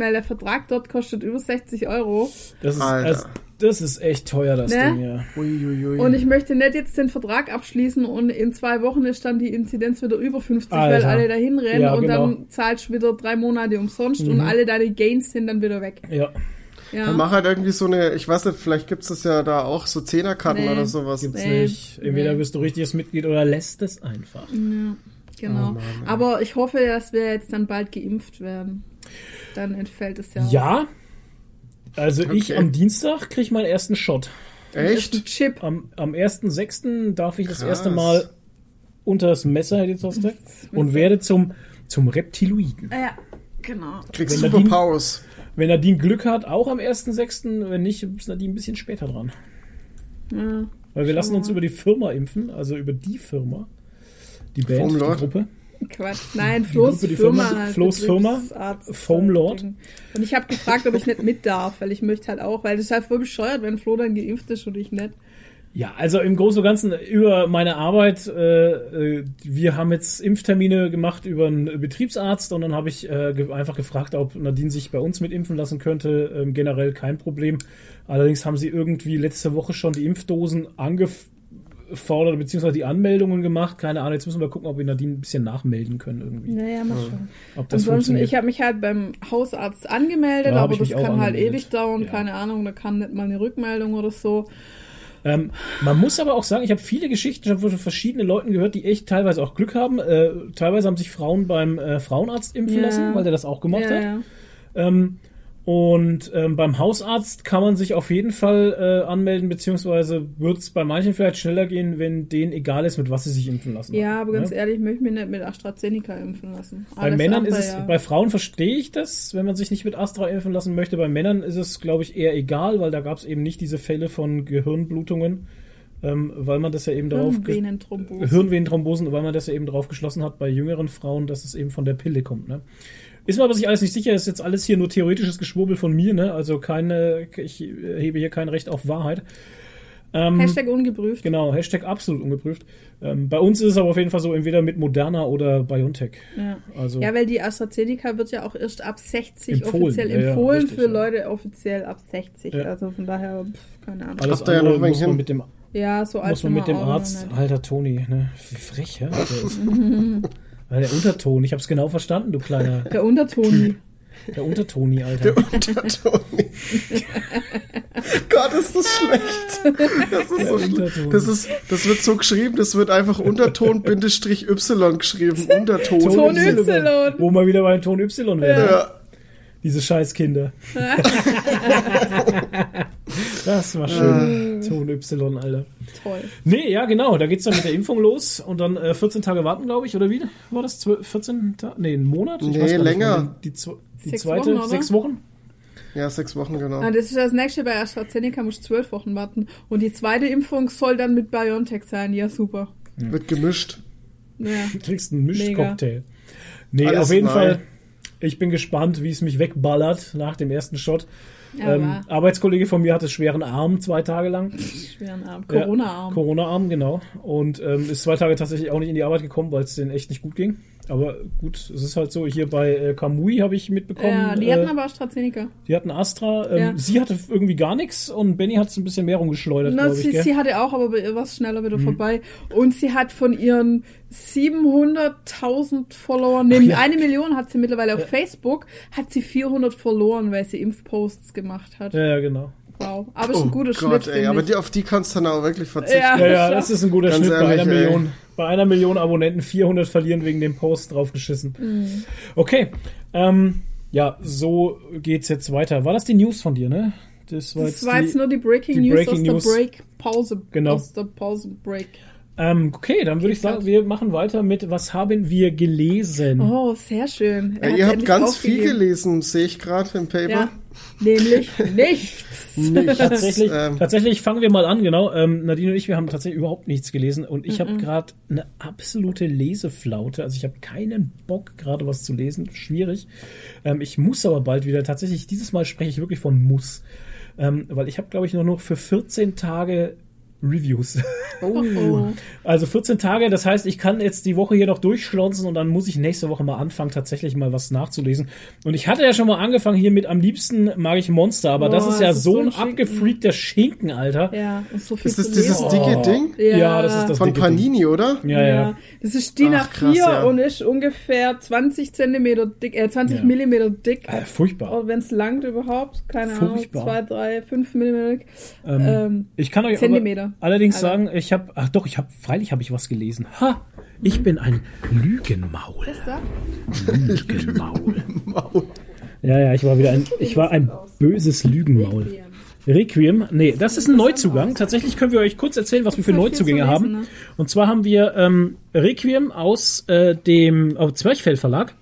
S8: weil der Vertrag dort kostet über 60 Euro.
S5: Das ist,
S7: Alter.
S5: also, das ist echt teuer, das
S8: Ne?
S5: Ding, ja.
S7: Uiuiui.
S8: Und ich möchte nicht jetzt den Vertrag abschließen und in zwei Wochen ist dann die Inzidenz wieder über 50, weil
S5: Alter.
S8: alle dahin rennen
S5: Ja,
S8: und
S5: genau.
S8: dann zahlst du wieder drei Monate umsonst
S5: Mhm.
S8: und alle deine Gains sind dann wieder weg.
S5: Ja,
S8: Ja.
S7: Dann mach halt irgendwie so eine, ich weiß nicht, vielleicht gibt's das ja da auch, so Zehnerkarten
S8: Nee.
S7: oder sowas.
S5: gibt's
S8: Nee,
S5: nicht. Entweder
S8: nee.
S5: bist du richtiges Mitglied oder lässt es einfach.
S8: Ja, genau.
S7: Oh Mann.
S8: Aber ich hoffe, dass wir jetzt dann bald geimpft werden. Dann entfällt es ja. auch.
S5: Ja. Also ich
S7: Okay.
S5: am Dienstag kriege meinen ersten Shot.
S8: Das
S7: Echt?
S8: Chip.
S5: Am, am 1.6. darf ich das
S7: Krass.
S5: erste Mal unter das Messer, hätte ich jetzt was gesagt, und werde zum, zum Reptiloiden.
S8: Ja, genau.
S7: Kriegst
S5: Wenn Nadine-
S7: Superpowers.
S5: Wenn Nadine Glück hat, auch am 1.6., wenn nicht, ist Nadine ein bisschen später dran.
S8: Ja.
S5: Weil wir lassen uns über die Firma impfen, also über die Firma. Die Band, die
S7: Lord?
S5: Gruppe.
S8: Quatsch. Nein, Flo's
S5: die
S8: Firma.
S5: Firma-
S8: halt,
S5: Flo's Firma, Foam Lord.
S8: Und ich habe gefragt, ob ich nicht mit darf, weil ich möchte halt auch, weil das ist halt voll bescheuert, wenn Flo dann geimpft ist und ich nicht.
S5: Ja, also im Großen und Ganzen über meine Arbeit, äh, äh, wir haben jetzt Impftermine gemacht über einen Betriebsarzt und dann habe ich äh, ge einfach gefragt, ob Nadine sich bei uns mit impfen lassen könnte. Ähm, generell kein Problem. Allerdings haben sie irgendwie letzte Woche schon die Impfdosen angefordert, beziehungsweise die Anmeldungen gemacht. Keine Ahnung, jetzt müssen wir gucken, ob wir Nadine ein bisschen nachmelden können irgendwie.
S8: Naja, mal schauen.
S5: Ob das
S8: Ansonsten,
S5: funktioniert.
S8: ich habe mich halt beim Hausarzt angemeldet,
S5: hab
S8: aber das kann halt
S5: angemeldet.
S8: ewig dauern,
S5: Ja.
S8: keine Ahnung, da kam nicht mal eine Rückmeldung oder so.
S5: Ähm, man muss aber auch sagen, ich habe viele Geschichten ich habe von verschiedenen Leuten gehört, die echt teilweise auch Glück haben. Äh, teilweise haben sich Frauen beim äh, Frauenarzt impfen
S8: Ja.
S5: lassen, weil der das auch gemacht
S8: Ja,
S5: hat.
S8: ja.
S5: Ähm, und ähm, beim Hausarzt kann man sich auf jeden Fall äh, anmelden, beziehungsweise wird es bei manchen vielleicht schneller gehen, wenn denen egal ist, mit was sie sich impfen lassen.
S8: Ja, aber ganz
S5: Ne?
S8: ehrlich, ich möchte mich nicht mit AstraZeneca impfen lassen.
S5: Bei
S8: Alles
S5: Männern
S8: andere,
S5: ist es,
S8: ja.
S5: bei Frauen verstehe ich das, wenn man sich nicht mit Astra impfen lassen möchte. Bei Männern ist es, glaube ich, eher egal, weil da gab es eben nicht diese Fälle von Gehirnblutungen, ähm, weil man das ja eben darauf
S8: Hirnvenenthrombosen.
S5: Hirnvenenthrombosen, weil man das ja eben darauf geschlossen hat bei jüngeren Frauen, dass es eben von der Pille kommt. Ne? Ist mir aber sich alles nicht sicher, ist jetzt alles hier nur theoretisches Geschwurbel von mir, ne? Also keine, ich hebe hier kein Recht auf Wahrheit. Ähm,
S8: Hashtag ungeprüft.
S5: Genau, Hashtag absolut ungeprüft. Ähm, bei uns ist es aber auf jeden Fall so, entweder mit Moderna oder BioNTech.
S8: Ja.
S5: Also,
S8: Ja, weil die AstraZeneca wird ja auch erst ab 60
S5: Empfohlen,
S8: offiziell
S5: ja, ja,
S8: empfohlen
S5: richtig,
S8: für
S5: ja.
S8: Leute offiziell ab 60.
S5: Ja.
S8: Also von daher, pff, keine Ahnung.
S5: alles
S7: Habt ihr ja noch
S5: muss man
S7: hin.
S5: mit dem,
S8: ja, so alt
S5: muss man mit dem Arzt, alter Toni, ne? Wie frech, ja? Der, Weil der Unterton, ich hab's genau verstanden, du kleiner,
S8: Der Unterton.
S5: der Untertoni, Alter.
S7: Untertoni. Gott, ist das schlecht. Das ist, so
S5: Der. Unterton.
S7: das ist, das wird so geschrieben, das wird einfach Unterton Bindestrich Y geschrieben. Unterton.
S8: Ton Y.
S5: Wo wir wieder bei Ton Y werden.
S7: Ja.
S5: Diese Scheißkinder. das war schön. Ton Y, Alter.
S8: Toll.
S5: Nee, ja, genau. Da geht's dann mit der Impfung los und dann äh, 14 Tage warten, glaube ich, oder wie? War das 12, 14 Tage? Nee, einen Monat?
S7: Nee,
S5: gar nicht,
S7: länger.
S5: wann Die, die
S8: Sechs
S5: zweite,
S8: Wochen,
S5: sechs Wochen?
S7: Ja, sechs Wochen, genau.
S8: Ah, das ist das nächste bei AstraZeneca, muss zwölf Wochen warten. Und die zweite Impfung soll dann mit BioNTech sein. Ja, super.
S7: Wird gemischt.
S8: Ja.
S5: Du kriegst einen Mischcocktail. Nee,
S7: Alles
S5: auf jeden
S7: neu.
S5: Fall Ich bin gespannt, wie es mich wegballert nach dem ersten Shot. Ähm. Arbeitskollege von mir hatte schweren Arm zwei Tage lang.
S8: Schweren Arm. Corona-Arm.
S5: Corona-Arm, genau. Und ähm, ist zwei Tage tatsächlich auch nicht in die Arbeit gekommen, weil es denen echt nicht gut ging. Aber gut, es ist halt so, hier bei äh, Kamui habe ich mitbekommen.
S8: ja, die
S5: äh,
S8: hatten aber AstraZeneca.
S5: die hatten Astra. Ähm,
S8: Ja.
S5: Sie hatte irgendwie gar nichts und Benny hat es ein bisschen mehr rumgeschleudert,
S8: Na,
S5: glaube ich.
S8: sie?
S5: Mhm.
S8: sie hatte auch, aber es schneller wieder vorbei. Und sie hat von ihren 700.000 Followern, nee,
S5: ja.
S8: eine Million hat sie mittlerweile auf Facebook, hat sie 400 verloren, weil sie Impfposts gemacht hat.
S5: ja, ja, genau.
S8: Wow. Aber ist ein guter Schnitt,
S7: Oh Gott, ey,
S8: finde
S7: aber die, auf die kannst du dann auch wirklich verzichten.
S8: Ja.
S5: Ja, ja, das ist ein guter
S7: Ganz
S5: Schnitt bei
S7: ehrlich,
S5: einer
S7: ey.
S5: Million. Bei einer Million Abonnenten 400 verlieren wegen dem Post draufgeschissen.
S8: Mhm.
S5: Okay. Ähm, ja, so geht's jetzt weiter. War das die News von dir, ne? Das war
S8: Das war jetzt
S5: die,
S8: nur die Breaking
S5: die
S8: News
S5: Breaking
S8: aus
S5: News.
S8: der Break-Pause.
S5: Genau.
S8: Aus der Pause-Break.
S5: Ähm, okay, dann würde ich sagen, wir machen weiter mit Was haben wir gelesen?
S8: Oh, sehr schön.
S7: Ja, ihr habt ganz viel gelesen, sehe ich gerade im Paper.
S8: Ja, nämlich nichts.
S5: Tatsächlich,
S7: ähm,
S5: tatsächlich fangen wir mal an, genau. Ähm, Nadine und ich, wir haben tatsächlich überhaupt nichts gelesen und ich
S8: Mhm.
S5: habe gerade eine absolute Leseflaute. Also ich habe keinen Bock, gerade was zu lesen. Schwierig. Ähm, ich muss aber bald wieder. Tatsächlich, dieses Mal spreche ich wirklich von muss. Ähm, weil ich habe, glaube ich, nur noch für 14 Tage Reviews.
S8: Oh, oh.
S5: Also 14 Tage, das heißt, ich kann jetzt die Woche hier noch durchschlonzen und dann muss ich nächste Woche mal anfangen, tatsächlich mal was nachzulesen. Und ich hatte ja schon mal angefangen hier mit am liebsten mag ich Monster, aber das
S8: Boah,
S5: ist ja
S8: das ist
S5: so
S8: so
S5: ein
S8: ein Schinken.
S5: abgefreakter Schinken, Alter.
S8: Ja, und so viel
S7: Ist das dieses
S8: lesen.
S7: dicke Ding?
S5: Ja, das ist das
S7: Von
S5: dicke
S7: Panini, oder?
S5: Ding. Ja, ja.
S8: Das ist DIN
S7: Ach,
S8: A4
S7: krass, ja.
S8: und ist ungefähr 20 Zentimeter dick, äh, 20
S5: Ja.
S8: Millimeter dick.
S5: Äh, furchtbar.
S8: Oder wenn es langt überhaupt, keine
S5: Furchtbar.
S8: Ahnung, 2, 3, 5 Millimeter dick.
S5: Ähm,
S8: Ähm,
S5: ich kann euch aber Allerdings
S8: Alter.
S5: sagen, ich habe, ach doch, ich habe, freilich habe ich was gelesen. Ha, ich bin ein Lügenmaul.
S8: ist da?
S5: Lügenmaul. Ja, ja, ich war wieder ein, ich war ein böses Lügenmaul. Requiem, nee, das ist ein Neuzugang. Tatsächlich können wir euch kurz erzählen, was wir für Neuzugänge
S8: zu lesen,
S5: haben.
S8: ne?
S5: Und zwar haben wir ähm, Requiem aus äh, dem oh, Zwerchfell Verlag.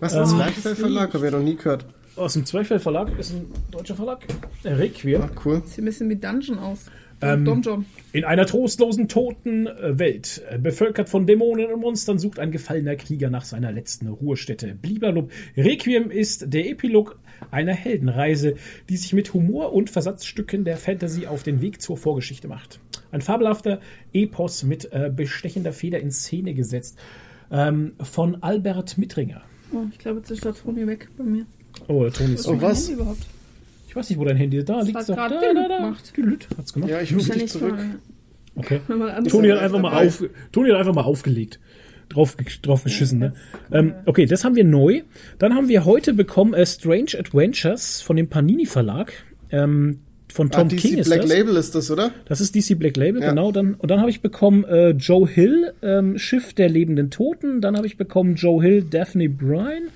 S7: Was,
S5: Ähm,
S7: ein Zwerchfell-Verlag? Hab ich noch nie gehört.
S5: Aus dem Zwerchfell Verlag ist ein deutscher Verlag. Äh, Requiem.
S7: Ah, cool.
S8: Sieht ein bisschen wie Dungeon aus.
S5: Ähm. In einer trostlosen, toten äh, Welt, äh, bevölkert von Dämonen und Monstern, sucht ein gefallener Krieger nach seiner letzten Ruhestätte. Blieberlub Requiem ist der Epilog einer Heldenreise, die sich mit Humor und Versatzstücken der Fantasy auf den Weg zur Vorgeschichte macht. Ein fabelhafter Epos mit äh, bestechender Feder in Szene gesetzt. Ähm, von Albert Mittringer.
S8: Oh, ich glaube, jetzt ist der Toni weg bei mir.
S5: Oh, der Toni ist
S7: Oh,
S5: weg.
S7: was?
S5: Weiß nicht, wo dein Handy ist. Da liegt es. Da,
S8: grad
S5: da, da, da. hat's gemacht.
S7: Ja, ich rufe dich
S8: nicht
S7: zurück.
S8: mal-
S5: Okay. Toni hat einfach mal auf, Toni hat einfach mal aufgelegt. Drauf, drauf geschissen, ne? Ähm, okay, das haben wir neu. Dann haben wir heute bekommen äh, Strange Adventures von dem Panini Verlag. Ähm, von
S7: Ah,
S5: Tom
S7: DC
S5: King ist
S7: Black
S5: das.
S7: Label ist das, oder?
S5: Das ist DC Black Label,
S7: Ja.
S5: genau. Dann, und dann habe ich bekommen äh, Joe Hill, ähm, Schiff der lebenden Toten. Dann habe ich bekommen Joe Hill, Daphne Bryan.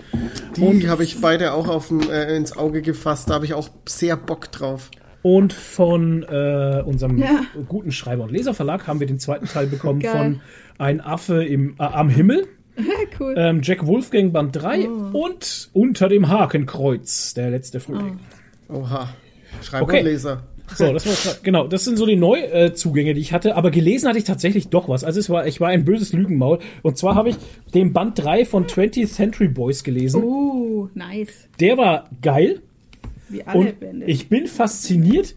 S7: Die habe ich beide auch auf dem, äh, ins Auge gefasst. Da habe ich auch sehr Bock drauf.
S5: Und von äh, unserem
S8: Ja.
S5: guten Schreiber- und Leserverlag haben wir den zweiten Teil bekommen
S8: Geil.
S5: von Ein Affe im, äh, am Himmel.
S8: cool.
S5: Ähm, Jack Wolfgang Band 3
S8: Oh.
S5: und Unter dem Hakenkreuz, der letzte Frühling.
S7: Oha. Schreiber
S5: Okay.
S7: und Leser.
S5: So, das war genau, das sind so die Neuzugänge, die ich hatte, aber gelesen hatte ich tatsächlich doch was. Also es war, ich war ein böses Lügenmaul. Und zwar habe ich den Band 3 von 20th Century Boys gelesen.
S8: Uh, nice.
S5: Der war geil.
S8: Wie alle
S5: Und
S8: Bände.
S5: ich bin fasziniert,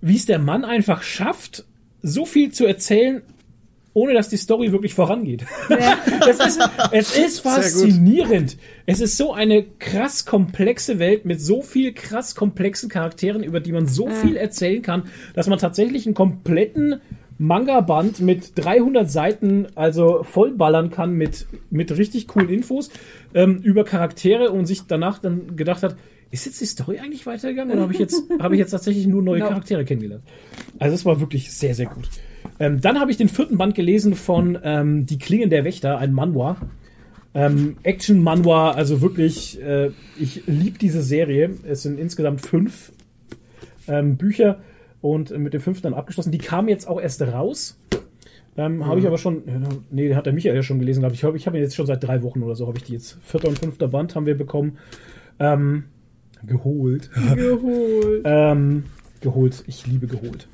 S5: wie es der Mann einfach schafft, so viel zu erzählen, ohne dass die Story wirklich vorangeht. es, ist, es ist faszinierend. Es ist so eine krass komplexe Welt mit so viel krass komplexen Charakteren, über die man so viel erzählen kann, dass man tatsächlich einen kompletten Manga-Band mit 300 Seiten also vollballern kann mit, mit richtig coolen Infos ähm, über Charaktere und sich danach dann gedacht hat, ist jetzt die Story eigentlich weitergegangen oder habe ich jetzt habe ich jetzt tatsächlich nur neue
S8: No.
S5: Charaktere kennengelernt? Also es war wirklich sehr sehr gut. Ähm, dann habe ich den vierten Band gelesen von ähm, Die Klingen der Wächter, ein Manhwa. Ähm, Action Manhwa, also wirklich, äh, ich liebe diese Serie. Es sind insgesamt fünf ähm, Bücher und mit dem fünften dann abgeschlossen. Die kamen jetzt auch erst raus. Ähm, Habe ich aber schon, nee, den hat der Michael ja schon gelesen, glaube ich. Ich habe ich hab ihn jetzt schon seit drei Wochen oder so, habe ich die jetzt. Vierter und fünfter Band haben wir bekommen. Ähm, geholt.
S8: Geholt.
S5: Ähm, geholt. Ich liebe geholt.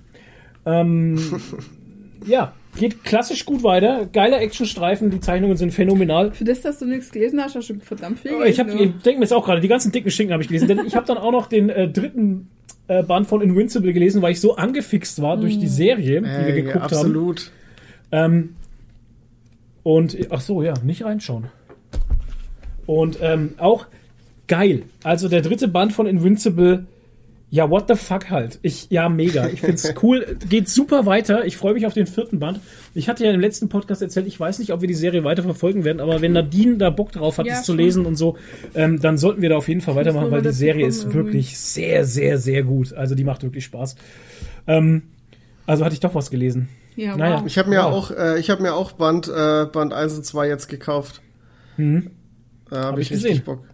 S5: Ähm, ja, geht klassisch gut weiter. Geiler Actionstreifen, die Zeichnungen sind phänomenal.
S8: Für das, dass du nichts gelesen hast, hast du verdammt viel
S5: Oh, Ich, hab- ich denke mir jetzt auch gerade, die ganzen dicken Schinken habe ich gelesen. Denn ich habe dann auch noch den äh, dritten äh, Band von Invincible gelesen, weil ich so angefixt war durch die Serie, die wir geguckt haben.
S7: absolut.
S5: Ähm, und ach so, ja, nicht reinschauen. Und ähm, auch geil. Also der dritte Band von Invincible. Ja, what the fuck halt. Ich, ja, mega. Ich find's cool. Geht super weiter. Ich freue mich auf den vierten Band. Ich hatte ja im letzten Podcast erzählt, ich weiß nicht, ob wir die Serie weiter verfolgen werden, aber wenn Nadine da Bock drauf hat,
S8: Ja,
S5: das zu lesen und so, ähm, dann sollten wir da auf jeden Fall weitermachen, weil die Serie ist
S8: irgendwie.
S5: wirklich sehr, sehr, sehr gut. Also die macht wirklich Spaß. Ähm, also hatte ich doch was gelesen.
S8: Ja,
S5: Naja.
S8: wow.
S7: Ich habe mir
S5: Wow.
S7: auch, äh, ich habe mir auch Band, äh, Band 1 und 2 jetzt gekauft.
S5: Mhm.
S7: Da habe
S5: Hab
S7: ich
S5: ich
S7: richtig
S5: gesehen.
S7: Bock,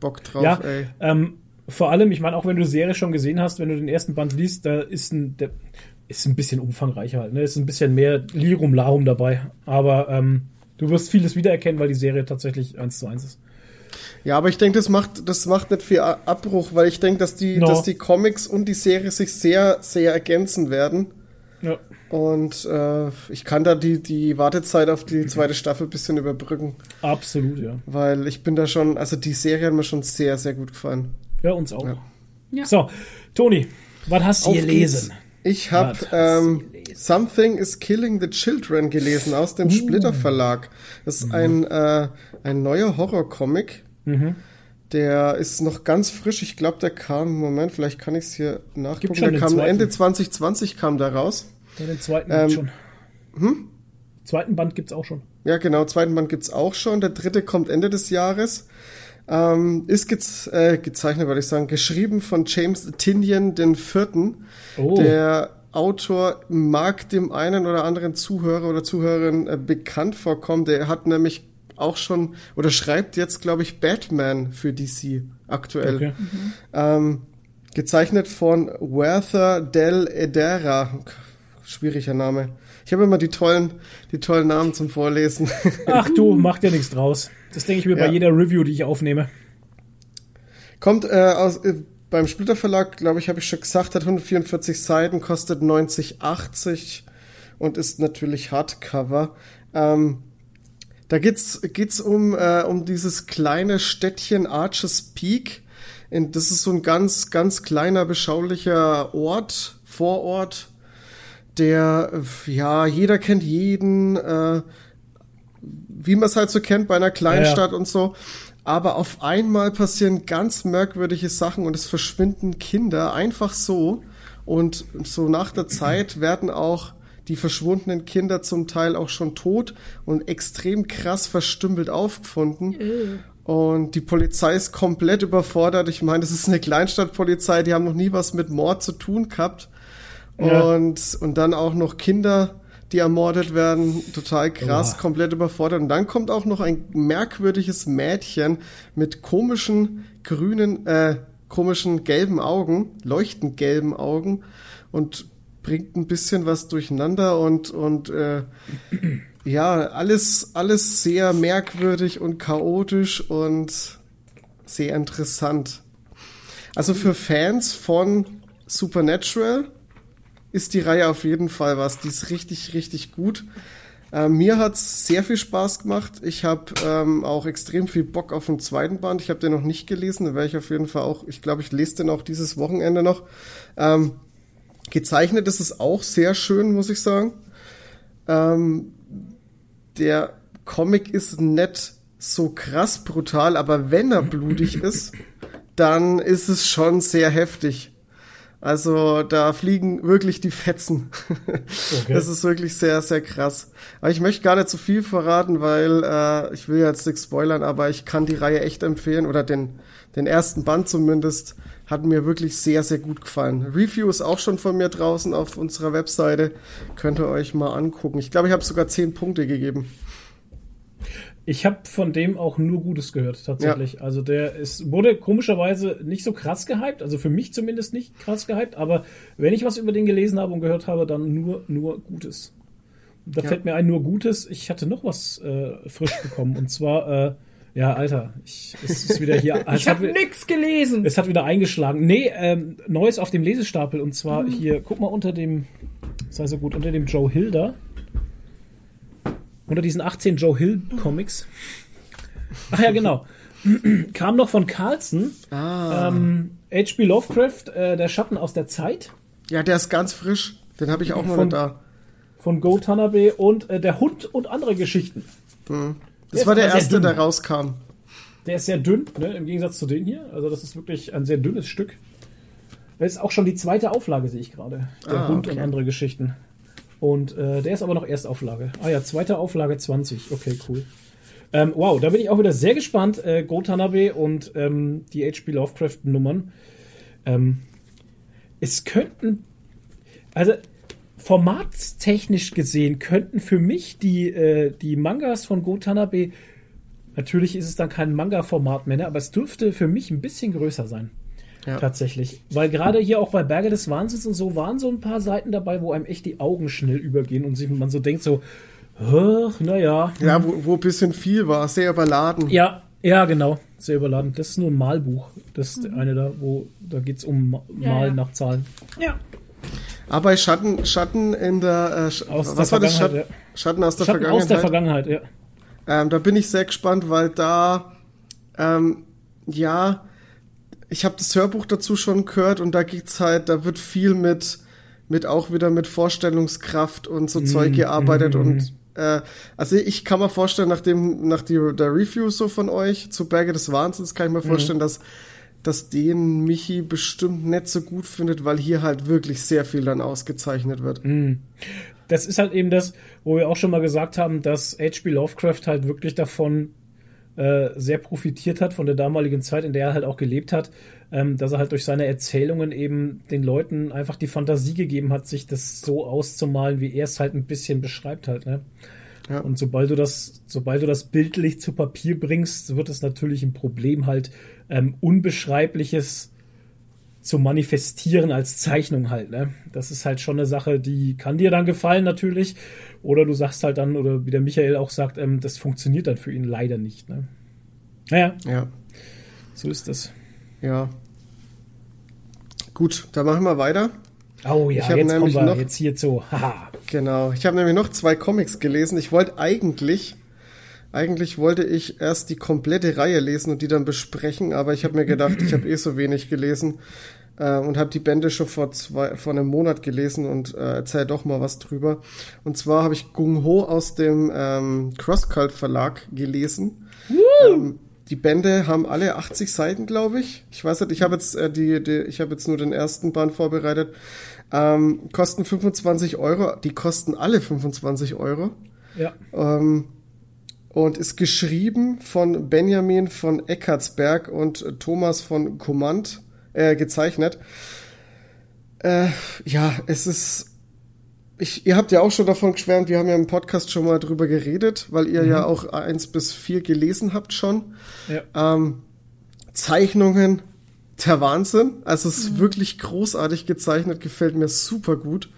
S7: Bock drauf,
S5: Ja,
S7: ey.
S5: ähm, vor allem, ich meine, auch wenn du die Serie schon gesehen hast, wenn du den ersten Band liest, da ist ein, der ist ein bisschen umfangreicher halt, ne? Ist ein bisschen mehr Lirum Larum dabei. Aber ähm, du wirst vieles wiedererkennen, weil die Serie tatsächlich eins zu eins ist.
S7: Ja, aber ich denke, das macht, das macht nicht viel Abbruch, weil ich denke, dass die,
S5: No.
S7: dass die Comics und die Serie sich sehr, sehr ergänzen werden.
S5: Ja.
S7: Und äh, ich kann da die, die Wartezeit auf die zweite Staffel ein bisschen überbrücken,
S5: Absolut, ja.
S7: weil ich bin da schon, also die Serie hat mir schon sehr, sehr gut gefallen.
S5: Ja, uns auch.
S7: Ja.
S8: Ja.
S5: So, Toni, was hast du gelesen?
S7: Ich habe ähm? Something is Killing the Children gelesen aus
S5: Uh.
S7: dem Splitter Verlag. Das
S5: Mhm.
S7: ist ein, äh, ein neuer Horror-Comic.
S5: Mhm.
S7: Der ist noch ganz frisch. Ich glaube, der kam, Moment, vielleicht kann ich es hier nachgucken.
S5: schon
S7: Der kam
S5: zweiten.
S7: Ende 2020 kam der raus.
S5: Ja, den zweiten
S7: Ähm,
S5: schon. Zweiten Band gibt's auch schon.
S7: Ja, genau, zweiten Band gibt's auch schon. Der dritte kommt Ende des Jahres. Ähm, ist gez äh, gezeichnet, würde ich sagen, geschrieben von James Tinian den Vierten.
S5: Oh.
S7: Der Autor mag dem einen oder anderen Zuhörer oder Zuhörerin äh, bekannt vorkommen. Der hat nämlich auch schon oder schreibt jetzt, glaube ich, Batman für DC aktuell.
S5: Okay.
S7: Ähm, gezeichnet von Werther del Edera. Schwieriger Name. Ich habe immer die tollen, die tollen Namen zum Vorlesen.
S5: Ach du, mach dir nichts draus. Das denke ich mir bei
S7: Ja.
S5: jeder Review, die ich aufnehme.
S7: Kommt äh, aus, äh, beim Splitter Verlag, glaube ich, habe ich schon gesagt, hat 144 Seiten, kostet 90,80 und ist natürlich Hardcover. Ähm, da geht's geht's um äh, um dieses kleine Städtchen Arches Peak. In, das ist so ein ganz ganz kleiner beschaulicher Ort, Vorort, der äh, ja jeder kennt jeden. Äh, wie man es halt so kennt bei einer Kleinstadt und so. Aber auf einmal passieren ganz merkwürdige Sachen und es verschwinden Kinder einfach so. Und so nach der Zeit werden auch die verschwundenen Kinder zum Teil auch schon tot und extrem krass verstümmelt aufgefunden. Und die Polizei ist komplett überfordert. Ich meine, das ist eine Kleinstadtpolizei, die haben noch nie was mit Mord zu tun gehabt.
S5: Ja.
S7: Und, und dann auch noch Kinder, die ermordet werden, total krass,
S5: Oha.
S7: komplett überfordert. Und dann kommt auch noch ein merkwürdiges Mädchen mit komischen grünen, äh, komischen gelben Augen, leuchtend gelben Augen und bringt ein bisschen was durcheinander und, und äh, ja, alles, alles sehr merkwürdig und chaotisch und sehr interessant. Also für Fans von Supernatural ist die Reihe auf jeden Fall was. Die ist richtig, richtig gut. Äh, mir hat's sehr viel Spaß gemacht. Ich habe ähm, auch extrem viel Bock auf den zweiten Band. Ich habe den noch nicht gelesen. Da werde ich auf jeden Fall auch, ich glaube, ich lese den auch dieses Wochenende noch. Ähm, gezeichnet ist es auch sehr schön, muss ich sagen. Ähm, der Comic ist nicht so krass brutal, aber wenn er blutig ist, dann ist es schon sehr heftig. Also da fliegen wirklich die Fetzen.
S5: Okay.
S7: Das ist wirklich sehr, sehr krass. Aber ich möchte gar nicht zu viel verraten, weil äh, ich will jetzt nichts spoilern, aber ich kann die Reihe echt empfehlen oder den, den ersten Band zumindest hat mir wirklich sehr, sehr gut gefallen. Review ist auch schon von mir draußen auf unserer Webseite. Könnt ihr euch mal angucken. Ich glaube, ich habe sogar zehn Punkte gegeben.
S5: Ich habe von dem auch nur Gutes gehört, tatsächlich. Also der ist, wurde komischerweise nicht so krass gehypt, also für mich zumindest nicht krass gehypt, aber wenn ich was über den gelesen habe und gehört habe, dann nur, nur Gutes. Da
S7: Ja.
S5: fällt mir ein nur Gutes. Ich hatte noch was äh, frisch bekommen und zwar, äh, ja, Alter, ich, es ist wieder hier.
S8: Ich habe nix gelesen.
S5: es hat wieder eingeschlagen. Nee, ähm, Neues auf dem Lesestapel und zwar hier, guck mal unter dem, sei so gut, unter dem Joe Hilda. Unter diesen 18 Joe Hill Comics. Ach ja, genau. Kam noch von Carlson.
S7: Ah.
S5: Ähm, H.P. Lovecraft, äh, der Schatten aus der Zeit.
S7: Ja, der ist ganz frisch. Den habe ich auch mal
S5: Von-
S7: da.
S5: Von Go Tanabe und äh, der Hund und andere Geschichten.
S7: Das
S5: ist
S7: war der erste, der rauskam.
S5: Der ist sehr dünn, ne, im Gegensatz zu den hier. Also das ist wirklich ein sehr dünnes Stück. Das ist auch schon die zweite Auflage, sehe ich gerade. Der
S7: Ah,
S5: Hund
S7: okay.
S5: und andere Geschichten. Und äh, der ist aber noch Erstauflage. Ah ja, zweite Auflage 20. Okay, cool. Ähm, wow, da bin ich auch wieder sehr gespannt. Äh, Go Tanabe und ähm, die H.P. Lovecraft-Nummern. Ähm, es könnten, also formatstechnisch gesehen, könnten für mich die, äh, die Mangas von Go Tanabe Natürlich ist es dann kein Manga-Format mehr, ne? aber es dürfte für mich ein bisschen größer sein.
S7: Ja.
S5: Tatsächlich. Weil gerade hier auch bei Berge des Wahnsinns und so waren so ein paar Seiten dabei, wo einem echt die Augen schnell übergehen und sich man so denkt so, naja.
S7: Ja, wo, wo ein bisschen viel war, sehr überladen.
S5: Ja, ja, genau. Sehr überladen. Das ist nur ein Malbuch. Das ist eine da, wo da geht es um Ma-
S8: Ja,
S5: Malen
S8: ja.
S5: nach Zahlen. Ja.
S7: Aber bei Schatten, Schatten in der, äh, Sch-
S5: Aus
S7: was
S5: der
S7: war das? Schatten,
S5: Vergangenheit,
S7: Schatten aus der
S5: Schatten
S7: Vergangenheit.
S5: aus der Vergangenheit, ja.
S7: Ähm, da bin ich sehr gespannt, weil da, ähm, ja, ich habe das Hörbuch dazu schon gehört und da geht's halt, da wird viel mit, mit auch wieder mit Vorstellungskraft und so Zeug gearbeitet und äh, also ich kann mir vorstellen, nach dem, nach die, der Review so von euch zu Berge des Wahnsinns, kann ich mir vorstellen, dass dass den Michi bestimmt nicht so gut findet, weil hier halt wirklich sehr viel dann ausgezeichnet wird.
S5: das ist halt eben das, wo wir auch schon mal gesagt haben, dass H.P. Lovecraft halt wirklich davon äh, sehr profitiert hat, von der damaligen Zeit, in der er halt auch gelebt hat, ähm, dass er halt durch seine Erzählungen eben den Leuten einfach die Fantasie gegeben hat, sich das so auszumalen, wie er es halt ein bisschen beschreibt halt. Ne?
S7: Ja.
S5: Und sobald du das, sobald du das bildlich zu Papier bringst, wird es natürlich ein Problem halt ähm, unbeschreibliches zu manifestieren als Zeichnung halt, ne? Das ist halt schon eine Sache, die kann dir dann gefallen natürlich. Oder du sagst halt dann, oder wie der Michael auch sagt, ähm, das funktioniert dann für ihn leider nicht, ne? Naja,
S7: Ja.
S5: so ist das.
S7: Ja. Gut, dann machen wir weiter.
S5: Oh ja, jetzt kommen wir
S7: noch-
S5: jetzt hier zu. Haha.
S7: Genau. Ich habe nämlich noch zwei Comics gelesen. Ich wollte eigentlich, eigentlich wollte ich erst die komplette Reihe lesen und die dann besprechen, aber ich habe mir gedacht, ich habe eh so wenig gelesen äh, und habe die Bände schon vor zwei, vor einem Monat gelesen und äh, erzähl doch mal was drüber. Und zwar habe ich Gung Ho aus dem ähm, Crosscult Verlag gelesen. Ähm, die Bände haben alle 80 Seiten, glaube ich. Ich weiß nicht, ich habe jetzt äh, die, die, ich habe jetzt nur den ersten Band vorbereitet. Ähm, kosten 25 Euro. Die kosten alle 25 Euro.
S5: Ja.
S7: Ähm, und ist geschrieben von Benjamin von Eckartsberg und Thomas von Command äh, gezeichnet. Äh, ja, es ist. Ich, ihr habt ja auch schon davon geschwärmt, wir haben ja im Podcast schon mal drüber geredet, weil ihr ja auch eins bis vier gelesen habt schon.
S5: Ja.
S7: Ähm, Zeichnungen, der Wahnsinn. Also es ist wirklich großartig gezeichnet, gefällt mir super gut.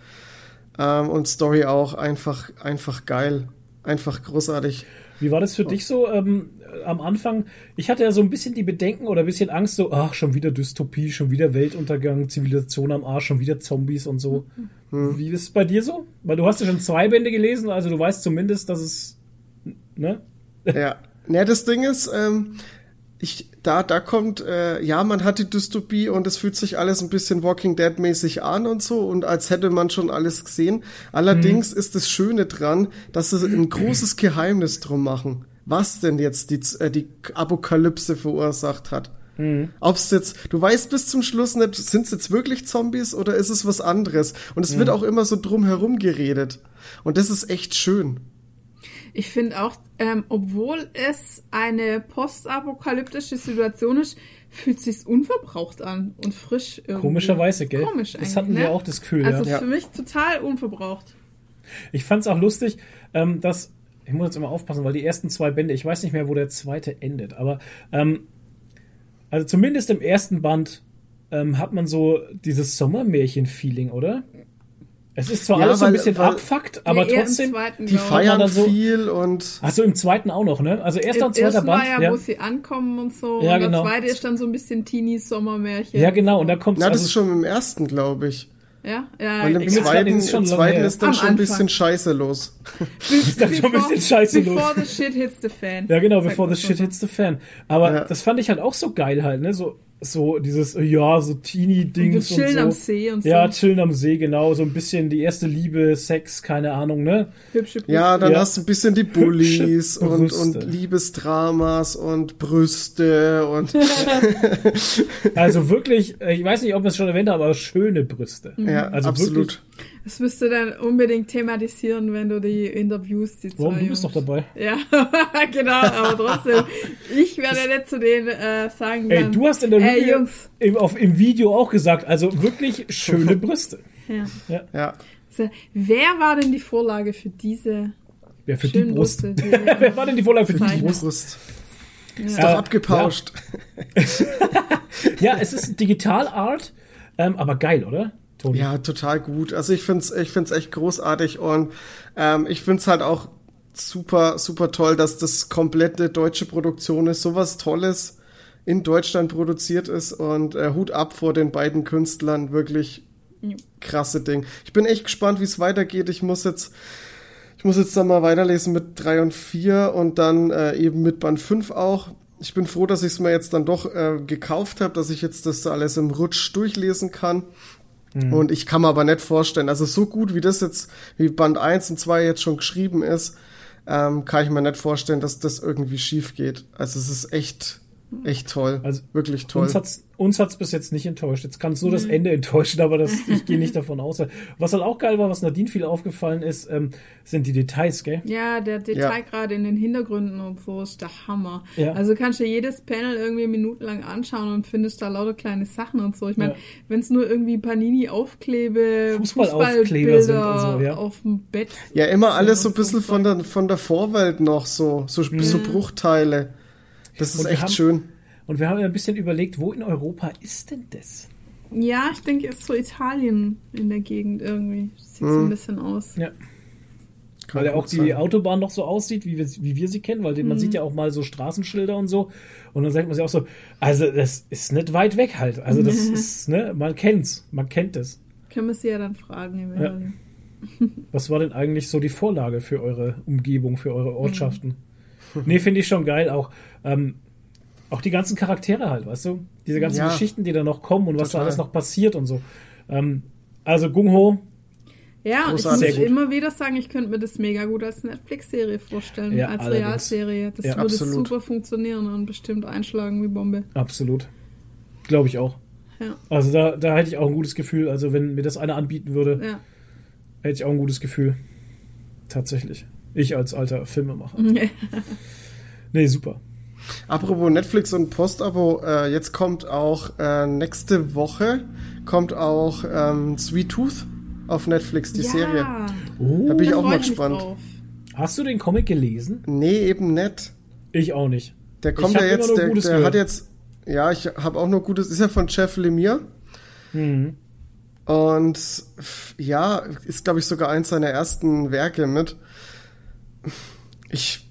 S7: Ähm, und Story auch einfach, einfach geil. Einfach großartig.
S5: Wie war das für dich so ähm, äh, am Anfang? Ich hatte ja so ein bisschen die Bedenken oder ein bisschen Angst, so, ach, schon wieder Dystopie, schon wieder Weltuntergang, Zivilisation am Arsch, schon wieder Zombies und so. Wie ist es bei dir so? Weil du hast ja schon zwei Bände gelesen, also du weißt zumindest, dass es, ne?
S7: ja. Ja, das Ding ist, ähm, ich, da, da kommt, äh, ja, man hat die Dystopie und es fühlt sich alles ein bisschen Walking Dead mäßig an und so und als hätte man schon alles gesehen. Allerdings ist das Schöne dran, dass sie ein großes Geheimnis drum machen, was denn jetzt die, äh, die Apokalypse verursacht hat. Ob's jetzt, du weißt bis zum Schluss nicht, sind es jetzt wirklich Zombies oder ist es was anderes? Und es wird auch immer so drum herum geredet. Und das ist echt schön.
S8: Ich finde auch, ähm, obwohl es eine postapokalyptische Situation ist, fühlt sich's unverbraucht an und frisch. Irgendwie.
S5: Komischerweise, gell?
S8: Komisch
S5: Das hatten wir
S8: ne?
S5: auch das Gefühl,
S8: Also
S5: ja.
S8: für mich total unverbraucht.
S5: Ich fand es auch lustig, ähm, dass, ich muss jetzt immer aufpassen, weil die ersten zwei Bände, ich weiß nicht mehr, wo der zweite endet, aber ähm, also zumindest im ersten Band ähm, hat man so dieses Sommermärchen-Feeling, oder? Es ist zwar
S7: Ja,
S5: alles so ein bisschen abfuckt, aber
S8: im
S5: trotzdem.
S8: zweiten,
S7: Die
S8: ich.
S7: feiern
S5: dann so-
S7: viel und
S5: Achso, im zweiten auch noch, ne? Also erster
S8: Im
S5: und zweiter Band.
S8: war ja,
S5: ja.
S8: wo sie ankommen und so.
S5: Ja,
S8: und
S5: genau.
S8: der zweite ist dann so ein bisschen Teenies-Sommermärchen.
S5: ja, genau, und da kommt
S7: Na, das
S5: also,
S7: ist schon im ersten, glaube ich.
S8: Ja, ja.
S7: Weil im
S5: mir
S7: zweiten,
S5: das ist schon
S7: im zweiten ist dann
S8: Am
S7: schon ein bisschen. Scheiße los.
S8: Ist
S5: dann schon ein bisschen scheiße los.
S8: Before the shit hits the fan.
S5: Ja, genau, before the shit hits the fan. Aber
S7: Ja.
S5: das fand ich halt auch so geil halt, ne? So, so dieses, äh, ja, so Teenie-Dings
S8: Und wir chillen
S5: und so.
S8: am See und so.
S5: Ja, chillen am See, genau. So ein bisschen die erste Liebe, Sex, keine Ahnung, ne?
S8: Hübsche Brüste.
S7: Ja, dann
S5: Ja.
S7: hast du ein bisschen die Bullies und, und Liebesdramas und Brüste und
S5: Also wirklich, ich weiß nicht, ob wir es schon erwähnt haben, aber schöne Brüste.
S7: ja,
S5: Also
S7: absolut.
S5: wirklich-
S8: Das müsst du dann unbedingt thematisieren, wenn du die Interviews die
S5: Warum,
S8: zwei
S5: du bist doch dabei.
S8: Ja, genau, aber trotzdem. Ich werde ja nicht zu denen äh, sagen
S5: Ey,
S8: dann,
S5: du hast in der
S8: Ey,
S5: Review
S8: Jungs.
S5: im, auf, im Video auch gesagt, also wirklich schöne Brüste.
S8: Ja.
S7: Ja.
S8: So, wer war denn die Vorlage für diese
S5: Ja, für die
S8: schönen
S5: Brust.
S8: Brüste? Die,
S5: Wer war denn die Vorlage für die. Brust?
S7: Brust. Ist
S5: Äh,
S7: doch abgepauscht.
S5: Ja, es ist Digital-Art, ähm, aber geil, oder? Toni?
S7: Ja, total gut. Also ich find's, ich find's echt großartig und ähm, ich find's halt auch super, super toll, dass das komplette deutsche Produktion ist, sowas Tolles in Deutschland produziert ist und äh, Hut ab vor den beiden Künstlern, wirklich krasse Ding. Ich bin echt gespannt, wie es weitergeht. Ich muss jetzt, ich muss jetzt dann mal weiterlesen mit drei und vier und dann äh, eben mit Band 5 auch. Ich bin froh, dass ich es mir jetzt dann doch äh, gekauft habe, dass ich jetzt das alles im Rutsch durchlesen kann. Und ich kann mir aber nicht vorstellen, also so gut wie das jetzt, wie Band 1 und 2 jetzt schon geschrieben ist, ähm, kann ich mir nicht vorstellen, dass das irgendwie schief geht. Also es ist echt, echt toll.
S5: Also
S7: wirklich toll.
S5: Uns hat's, uns hat's bis jetzt nicht enttäuscht. Jetzt kann es nur das Ende enttäuschen, aber das, ich gehe nicht davon aus. Was halt auch geil war, was Nadine viel aufgefallen ist, ähm, sind die Details, gell?
S8: Ja, der Detail gerade in den Hintergründen und so ist der Hammer.
S5: Ja.
S8: Also kannst du jedes Panel irgendwie minutenlang anschauen und findest da lauter kleine Sachen und so. Ich meine,
S5: Ja.
S8: wenn es nur irgendwie Panini-Aufklebe,
S5: Fußballaufkleber sind und
S8: Fußballbilder
S5: so, ja.
S8: auf dem Bett.
S7: Ja, immer alles so ein
S8: so
S7: bisschen von der, von der Vorwelt noch, so, so, so Bruchteile. Das ist
S5: Und
S7: echt
S5: haben-
S7: schön.
S5: Und wir haben ja ein bisschen überlegt, wo in Europa ist denn das?
S8: Ja, ich denke, es ist so Italien in der Gegend irgendwie. Sieht
S7: Mhm.
S8: so ein bisschen aus.
S5: Ja.
S7: Kann
S5: Weil ja auch die
S7: sein.
S5: Autobahn noch so aussieht, wie wir, wie wir sie kennen, weil man sieht ja auch mal so Straßenschilder und so. Und dann sagt man sich auch so, also das ist nicht weit weg halt. Also das ist, ne, man kennt's, man kennt es.
S8: Können wir sie ja dann fragen.
S5: Ja. Was war denn eigentlich so die Vorlage für eure Umgebung, für eure Ortschaften? Nee, finde ich schon geil. Auch, ähm, auch die ganzen Charaktere halt, weißt du? Diese ganzen
S7: Ja.
S5: Geschichten, die da noch kommen und was da alles noch passiert und so. Ähm, also Gung-Ho,
S8: Ja, und ich
S7: Großartig.
S8: muss immer wieder sagen, ich könnte mir das mega gut als Netflix-Serie vorstellen,
S5: Ja,
S8: als
S5: allerdings.
S8: Realserie. Das
S5: Ja,
S8: würde
S7: absolut.
S8: super funktionieren und bestimmt einschlagen wie Bombe.
S5: absolut. Glaube ich auch.
S8: Ja,
S5: Also da, da hätte ich auch ein gutes Gefühl. Also wenn mir das einer anbieten würde,
S8: ja.
S5: hätte ich auch ein gutes Gefühl. Tatsächlich. Ich als alter Filmemacher. Nee, super.
S7: Apropos Netflix und Postabo, äh, jetzt kommt auch äh, nächste Woche kommt auch ähm, Sweet Tooth auf Netflix, die
S8: ja,
S7: Serie.
S5: Oh.
S7: Da bin ich auch mal
S8: mich
S7: gespannt.
S8: drauf.
S5: Hast du den Comic gelesen?
S7: Nee, eben nicht.
S5: Ich auch nicht.
S7: Der kommt
S5: Ich
S7: ja jetzt,
S5: nur
S7: der,
S5: Gutes
S7: der hat jetzt, ja, ich habe auch nur Gutes, ist ja von Jeff Lemire.
S5: Mhm.
S7: Und ja, ist, glaube ich, sogar eins seiner ersten Werke mit. Ich,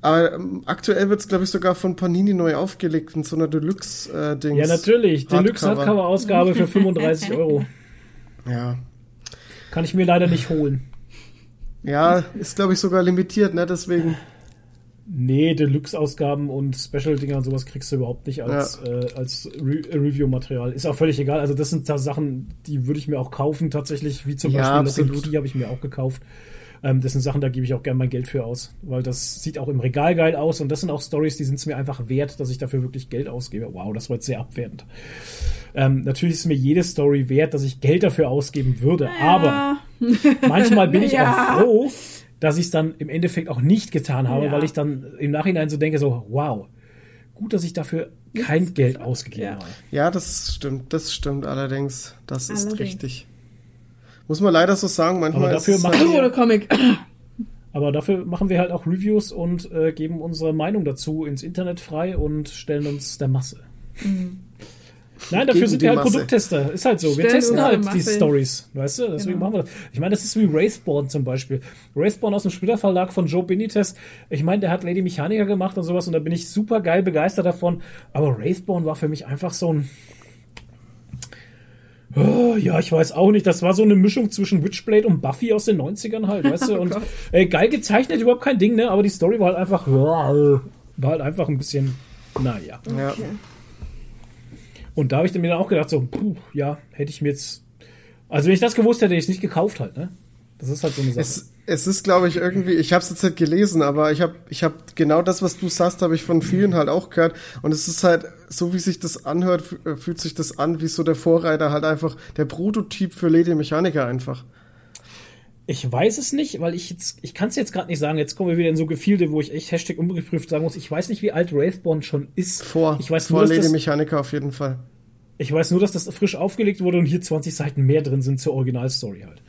S7: aber ähm, aktuell wird es, glaube ich, sogar von Panini neu aufgelegt in so einer Deluxe-Dings.
S5: Ja, natürlich. Deluxe
S7: Hardcover.
S5: Hardcover-Ausgabe für 35 Euro.
S7: Ja.
S5: Kann ich mir leider nicht holen.
S7: Ja, ist, glaube ich, sogar limitiert, ne? Deswegen.
S5: Nee, Deluxe-Ausgaben und Special-Dinger und sowas kriegst du überhaupt nicht als, äh, als Re Review-Material. Ist auch völlig egal. Also das sind da Sachen, die würde ich mir auch kaufen tatsächlich, wie zum
S7: Ja,
S5: Beispiel
S7: absolut.
S5: die habe ich mir auch gekauft. Ähm, das sind Sachen, da gebe ich auch gerne mein Geld für aus, weil das sieht auch im Regal geil aus und das sind auch Stories, die sind es mir einfach wert, dass ich dafür wirklich Geld ausgebe. Wow, das war jetzt sehr abwertend. Ähm, natürlich ist mir jede Story wert, dass ich Geld dafür ausgeben würde, aber manchmal bin ich
S8: Ja.
S5: auch froh, dass ich es dann im Endeffekt auch nicht getan habe,
S8: Ja.
S5: weil ich dann im Nachhinein so denke, so, wow, gut, dass ich dafür kein Geld ausgegeben
S8: Ja.
S5: habe.
S7: Ja, das stimmt, das stimmt allerdings. Das ist
S8: Allerdings.
S7: richtig. Muss man leider so sagen, manchmal
S5: Aber dafür
S7: ist es
S5: machen
S7: halt,
S5: wir-
S8: Oder Comic.
S5: Aber dafür machen wir halt auch Reviews und äh, geben unsere Meinung dazu ins Internet frei und stellen uns der Masse. Nein, dafür
S7: Gegen
S5: sind
S7: die
S5: wir halt
S7: Masse.
S5: Produkttester. Ist halt so. Wir
S8: Stellen
S5: testen
S8: uns
S5: halt die. Stories. Weißt du? Deswegen
S8: Genau.
S5: machen wir das. Ich meine, das ist wie Wraithborn zum Beispiel. Wraithborn aus dem Splitter Verlag von Joe Benitez. Ich meine, der hat Lady Mechanica gemacht und sowas und da bin ich super geil begeistert davon. Aber Wraithborn war für mich einfach so ein. Oh, ja, ich weiß auch nicht. Das war so eine Mischung zwischen Witchblade und Buffy aus den 90ern halt, weißt du? Und
S8: Gott.
S5: äh, geil gezeichnet, überhaupt kein Ding, ne? Aber die Story war halt einfach, war halt einfach ein bisschen, naja.
S7: Ja.
S5: Und da habe ich dann mir dann auch gedacht, so, puh, ja, hätte ich mir jetzt. Also wenn ich das gewusst hätte, hätte ich es nicht gekauft halt, ne? Das ist halt so eine Sache.
S7: Es, es ist, glaube ich, irgendwie, ich habe es jetzt nicht gelesen, aber ich habe ich hab genau das, was du sagst, habe ich von vielen halt auch gehört. Und es ist halt, so wie sich das anhört, äh, fühlt sich das an wie so der Vorreiter halt einfach, der Prototyp für Lady Mechanica einfach.
S5: Ich weiß es nicht, weil ich jetzt, ich kann es jetzt gerade nicht sagen. Jetzt kommen wir wieder in so Gefilde, wo ich echt Hashtag ungeprüft sagen muss. Ich weiß nicht, wie alt Wraithborn schon ist.
S7: Vor,
S5: ich weiß
S7: vor
S5: nur,
S7: Lady
S5: das,
S7: Mechanica auf jeden Fall.
S5: ich weiß nur, dass das frisch aufgelegt wurde und hier 20 Seiten mehr drin sind zur Originalstory halt.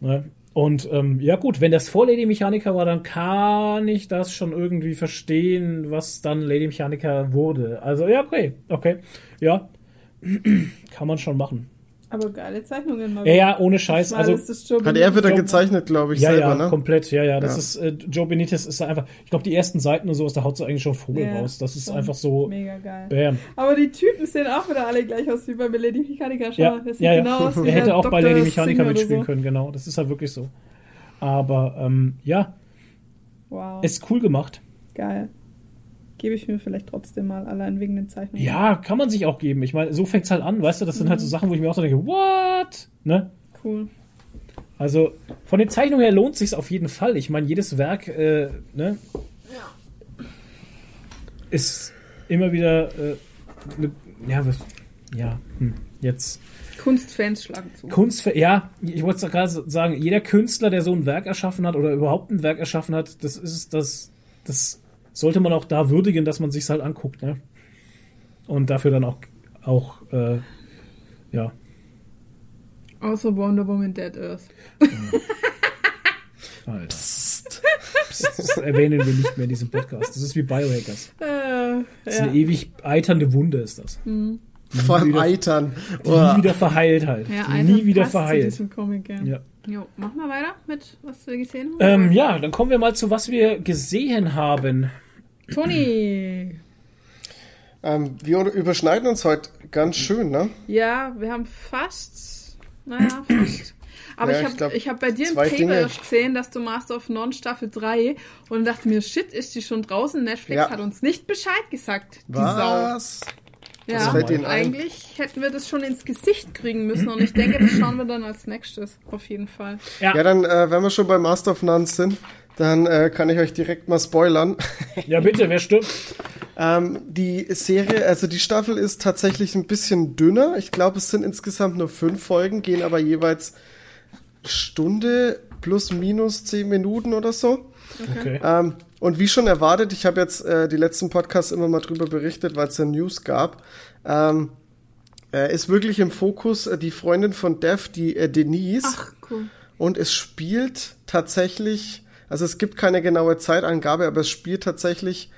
S5: Ne? Und ähm, ja gut, wenn das vor Lady Mechanica war, dann kann ich das schon irgendwie verstehen, was dann Lady Mechanica wurde. Also ja, okay, okay, ja, kann man schon machen.
S8: Aber geile Zeichnungen mal.
S5: Ja, ja, ohne Scheiß. Also
S7: Hat er wieder
S5: Joe-
S7: gezeichnet, glaube ich,
S5: ja,
S7: selber,
S5: ja,
S7: ne?
S5: komplett, ja, ja. Das
S7: Ja.
S5: ist äh, Joe Benitez ist da einfach. Ich glaube, die ersten Seiten und sowas, da haut so eigentlich schon Vogel
S8: Ja,
S5: raus. Das ist einfach so.
S8: Mega geil.
S5: Bam.
S8: Aber die Typen sehen auch wieder alle gleich aus wie bei Lady Mechanica. Schau
S5: Ja,
S8: das
S5: ja, ja.
S8: genau aus wie
S5: er hätte auch bei
S8: Dr.
S5: Lady Mechanica mitspielen
S8: so.
S5: können, genau. Das ist halt wirklich so. Aber ähm, ja,
S8: Wow,
S5: ist cool gemacht.
S8: geil. Gebe ich mir vielleicht trotzdem mal, allein wegen den Zeichnungen.
S5: Ja, kann man sich auch geben. Ich meine, so fängt's halt an, weißt du, das sind
S8: Mhm.
S5: halt so Sachen, wo ich mir auch so denke, what? Ne?
S8: Cool.
S5: Also von den Zeichnungen her lohnt sich's auf jeden Fall. Ich meine, jedes Werk, äh, ne, ist immer wieder, äh, ne, ja, was, ja, hm, jetzt
S8: Kunstfans schlagen zu.
S5: Kunst, ja, ich wollte es gerade sagen, jeder Künstler, der so ein Werk erschaffen hat oder überhaupt ein Werk erschaffen hat, das ist das, das sollte man auch da würdigen, dass man sich's halt anguckt, ne? Und dafür dann auch, auch, äh, ja,
S8: Außer Wonder Woman Dead Earth.
S5: Alter. Psst, das erwähnen wir nicht mehr in diesem Podcast. Das ist wie Biohackers.
S8: Äh,
S5: Das ist
S8: ja.
S5: eine ewig eiternde Wunde, ist das.
S7: Vor allem
S5: wieder-
S7: Eitern.
S5: Die
S7: Oh.
S5: nie wieder verheilt halt.
S8: Ja,
S5: die nie wieder verheilt.
S8: diesem Comic, ja.
S5: Ja.
S8: Jo, mach mal weiter mit, was wir gesehen haben.
S5: Ähm, ja, dann kommen wir mal zu was wir gesehen haben.
S8: Toni!
S7: Ähm, wir überschneiden uns heute ganz schön, ne?
S8: Ja, wir haben fast. Naja, fast. Aber
S7: Ja,
S8: ich habe ich hab bei dir im
S7: Dinge.
S8: gesehen, dass du Master of None Staffel 3 und dachte mir, shit, ist die schon draußen? Netflix
S7: Ja.
S8: hat uns nicht Bescheid gesagt, die Sau.
S7: Was?
S8: Ja,
S7: fällt Ihnen ein?
S8: eigentlich hätten wir das schon ins Gesicht kriegen müssen und ich denke, das schauen wir dann als nächstes, auf jeden Fall.
S5: Ja,
S7: Ja, dann, äh, wenn wir schon bei Master of None sind, dann äh, kann ich euch direkt mal spoilern.
S5: ja bitte, wer stirbt?
S7: Ähm, die Serie, also die Staffel ist tatsächlich ein bisschen dünner. Ich glaube, es sind insgesamt nur fünf Folgen, gehen aber jeweils Stunde plus minus zehn Minuten oder so.
S5: Okay.
S7: Ähm, und wie schon erwartet, ich habe jetzt äh, die letzten Podcasts immer mal drüber berichtet, weil es ja News gab. Ähm, äh, ist wirklich im Fokus äh, die Freundin von Dev, die äh, Denise.
S8: Ach, cool.
S7: Und es spielt tatsächlich, also es gibt keine genaue Zeitangabe, aber es spielt tatsächlich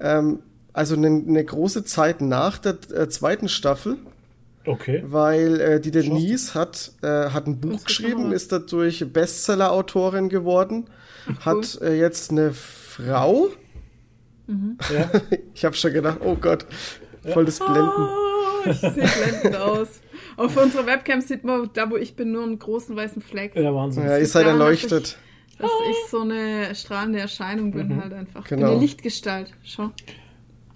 S7: ähm, also eine, eine große Zeit nach der äh, zweiten Staffel,
S5: Okay.
S7: weil äh, die Denise hat, äh, hat ein Buch geschrieben, ist dadurch Bestseller-Autorin geworden, hat äh, jetzt eine Frau.
S5: Ja.
S7: Ich habe schon gedacht, oh Gott, voll das Blenden.
S8: Oh, ich sehe blendend aus. Auf unserer Webcam sieht man, da wo ich bin, nur einen großen weißen Fleck.
S5: Ja, Wahnsinn.
S7: Ja, ihr seid
S8: daran, dass ich so eine strahlende Erscheinung bin halt einfach.
S7: Genau.
S8: Eine Lichtgestalt. Schau.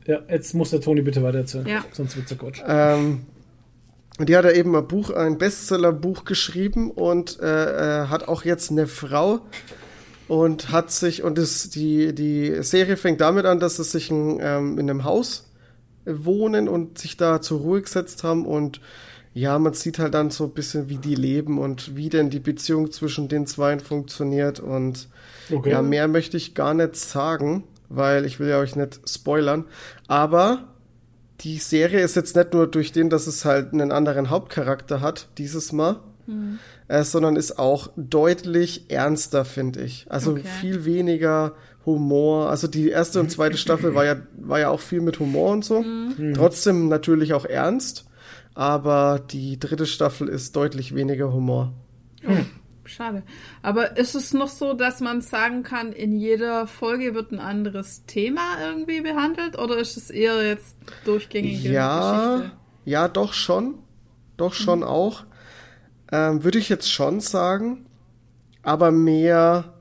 S5: Ja, jetzt muss der Toni bitte weiter erzählen.
S8: Ja.
S5: Sonst wird's ja Quatsch.
S7: Ähm, und die hat ja eben ein Buch, ein Bestsellerbuch geschrieben und äh, äh, hat auch jetzt eine Frau und hat sich, und das, die, die Serie fängt damit an, dass sie sich in, ähm, in einem Haus wohnen und sich da zur Ruhe gesetzt haben und ja, man sieht halt dann so ein bisschen, wie die leben und wie denn die Beziehung zwischen den Zweien funktioniert und
S5: Okay.
S7: ja, mehr möchte ich gar nicht sagen, weil ich will ja euch nicht spoilern, aber die Serie ist jetzt nicht nur durch den, dass es halt einen anderen Hauptcharakter hat, dieses Mal, äh, sondern ist auch deutlich ernster, finde ich. Also
S8: Okay.
S7: viel weniger Humor. Also die erste und zweite Staffel war ja, war ja auch viel mit Humor und so. Trotzdem natürlich auch ernst. Aber die dritte Staffel ist deutlich weniger Humor.
S8: Schade. Aber ist es noch so, dass man sagen kann, in jeder Folge wird ein anderes Thema irgendwie behandelt? Oder ist es eher jetzt durchgängige
S7: Ja,
S8: Geschichte?
S7: ja, doch schon. Doch schon auch. Ähm, Würde ich jetzt schon sagen, aber mehr,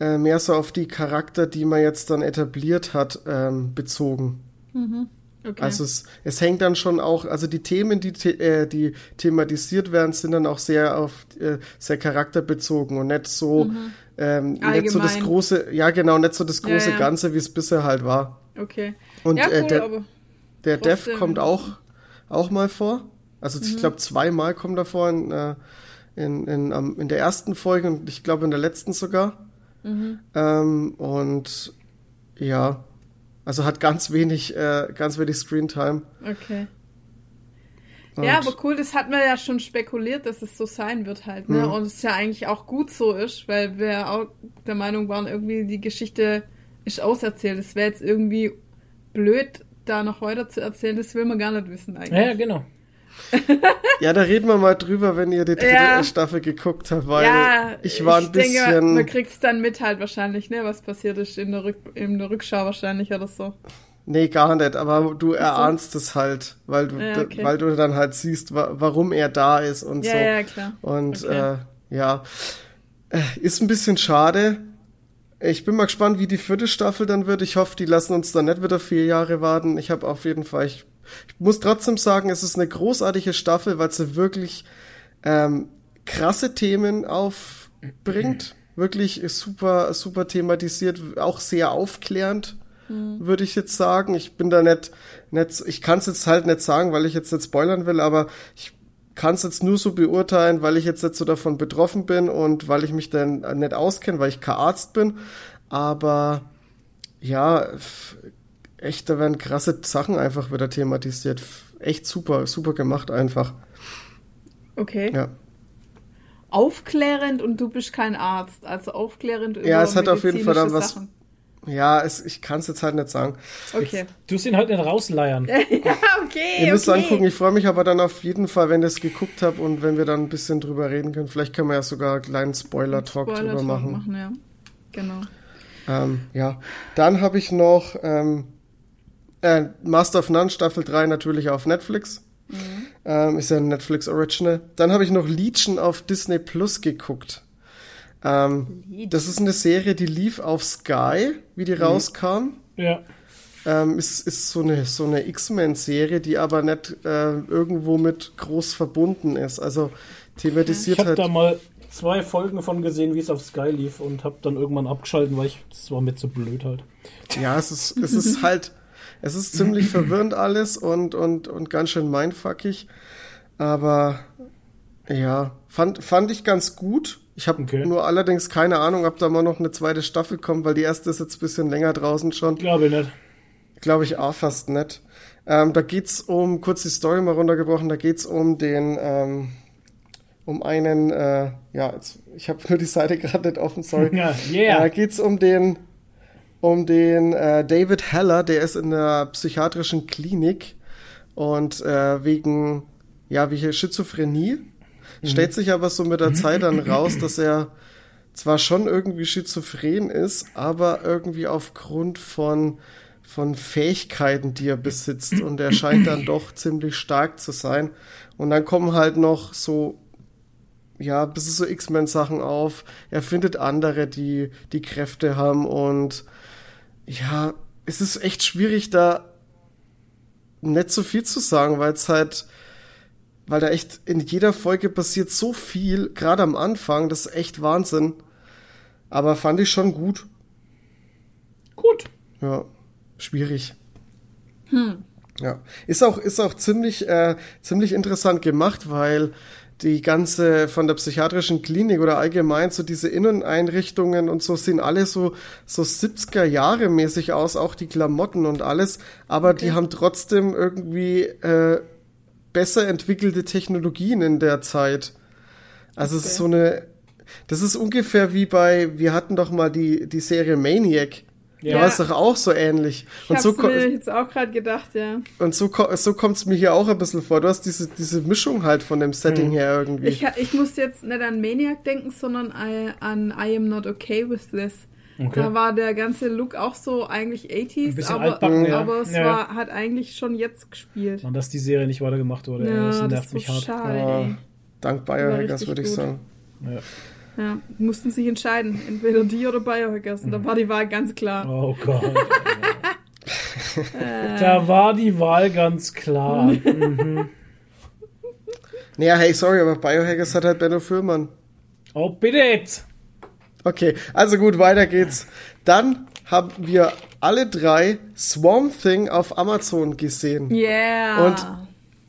S7: äh, mehr so auf die Charakter, die man jetzt dann etabliert hat, ähm, bezogen.
S8: Okay.
S7: Also es, es hängt dann schon auch, also die Themen, die, äh, die thematisiert werden, sind dann auch sehr auf äh, sehr charakterbezogen und nicht so ähm, nicht so das große, ja genau, nicht so das
S8: Ja,
S7: große
S8: ja.
S7: Ganze, wie es bisher halt war.
S8: okay.
S7: Und
S8: ja,
S7: äh,
S8: cool,
S7: der,
S8: aber
S7: der Dev kommt auch, auch mal vor. Also ich glaube zweimal kommt er vor in, äh, in, in, am- in der ersten Folge und ich glaube in der letzten sogar. Ähm, und ja, also hat ganz wenig, äh, ganz wenig Screentime.
S8: Okay.
S7: Und-
S8: Ja, aber cool, das hat man ja schon spekuliert, dass es so sein wird halt, ne?
S7: Mhm.
S8: Und es ja eigentlich auch gut so ist, weil wir auch der Meinung waren, irgendwie die Geschichte ist auserzählt. Es wäre jetzt irgendwie blöd, da noch weiter zu erzählen. Das will man gar nicht wissen eigentlich.
S5: Ja, ja, genau.
S7: Ja, da reden wir mal drüber, wenn ihr die dritte
S8: Ja.
S7: Staffel geguckt habt, weil
S8: ja,
S7: ich war ein bisschen.
S8: Denke, man kriegt es dann mit halt wahrscheinlich, ne? Was passiert ist in der, Rück in der Rückschau wahrscheinlich oder so.
S7: Nee, gar nicht, aber du erahnst es halt, weil du,
S8: Ja, okay.
S7: weil du dann halt siehst, wa warum er da ist und
S8: Ja,
S7: so.
S8: ja, klar.
S7: Und
S8: Okay.
S7: äh, ja, Äh, ist ein bisschen schade. Ich bin mal gespannt, wie die vierte Staffel dann wird. Ich hoffe, die lassen uns dann nicht wieder vier Jahre warten. Ich habe auf jeden Fall, ich, ich muss trotzdem sagen, es ist eine großartige Staffel, weil sie wirklich ähm, krasse Themen aufbringt. Wirklich super, super thematisiert, auch sehr aufklärend, würde ich jetzt sagen. Ich bin da nicht, nicht ich kann es jetzt halt nicht sagen, weil ich jetzt nicht spoilern will, aber ich kann es jetzt nur so beurteilen, weil ich jetzt nicht so davon betroffen bin und weil ich mich dann nicht auskenne, weil ich kein Arzt bin. Aber ja, echt, da werden krasse Sachen einfach wieder thematisiert. Echt super, super gemacht einfach.
S8: Okay.
S7: Ja.
S8: Aufklärend und du bist kein Arzt. Also aufklärend über
S7: Ja, es hat auf jeden Fall dann was-
S8: Sachen.
S7: Ja, es, ich kann es jetzt halt nicht sagen.
S8: Okay.
S5: Du musst ihn halt nicht rausleiern.
S8: ja, okay.
S7: Ihr müsst
S8: okay.
S7: angucken, ich freue mich aber dann auf jeden Fall, wenn ihr es geguckt habt und wenn wir dann ein bisschen drüber reden können. Vielleicht können wir ja sogar einen kleinen Spoiler-Talk
S8: Spoiler
S7: drüber machen.
S8: machen ja. Genau.
S7: Ähm, ja, dann habe ich noch ähm, äh, Master of None Staffel 3 natürlich auf Netflix. Ähm, ist ja ein Netflix Original. Dann habe ich noch Legion auf Disney Plus geguckt. Ähm, das ist eine Serie, die lief auf Sky, wie die rauskam.
S5: Ja.
S7: Ähm, ist, ist so eine, so eine X-Men-Serie, die aber nicht äh, irgendwo mit groß verbunden ist. Also
S5: Ich
S7: thematisiert
S5: habe
S7: halt.
S5: da mal zwei Folgen von gesehen, wie es auf Sky lief und habe dann irgendwann abgeschalten, weil ich das war mir zu blöd halt.
S7: Ja, es ist, es ist halt, es ist ziemlich verwirrend alles und, und, und ganz schön mindfuckig. Aber ja, fand, fand ich ganz gut. Ich habe
S5: Okay.
S7: nur allerdings keine Ahnung, ob da mal noch eine zweite Staffel kommt, weil die erste ist jetzt ein bisschen länger draußen schon.
S5: Glaube ich nicht.
S7: Glaube ich auch fast nicht. Ähm, da geht's um, kurz die Story mal runtergebrochen, da geht's um den, ähm, um einen, äh, ja, jetzt, ich habe nur die Seite gerade nicht offen, sorry.
S5: Ja, yeah.
S7: Da geht's um den, um den äh, David Heller, der ist in der psychiatrischen Klinik und äh, wegen, ja, wie Schizophrenie. Stellt sich aber so mit der Zeit dann raus, dass er zwar schon irgendwie schizophren ist, aber irgendwie aufgrund von, von Fähigkeiten, die er besitzt. Und er scheint dann doch ziemlich stark zu sein. Und dann kommen halt noch so, ja, bisschen so X-Men-Sachen auf. Er findet andere, die die Kräfte haben. Und ja, es ist echt schwierig, da nicht so viel zu sagen, weil es halt weil da echt in jeder Folge passiert so viel, gerade am Anfang, das ist echt Wahnsinn. Aber fand ich schon gut.
S5: Gut.
S7: Ja, schwierig. Ja, ist auch ist auch ziemlich äh, ziemlich interessant gemacht, weil die ganze von der psychiatrischen Klinik oder allgemein so diese Inneneinrichtungen und so sehen alle so so 70er Jahre mäßig aus, auch die Klamotten und alles, aber die haben trotzdem irgendwie äh, besser entwickelte Technologien in der Zeit. Also es ist so eine das ist ungefähr wie bei wir hatten doch mal die die Serie Maniac.
S5: Ja.
S7: Da war es doch auch so ähnlich.
S8: Ich
S7: Und so,
S8: mir jetzt auch gerade gedacht, ja.
S7: und so, ko- so kommt es mir hier auch ein bisschen vor. Du hast diese, diese Mischung halt von dem Setting her irgendwie.
S8: Ich, ich muss jetzt nicht an Maniac denken, sondern I, an I Am Not Okay With This.
S5: Okay.
S8: Da war der ganze Look auch so eigentlich 80s,
S5: Ein bisschen
S8: aber,
S5: altbacken, ja.
S8: aber es
S5: Ja,
S8: war, hat eigentlich schon jetzt gespielt.
S5: Und dass die Serie nicht weitergemacht wurde,
S8: Ja,
S5: das
S8: das
S5: nervt
S8: ist so
S5: mich hart.
S8: schade,
S7: Ja.
S8: ey.
S7: Dank
S8: War
S7: Biohackers,
S8: richtig
S7: würde ich
S8: gut.
S7: sagen.
S8: Ja, mussten sich entscheiden, entweder die oder Biohackers. Und da war die Wahl ganz klar.
S5: Oh Gott. da war die Wahl ganz klar. Mhm.
S7: Naja, hey, sorry, aber Biohackers hat halt Benno Fürmann.
S5: Oh, bitte jetzt.
S7: Okay, also gut, weiter geht's. Dann haben wir alle drei Swamp Thing auf Amazon gesehen.
S8: Yeah.
S7: Und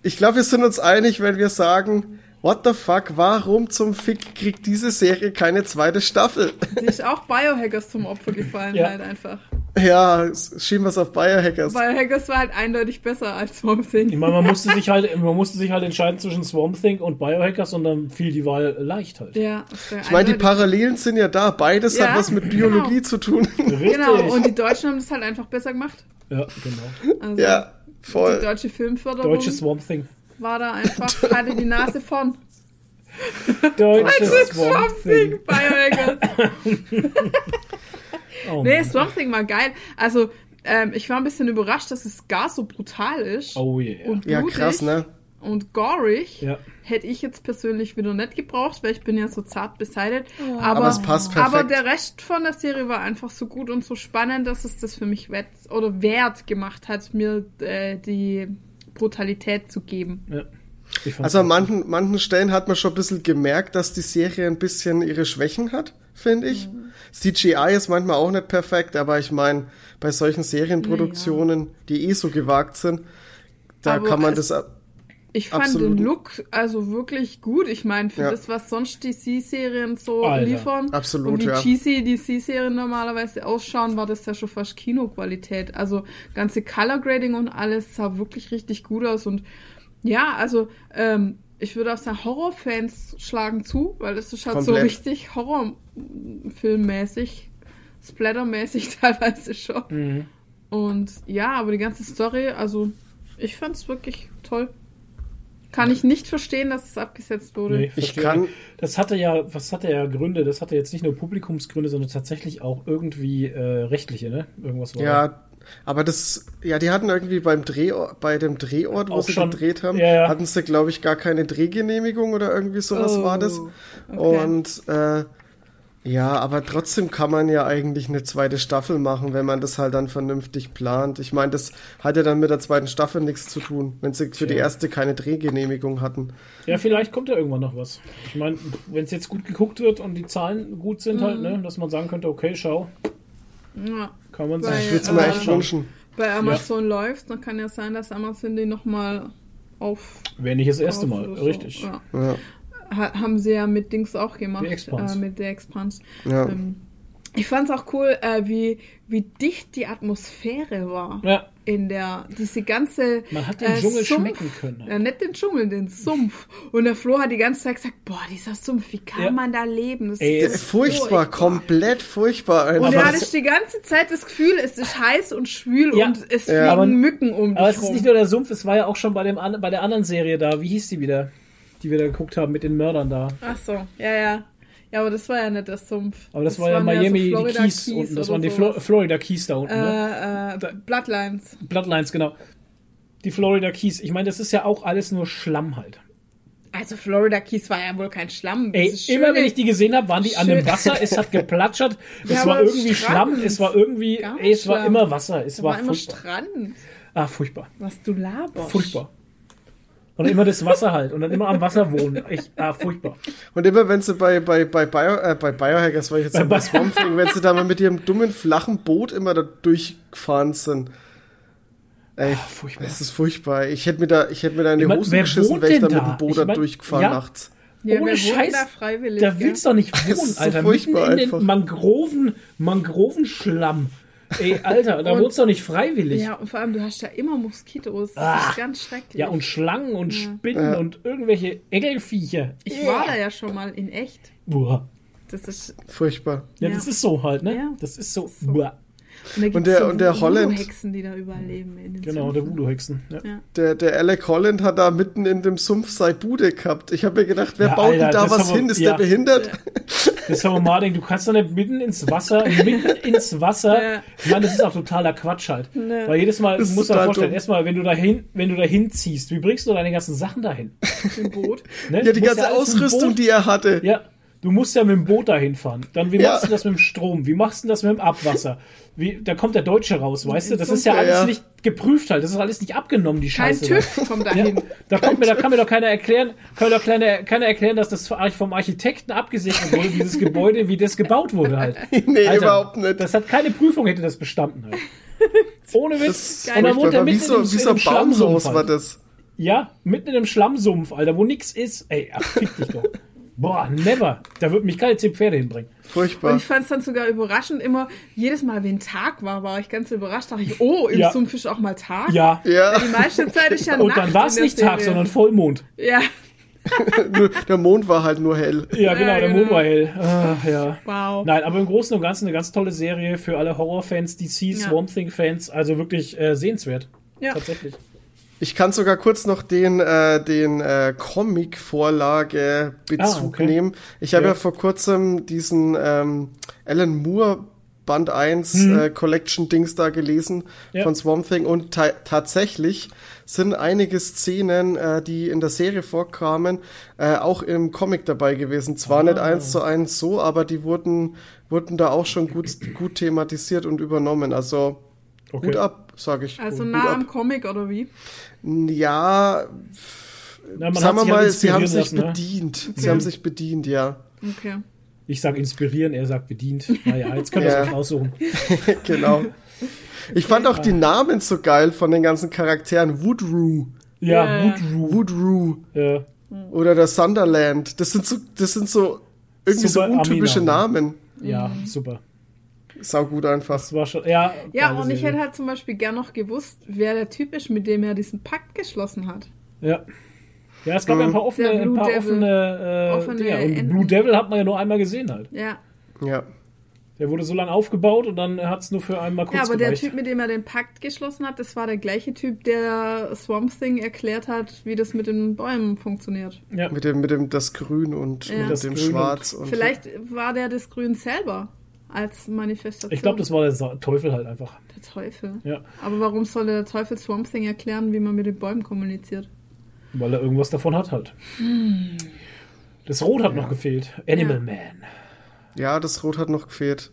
S7: ich glaube, wir sind uns einig, wenn wir sagen, what the fuck, warum zum Fick kriegt diese Serie keine zweite Staffel?
S8: Die ist auch Biohackers zum Opfer gefallen,
S5: Ja.
S8: halt einfach.
S7: ja, schieben wir's auf Biohackers.
S8: Biohackers war halt eindeutig besser als Swamp Thing.
S5: Ich meine, man musste sich halt, man musste sich halt entscheiden zwischen Swamp Thing und Biohackers und dann fiel die Wahl leicht halt.
S8: Ja,
S7: Ich meine, die Parallelen sind ja da. Beides
S8: Ja,
S7: hat was mit Biologie
S8: genau.
S7: zu tun.
S5: Richtig.
S8: Genau, und die Deutschen haben das halt einfach besser gemacht.
S5: Ja, genau.
S8: Also,
S7: ja,
S8: Die
S7: voll.
S8: deutsche Filmförderung
S5: Deutsches Swamp Thing.
S8: War da einfach, hatte die Nase vorn.
S5: Deutsches
S8: Swamp
S5: Swamp
S8: Thing.
S5: Oh,
S8: Nee. Swamp Thing war geil. Also, ähm, ich war ein bisschen überrascht, dass es gar so brutal ist.
S5: oh yeah.
S8: Und
S7: Ja,
S8: blutig
S7: krass, ne?
S8: Und gorig.
S5: Ja.
S8: Hätte ich jetzt persönlich wieder nicht gebraucht, weil ich bin ja so zart beseitigt. aber,
S7: Aber es passt perfekt.
S8: aber der Rest von der Serie war einfach so gut und so spannend, dass es das für mich wert oder wert gemacht hat, mir äh, die Brutalität zu geben.
S5: ja.
S7: Also an manchen, manchen Stellen hat man schon ein bisschen gemerkt, dass die Serie ein bisschen ihre Schwächen hat, finde ich.
S8: Mhm.
S7: CGI ist manchmal auch nicht perfekt, aber ich meine, bei solchen Serienproduktionen, die eh so gewagt sind, da
S8: Aber
S7: kann man das
S8: Ich fand
S7: Absolut.
S8: den Look also wirklich gut. Ich meine, für
S7: Ja.
S8: das, was sonst DC-Serien so
S5: Alter.
S8: liefern
S7: Absolut,
S8: und wie
S7: ja.
S8: cheesy DC-Serien normalerweise ausschauen, war das ja schon fast Kinoqualität. Also ganze Color Grading und alles sah wirklich richtig gut aus. Und ja, also ähm, ich würde auch sagen, Horrorfans schlagen zu, weil das ist halt so
S7: Komplett.
S8: richtig Horrorfilmmäßig, Splattermäßig teilweise schon.
S5: Mhm.
S8: Und ja, aber die ganze Story, also ich fand's wirklich toll. Kann ich nicht verstehen, dass es abgesetzt wurde.
S5: Nee,
S7: Ich kann-
S5: Das hatte ja, was hatte ja Gründe? Das hatte jetzt nicht nur Publikumsgründe, sondern tatsächlich auch irgendwie äh, rechtliche, ne? Irgendwas war.
S7: Ja, aber das, ja, die hatten irgendwie beim Drehort, bei dem Drehort, wo
S5: Auch
S7: sie
S5: schon-
S7: gedreht haben,
S5: ja, ja.
S7: hatten sie, glaube ich, gar keine Drehgenehmigung oder irgendwie sowas
S8: Oh,
S7: war das.
S8: okay.
S7: Und äh, ja, aber trotzdem kann man ja eigentlich eine zweite Staffel machen, wenn man das halt dann vernünftig plant. Ich meine, das hat ja dann mit der zweiten Staffel nichts zu tun, wenn sie für die
S5: Tja.
S7: erste keine Drehgenehmigung hatten.
S5: Ja, vielleicht kommt ja irgendwann noch was. Ich meine, wenn es jetzt gut geguckt wird und die Zahlen gut sind halt,
S8: Mhm.
S5: ne, dass man sagen könnte, okay, schau,
S8: Ja.
S5: kann man sich.
S7: Ich würde es mir echt
S8: schauen.
S7: wünschen.
S8: Bei Amazon läuft, dann kann ja sein, dass Amazon die nochmal auf.
S5: Wäre nicht das erste Mal,
S8: oder so.
S5: richtig.
S8: Ja. Ha haben sie ja mit Dings auch gemacht. Äh, mit der Expanse.
S7: ja.
S8: Ähm, ich fand's auch cool, äh, wie, wie dicht die Atmosphäre war.
S5: Ja,
S8: In der, diese ganze.
S5: man hat den
S8: äh,
S5: Dschungel
S8: Sumpf.
S5: schmecken können.
S8: Ja, nicht den Dschungel, den Sumpf. Und der Flo hat die ganze Zeit gesagt, boah, dieser Sumpf, wie kann
S5: Ja.
S8: man da leben? Das
S5: Ey,
S8: ist
S5: es-
S7: Furchtbar, komplett furchtbar
S8: Und
S7: einfach.
S8: er hatte die ganze Zeit das Gefühl, es ist heiß und schwül
S5: Ja.
S8: und es
S7: Ja.
S8: fliegen
S5: Aber-
S8: Mücken um
S5: Aber
S8: dich
S5: es ist nicht nur der Sumpf, es war ja auch schon bei, dem, bei der anderen Serie da. Wie hieß die wieder? Die wir da geguckt haben mit den Mördern da.
S8: Ach so, ja, ja. Ja, aber das war ja nicht der Sumpf.
S5: Aber das, war ja Miami,
S8: so
S5: die
S8: Florida
S5: Keys, unten. Das waren die Flo. Florida Keys da unten, ne?
S8: Äh, äh, Bloodlines.
S5: Bloodlines, genau. Die Florida Keys. Ich meine, das ist ja auch alles nur Schlamm halt.
S8: Also Florida Keys war ja wohl kein Schlamm.
S5: Ey,
S8: Das
S5: immer wenn ich die gesehen habe, waren die an dem
S8: schön-
S5: Wasser, es hat geplatschert, es
S8: Ja,
S5: war
S8: aber
S5: irgendwie
S8: Strand.
S5: Schlamm, es war irgendwie, ey, es war
S8: Schlamm.
S5: immer Wasser, es
S8: Da
S5: war,
S8: war immer
S5: furchtbar.
S8: Strand.
S5: Ah, furchtbar,
S8: Was du laberst.
S5: furchtbar. Und immer das Wasser halt und dann immer am Wasser wohnen. Ich, ah, furchtbar.
S7: Und immer wenn sie bei, bei, bei, Bio, äh, bei Biohackers, war ich jetzt
S5: Bei
S7: bei, Swamp Thing, wenn sie da mal mit ihrem dummen, flachen Boot immer da durchgefahren sind. Ey,
S5: furchtbar.
S7: es ist furchtbar. Ich hätte mir da, ich hätte mir da in die
S5: Ich wer
S7: geschissen, wäre ich da mit dem Boot
S5: Ich
S7: da durchgefahren
S5: ja.
S7: nachts.
S8: Ja,
S5: Ohne Scheiß,
S8: da freiwillig?
S5: Da
S8: ja?
S5: willst du doch nicht wohnen,
S7: ist so
S5: Alter.
S7: furchtbar
S5: Mitten in
S7: einfach.
S5: den Mangroven, Mangrovenschlamm. Ey, Alter, da wohnst du doch nicht freiwillig.
S8: Ja, und vor allem, du hast ja immer Moskitos. Das
S5: Ah.
S8: ist ganz schrecklich.
S5: Ja, und Schlangen und Spinnen und irgendwelche Engelviecher.
S8: ich war da ja schon mal in echt.
S5: Uah.
S8: Das ist.
S7: Furchtbar.
S5: Ja,
S8: Ja.
S5: das ist so halt, ne?
S8: Ja.
S5: Das ist so.
S8: So.
S5: Uah.
S8: Und, gibt's
S7: der-
S8: so
S7: und der Holland-
S8: Hexen, die da überall leben. In den
S5: Genau, der Voodoo-Hexen. Ja.
S8: Ja.
S7: Der, der Alec Holland hat da mitten in dem Sumpf seine Bude gehabt. Ich habe mir gedacht, wer
S5: Ja,
S7: baut
S5: Alter,
S7: denn da was
S5: aber-
S7: hin? Ist
S5: ja.
S7: der behindert?
S5: Das Summer Marding, du kannst doch nicht mitten ins Wasser, mitten ins Wasser.
S8: Ja.
S5: Ich meine, das ist auch totaler Quatsch halt.
S8: Nee.
S5: Weil jedes Mal,
S7: Das
S5: du
S7: ist
S5: musst dir
S7: total
S5: vorstellen,
S7: dumm.
S5: erstmal, wenn du dahin, wenn du dahin ziehst, wie bringst du deine ganzen Sachen dahin?
S8: Im Boot.
S5: Ne?
S7: Ja,
S5: Du
S7: die ganze Ausrüstung,
S5: Boot-
S7: die er hatte.
S5: Ja, du musst ja mit dem Boot dahin fahren. Dann, wie
S7: Ja.
S5: machst du das mit dem Strom? Wie machst du das mit dem Abwasser? Wie, da kommt der Deutsche raus, weißt du? Das ist ja
S7: Ja,
S5: alles
S7: ja.
S5: nicht geprüft halt. Das ist alles nicht abgenommen, die
S8: Kein
S5: Scheiße.
S8: TÜV kommt
S5: Ja,
S8: dahin.
S5: da, kommt mir, da kann mir doch keiner erklären, kann mir doch keiner, keiner erklären, dass das vom Architekten abgesegnet wurde, dieses Gebäude, wie das gebaut wurde halt.
S7: Nee, überhaupt nicht.
S5: Das hat keine Prüfung, hätte das bestanden halt. Ohne Witz.
S7: Das
S5: Und dann wohnt er
S7: furchtbar. Wie
S5: mitten
S7: so,
S5: in,
S7: wie
S5: in
S7: so
S5: Schlammsumpf
S7: Baumhaus
S5: halt.
S7: war das.
S5: Ja, mitten in einem Schlammsumpf, Alter, wo nix ist. Ey, ach, fick dich doch. Boah, never. Da wird mich keine zehn Pferde hinbringen.
S7: Furchtbar.
S8: Und ich fand es dann sogar überraschend immer, jedes Mal, wenn Tag war, war ich ganz überrascht. Dachte ich, oh, im
S5: Ja.
S8: Ist auch mal Tag.
S5: Ja.
S7: Ja,
S8: Die meiste Zeit ist ja
S5: Und
S8: Nacht
S5: dann war es nicht Tag,
S8: Serie.
S5: sondern Vollmond.
S8: Ja,
S7: der Mond war halt nur hell.
S5: Ja, genau,
S8: Ja,
S5: der
S8: genau.
S5: Mond war hell. Ah, ja.
S8: wow.
S5: Nein, aber im Großen und Ganzen eine ganz tolle Serie für alle Horrorfans, DC,
S8: Ja.
S5: Swamp Thing-Fans. Also wirklich äh, sehenswert.
S8: Ja.
S5: Tatsächlich.
S7: Ich kann sogar kurz noch den, äh, den äh, Comic-Vorlage-Bezug
S5: Ah, okay.
S7: nehmen. Ich habe ja.
S5: Ja.
S7: vor kurzem diesen ähm, Alan Moore Band 1 äh, Collection-Dings da gelesen
S5: Hm. Ja.
S7: von Swamp Thing und ta tatsächlich sind einige Szenen, äh, die in der Serie vorkamen, äh, auch im Comic dabei gewesen. Zwar
S5: Ah.
S7: nicht eins zu eins so, aber die wurden, wurden da auch schon gut, gut thematisiert und übernommen. Also
S5: Okay.
S7: Hut ab, sage ich.
S8: Also nah
S7: ab.
S8: am Comic oder wie?
S7: Ja,
S5: Na,
S7: sagen wir
S5: halt
S7: mal, sie haben sich
S5: lassen, ne?
S7: bedient. Sie
S8: Okay.
S7: haben sich bedient, ja.
S8: Okay.
S5: Ich sag inspirieren, er sagt bedient. Naja, jetzt können wir
S7: Ja.
S5: es aussuchen.
S7: genau. Ich fand auch die Namen so geil von den ganzen Charakteren. Woodroo,
S5: Ja,
S8: Ja.
S5: Woodroo.
S7: Woodroo
S5: Ja.
S7: oder der Sunderland. Das sind so, das sind so irgendwie
S5: Super
S7: so untypische
S5: Army-Namen.
S7: Namen.
S5: ja, super.
S7: Sau gut einfach.
S5: Das war schon, ja.
S8: Ja, und ich hätte halt zum Beispiel gern noch gewusst, wer der Typ ist, mit dem er diesen Pakt geschlossen hat.
S5: Ja. Ja, es gab ja ein paar offene,
S8: Der
S5: ein
S8: Blue
S5: paar
S8: Devil.
S5: offene, äh,
S8: Offene
S5: Dinger. Und. Blue Devil hat man ja nur einmal gesehen halt.
S8: Ja.
S7: Ja.
S5: Der wurde so lange aufgebaut und dann hat es nur für einmal kurz
S8: Ja, aber der
S5: gereicht.
S8: Typ, mit dem er den Pakt geschlossen hat, das war der gleiche Typ, der Swamp Thing erklärt hat, wie das mit den Bäumen funktioniert.
S5: ja.
S7: Mit dem, mit dem das Grün und
S8: Ja.
S7: mit
S5: Das
S7: dem
S5: Grün und-
S7: Schwarz und
S8: Vielleicht war der das Grün selber als Manifestation.
S5: Ich glaube, das war der Sa- Teufel halt einfach.
S8: der Teufel.
S5: Ja.
S8: Aber warum soll der Teufel Swamp Thing erklären, wie man mit den Bäumen kommuniziert?
S5: Weil er irgendwas davon hat halt. Das Rot hat noch gefehlt. Animal
S8: Ja.
S5: Man.
S7: ja, das Rot hat noch gefehlt.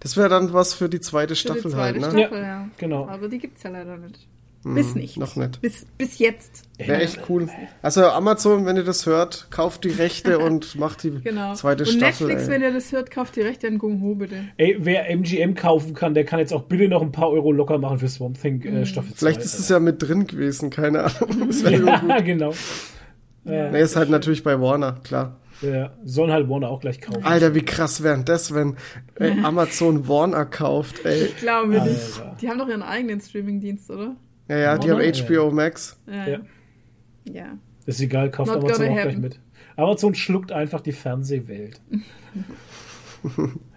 S7: Das wäre dann was für die zweite
S8: Für
S7: Staffel
S8: die zweite
S7: halt, ne?
S8: Staffel, ja.
S5: Genau.
S8: Aber die gibt's ja leider nicht. Bis nicht.
S7: Noch nicht.
S8: Bis, bis jetzt.
S7: Wäre echt cool. Also Amazon, wenn ihr das hört, kauft die Rechte und macht die
S8: Genau.
S7: zweite
S8: Und
S7: Staffel.
S8: Netflix,
S7: ey.
S8: wenn ihr das hört, kauft die Rechte an Gung Ho, bitte.
S5: Ey, wer MGM kaufen kann, der kann jetzt auch bitte noch ein paar Euro locker machen für Swamp Thing
S8: Mhm.
S5: äh, Staffel 2.
S7: Vielleicht ist es ja mit drin gewesen, keine Ahnung. Das
S5: ja,
S7: gut.
S5: genau. Ja,
S7: Nee, ist halt natürlich bei Warner, klar.
S5: ja, sollen halt Warner auch gleich kaufen.
S7: Alter, wie krass wäre das, wenn ey, Amazon Warner kauft, ey.
S8: Ich glaube nicht. Die haben doch ihren eigenen Streaming-Dienst, oder?
S7: Ja, ja, die haben? HBO Max.
S8: Ja.
S5: Ja.
S8: ja.
S5: Ist egal, kauft
S8: Not
S5: Amazon auch gleich mit. Amazon schluckt einfach die Fernsehwelt.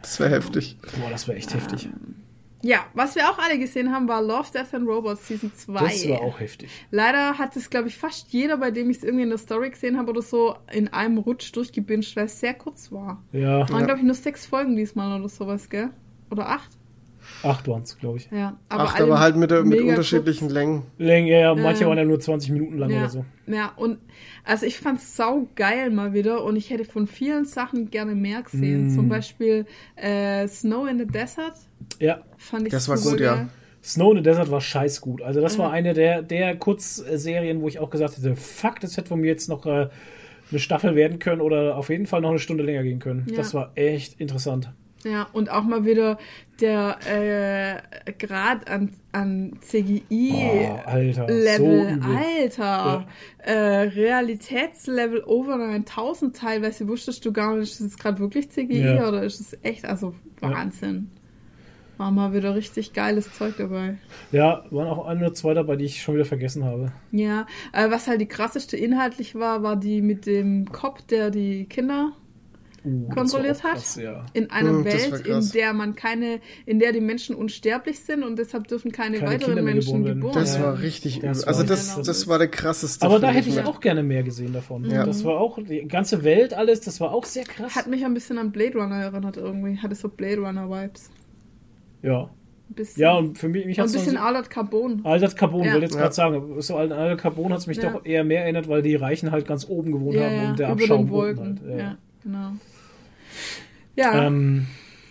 S7: Das wäre heftig.
S5: Boah, das wäre echt heftig.
S8: Ja, was wir auch alle gesehen haben, war Love, Death and Robots Season 2.
S5: Das war auch heftig.
S8: Leider hat es, glaube ich, fast jeder, bei dem ich es irgendwie in der Story gesehen habe oder so, in einem Rutsch durchgebinged, weil es sehr kurz war.
S5: Ja,
S8: Waren, glaube ich, nur sechs Folgen diesmal oder sowas, gell? Oder acht?
S5: Acht waren es, glaube ich.
S8: Ja.
S7: Acht,
S8: alle
S7: aber halt mit, der, mit unterschiedlichen
S8: kurz.
S7: Längen.
S5: Länge, ja, manche
S8: Ja.
S5: waren ja nur 20 Minuten lang
S8: Ja,
S5: oder so.
S8: ja, und also ich fand's sau geil mal wieder und ich hätte von vielen Sachen gerne mehr gesehen.
S5: Mm.
S8: Zum Beispiel äh, Snow in the Desert
S5: Ja,
S8: fand ich
S7: Das war gut, ja.
S5: Snow in the Desert war scheiß gut. Also das war
S8: Mhm.
S5: eine der, der Kurzserien, wo ich auch gesagt hätte, fuck, das hätte von mir jetzt noch äh, eine Staffel werden können oder auf jeden Fall noch eine Stunde länger gehen können.
S8: Ja.
S5: Das war echt interessant.
S8: Ja, und auch mal wieder der äh, Grad an, an CGI.
S5: Oh, Alter, so
S8: Level,
S5: übel.
S8: Alter, äh, Realitätslevel over 9000 teilweise wusstest du gar nicht, ist es gerade wirklich CGI
S5: Ja.
S8: oder ist es echt, also Wahnsinn. War mal wieder richtig geiles Zeug dabei.
S5: Ja, waren auch ein oder zwei dabei, die ich schon wieder vergessen habe.
S8: Ja, äh, was halt die krasseste inhaltlich war, war die mit dem Cop, der die Kinder
S5: Uh, das
S8: kontrolliert
S5: war
S8: hat.
S5: krass, ja.
S8: In einer
S7: das war
S8: Welt, in der man keine, in der die Menschen unsterblich sind und deshalb dürfen keine,
S5: Keine
S8: weiteren
S5: Kinder
S8: Menschen
S5: geboren werden.
S7: Das war richtig
S5: Das
S7: übel.
S5: war
S7: Also das,
S8: richtig-
S7: das war der krasseste.
S5: Aber da hätte ich auch gerne mehr gesehen davon.
S7: Ja.
S5: Das war auch, die ganze Welt, alles, das war auch sehr krass.
S8: Hat mich ein bisschen an Blade Runner erinnert irgendwie. Hatte so Blade Runner Vibes.
S5: ja.
S8: Ein bisschen.
S5: Ja, und für mich, mich hat
S8: ein bisschen Aldert Carbon.
S5: Aldert Carbon,
S8: Ja.
S5: wollte jetzt
S7: Ja.
S5: gerade sagen, so an Aldert Carbon hat es mich
S8: Ja.
S5: doch eher mehr erinnert, weil die Reichen halt ganz oben gewohnt
S8: Ja,
S5: haben und der
S8: über
S5: Abschaum
S8: den Wolken.
S5: unten Halt,
S8: ja. genau. Ja,
S5: Ähm,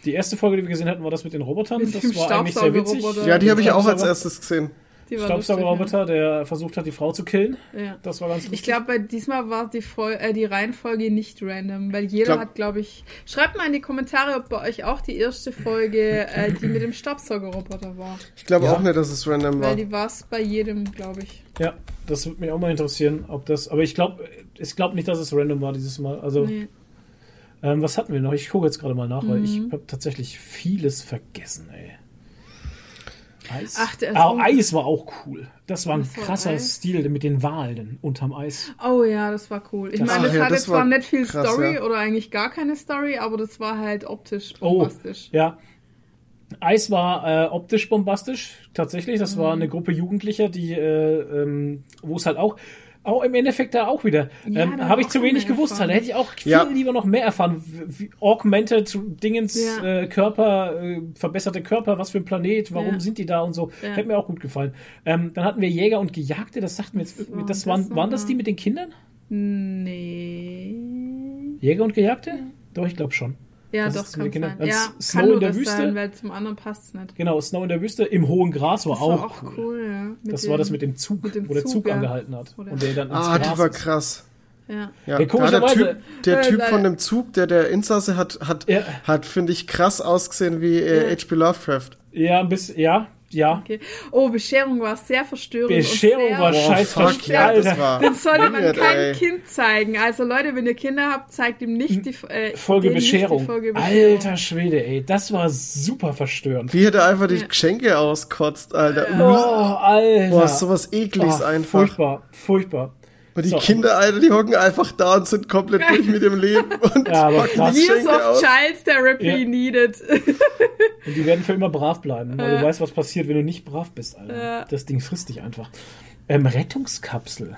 S5: die erste Folge, die wir gesehen hatten, war das mit den Robotern.
S8: Mit
S5: das war eigentlich sehr witzig.
S7: Ja, die habe ich auch als erstes gesehen.
S5: Staubsaugerroboter, der versucht hat, die Frau zu killen.
S8: Ja.
S5: Das war ganz
S8: Ich
S5: lustig.
S8: glaube, bei diesmal war die, Fol äh, die Reihenfolge nicht random, weil jeder
S7: Glaub-
S8: hat, glaube ich. Schreibt mal in die Kommentare, ob bei euch auch die erste Folge, äh, die mit dem Staubsaugerroboter war.
S7: Ich glaube
S5: Ja.
S7: auch nicht, dass es random war.
S8: Weil die war es bei jedem, glaube ich.
S5: Ja, das würde mich auch mal interessieren, ob das. Aber ich glaube, ich glaube nicht, dass es random war dieses Mal. Also,
S8: Nee.
S5: Ähm, was hatten wir noch? Ich gucke jetzt gerade mal nach, weil ich
S8: Mhm.
S5: habe tatsächlich vieles vergessen, ey. Eis?
S8: Ach, der
S5: ah, Eis war auch cool. Das war ein
S8: war
S5: krasser
S8: Eis?
S5: Stil mit den Walen unterm Eis.
S8: Oh ja, das war cool. Ich
S5: Das-
S8: meine, das
S7: ja,
S8: hatte
S7: das
S8: zwar
S7: war
S8: nicht viel
S7: krass,
S8: Story
S7: ja.
S8: oder eigentlich gar keine Story, aber das war halt optisch
S5: Oh,
S8: bombastisch.
S5: ja. Eis war äh, optisch bombastisch, tatsächlich. Das
S8: Mhm.
S5: war eine Gruppe Jugendlicher, die, äh, ähm, wo es halt auch, auch im Endeffekt da auch wieder,
S8: Ja,
S5: ähm, habe ich zu wenig gewusst.
S8: erfahren.
S5: Da hätte ich auch viel
S7: Ja.
S5: lieber noch mehr erfahren. Wie, wie augmented Dingens,
S8: Ja.
S5: äh, Körper, äh, verbesserte Körper, was für ein Planet, warum
S8: Ja.
S5: sind die da und so.
S8: Ja.
S5: Hätte mir auch gut gefallen. Ähm, dann hatten wir Jäger und Gejagte, das sagten wir jetzt
S8: war
S5: das
S8: das
S5: waren, waren das die mit den Kindern?
S8: Nee.
S5: Jäger und Gejagte? Doch, ich glaube schon.
S8: Ja,
S5: Das
S8: doch,
S5: ist
S8: kann
S5: Kindern.
S8: sein. Ja,
S5: Snow
S8: kann nur
S5: in der
S8: das
S5: Wüste.
S8: sein, weil zum anderen passt es nicht.
S5: Genau, Snow in der Wüste, im hohen Gras war
S8: Das
S5: auch,
S8: war auch
S5: cool.
S8: cool, ja.
S5: Das
S8: dem-
S5: war das mit dem Zug,
S8: mit dem
S5: wo der Zug,
S8: Zug, ja.
S5: angehalten hat.
S8: Oder-
S5: Und der dann ins
S7: Ah,
S5: Gras
S7: die war
S5: ist.
S7: krass.
S8: Ja.
S7: Ja, der
S5: komischerweise-
S7: Typ, der
S8: Äh,
S7: typ von dem Zug, der der Insasse hat, hat,
S5: Ja.
S7: hat finde ich, krass ausgesehen wie äh, H.P. Lovecraft.
S5: Ja, ein bisschen, ja, ja.
S8: Okay. Oh, Bescherung war sehr verstörend.
S5: Bescherung
S8: und sehr
S5: war
S7: Boah,
S5: scheiß
S7: fuck, ja, das war
S8: Den sollte man
S7: weird,
S8: keinem
S7: ey.
S8: Kind zeigen. Also Leute, wenn ihr Kinder habt, zeigt ihm nicht die äh,
S5: Folge
S8: denen nicht die
S5: Bescherung.
S8: Folge Bescherung.
S5: Alter Schwede, ey, das war super verstörend.
S7: Wie hat er einfach die
S8: Ja.
S7: Geschenke auskotzt, Alter.
S5: Oh, Alter.
S7: Boah, sowas ekliges
S5: Oh,
S7: einfach.
S5: Furchtbar, furchtbar.
S7: Und die
S5: So.
S7: Kinder, Alter, die hocken einfach da und sind komplett durch mit dem Leben und
S5: Ja, aber krass.
S7: die
S8: Years of
S7: aus.
S8: Child Therapy
S5: Ja.
S8: needed.
S5: Und die werden für immer brav bleiben, weil
S8: Ja.
S5: du weißt, was passiert, wenn du nicht brav bist, Alter.
S8: Ja.
S5: Das Ding frisst dich einfach. Ähm, Rettungskapsel.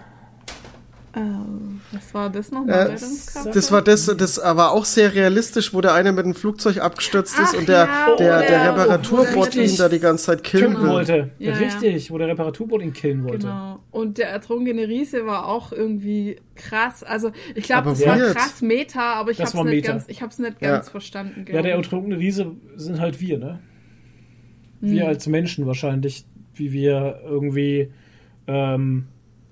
S8: Ähm, was war das nochmal?
S7: Äh? Das war das, das war auch sehr realistisch, wo der eine mit dem Flugzeug abgestürzt ist
S8: Ach
S7: und der,
S8: ja,
S7: der,
S8: wo
S7: der
S8: der-
S7: Reparaturbot ihn da die ganze Zeit killen
S5: Killen wollte.
S8: Ja, ja.
S5: Richtig, wo der Reparaturboot ihn killen wollte.
S8: Genau. Und der ertrunkene Riese war auch irgendwie krass. Also ich glaube, das war
S7: weird.
S8: krass Meta, aber ich habe
S5: war
S8: es nicht ganz, ich hab's nicht
S7: Ja.
S8: ganz verstanden.
S5: Ja, der ertrunkene Riese sind halt wir, ne? Wir
S8: Hm.
S5: als Menschen wahrscheinlich, wie wir irgendwie ähm,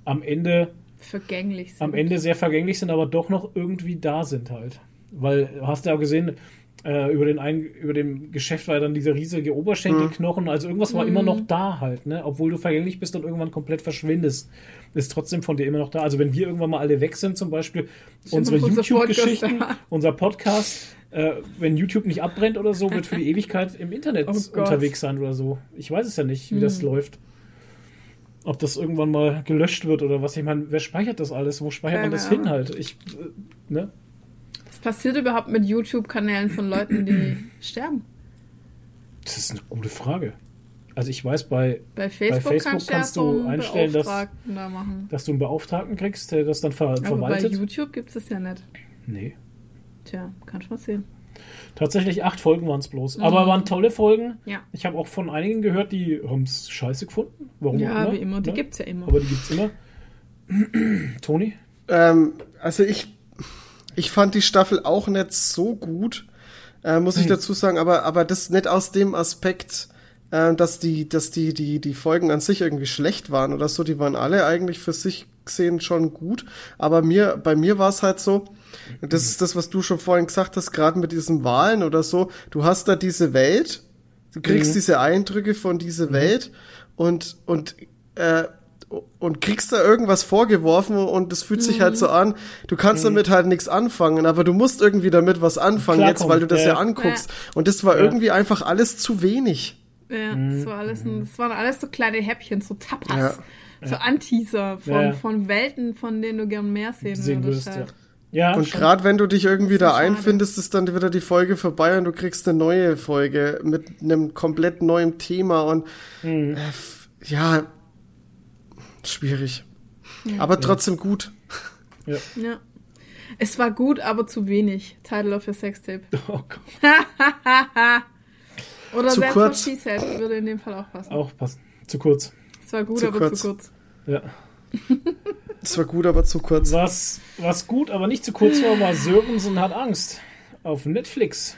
S5: am Ende
S8: vergänglich sind.
S5: am Ende sehr vergänglich sind, aber doch noch irgendwie da sind halt. Weil, hast du ja auch gesehen, äh, über, den ein, über dem Geschäft war ja dann dieser riesige Oberschenkelknochen, also irgendwas war immer noch da halt, ne? Obwohl du vergänglich bist und irgendwann komplett verschwindest, ist trotzdem von dir immer noch da. Also wenn wir irgendwann mal alle weg sind zum Beispiel, unsere
S8: noch unser
S5: YouTube-Geschichten,
S8: da.
S5: unser Podcast, äh, wenn YouTube nicht abbrennt oder so, wird für die Ewigkeit im Internet
S8: Oh
S5: unterwegs sein oder so. Ich weiß es ja nicht, wie das läuft. Ob das irgendwann mal gelöscht wird oder was. Ich meine, wer speichert das alles? Wo speichert man
S8: Keine
S5: das hin
S8: Ahnung.
S5: halt? Ich, äh, ne?
S8: Was passiert überhaupt mit YouTube-Kanälen von Leuten, die sterben?
S5: Das ist eine gute Frage. Also ich weiß, bei,
S8: Bei Facebook,
S5: Facebook
S8: kannst
S5: kannst du einstellen, dass-
S8: da
S5: dass du einen Beauftragten kriegst, der das dann ver
S8: Aber bei
S5: verwaltet.
S8: YouTube gibt es das ja nicht.
S5: Nee.
S8: Tja, kannst du mal sehen.
S5: Tatsächlich acht Folgen waren es bloß. Aber waren tolle Folgen.
S8: Ja.
S5: Ich habe auch von einigen gehört, die haben es scheiße gefunden. Warum
S8: Ja,
S5: auch
S8: wie immer. Die
S5: ne?
S8: gibt's ja immer.
S5: Aber die gibt's immer. Toni?
S7: Ähm, also ich, ich fand die Staffel auch nicht so gut, äh, muss ich
S5: Hm.
S7: dazu sagen, aber, aber das nicht aus dem Aspekt, äh, dass die, dass die, die, die Folgen an sich irgendwie schlecht waren oder so, die waren alle eigentlich für sich gesehen schon gut, aber mir, bei mir war es halt so, das ist das, was du schon vorhin gesagt hast, gerade mit diesen Wahlen oder so, du hast da diese Welt, du kriegst
S5: Mhm.
S7: diese Eindrücke von dieser Welt und, und, äh, und kriegst da irgendwas vorgeworfen und es fühlt sich halt so an, du kannst damit halt nichts anfangen, aber du musst irgendwie damit was anfangen
S5: Klar
S7: jetzt,
S5: kommt,
S7: weil du das
S5: ja,
S7: ja,
S5: ja.
S7: anguckst. Und das war
S5: Ja.
S7: irgendwie einfach alles zu wenig.
S8: Ja,
S5: Mhm.
S8: das war alles, ein, das waren alles so kleine Häppchen, so Tapas,
S7: Ja.
S8: so Anteaser von,
S5: Ja, ja.
S8: von Welten, von denen du gern mehr sehen,
S5: Sehen
S8: würdest.
S5: würdest,
S8: halt.
S5: Ja,
S7: Und gerade wenn du dich irgendwie da einfindest, ist dann wieder die Folge vorbei und du kriegst eine neue Folge mit einem komplett neuen Thema und
S5: Mhm.
S7: äh, ja, schwierig. Aber trotzdem gut.
S5: Ja.
S8: Ja. Es war gut, aber zu wenig. Title of your Sextape.
S5: Oh Gott.
S8: Oder
S7: Zu
S8: That's
S7: kurz.
S8: She Said würde in dem Fall auch passen.
S5: Auch passen. Zu kurz.
S8: Es war gut,
S7: Zu
S8: aber
S7: kurz.
S8: zu kurz.
S5: Ja.
S7: Es war gut, aber zu kurz.
S5: Was, was gut, aber nicht zu kurz war, war Sörensen hat Angst. Auf Netflix.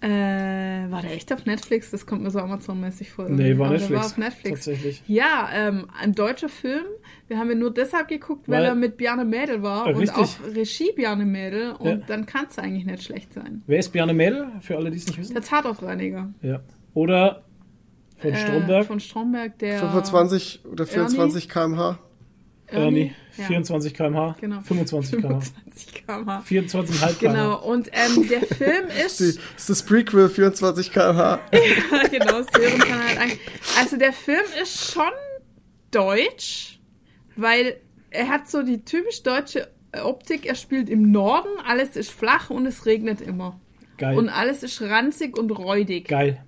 S8: Äh, war der echt auf Netflix? Das kommt mir so Amazon-mäßig vor.
S5: Nee, war Netflix.
S8: war auf Netflix.
S5: Tatsächlich.
S8: Ja, ähm, ein deutscher Film. Wir haben ihn nur deshalb geguckt, weil,
S5: Weil-
S8: er mit Bjarne Mädel war
S5: Äh,
S8: und
S5: richtig.
S8: auch Regie Bjarne Mädel. Und
S5: Ja.
S8: dann kann es eigentlich nicht schlecht sein.
S5: Wer ist Bjarne Mädel? Für alle, die es nicht wissen.
S8: Der Tatortreiniger.
S5: Ja. Oder von
S8: Äh,
S5: Stromberg.
S8: von Stromberg, der
S7: 25 oder 24 km/h.
S5: Ernie.
S8: Ja.
S5: 24 km/h.
S8: Genau.
S5: 25 km/h.
S8: 25 km/h.
S5: 24,5
S8: Genau,
S5: km/h.
S8: und ähm, der Film ist.
S7: Die, ist das Prequel 24 km/h.
S8: genau, Sören kann halt eigentlich. Also der Film ist schon deutsch, weil er hat so die typisch deutsche Optik. Er spielt im Norden, alles ist flach und es regnet immer.
S5: Geil.
S8: Und alles ist ranzig und räudig.
S5: Geil.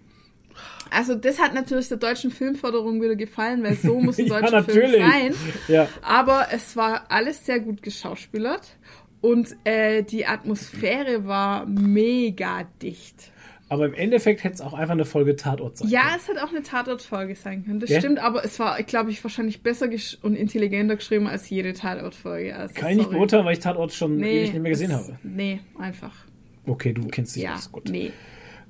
S8: Also das hat natürlich der deutschen Filmförderung wieder gefallen, weil so muss ein
S5: Ja,
S8: deutscher Film
S5: natürlich.
S8: sein.
S5: Ja.
S8: Aber es war alles sehr gut geschauspielert und äh, die Atmosphäre war mega dicht.
S5: Aber im Endeffekt hätte es auch einfach eine Folge Tatort sein
S8: Ja, es hätte auch eine Tatortfolge sein können. Das
S5: Ja?
S8: stimmt, aber es war, glaube ich, wahrscheinlich besser und intelligenter geschrieben als jede Tatortfolge. Also,
S5: Kann ich nicht beurteilen, weil ich Tatort schon
S8: Nee,
S5: ewig nicht mehr gesehen
S8: es-
S5: habe.
S8: Nee, einfach.
S5: Okay, du kennst dich
S8: Ja,
S5: aus. Gut.
S8: nee.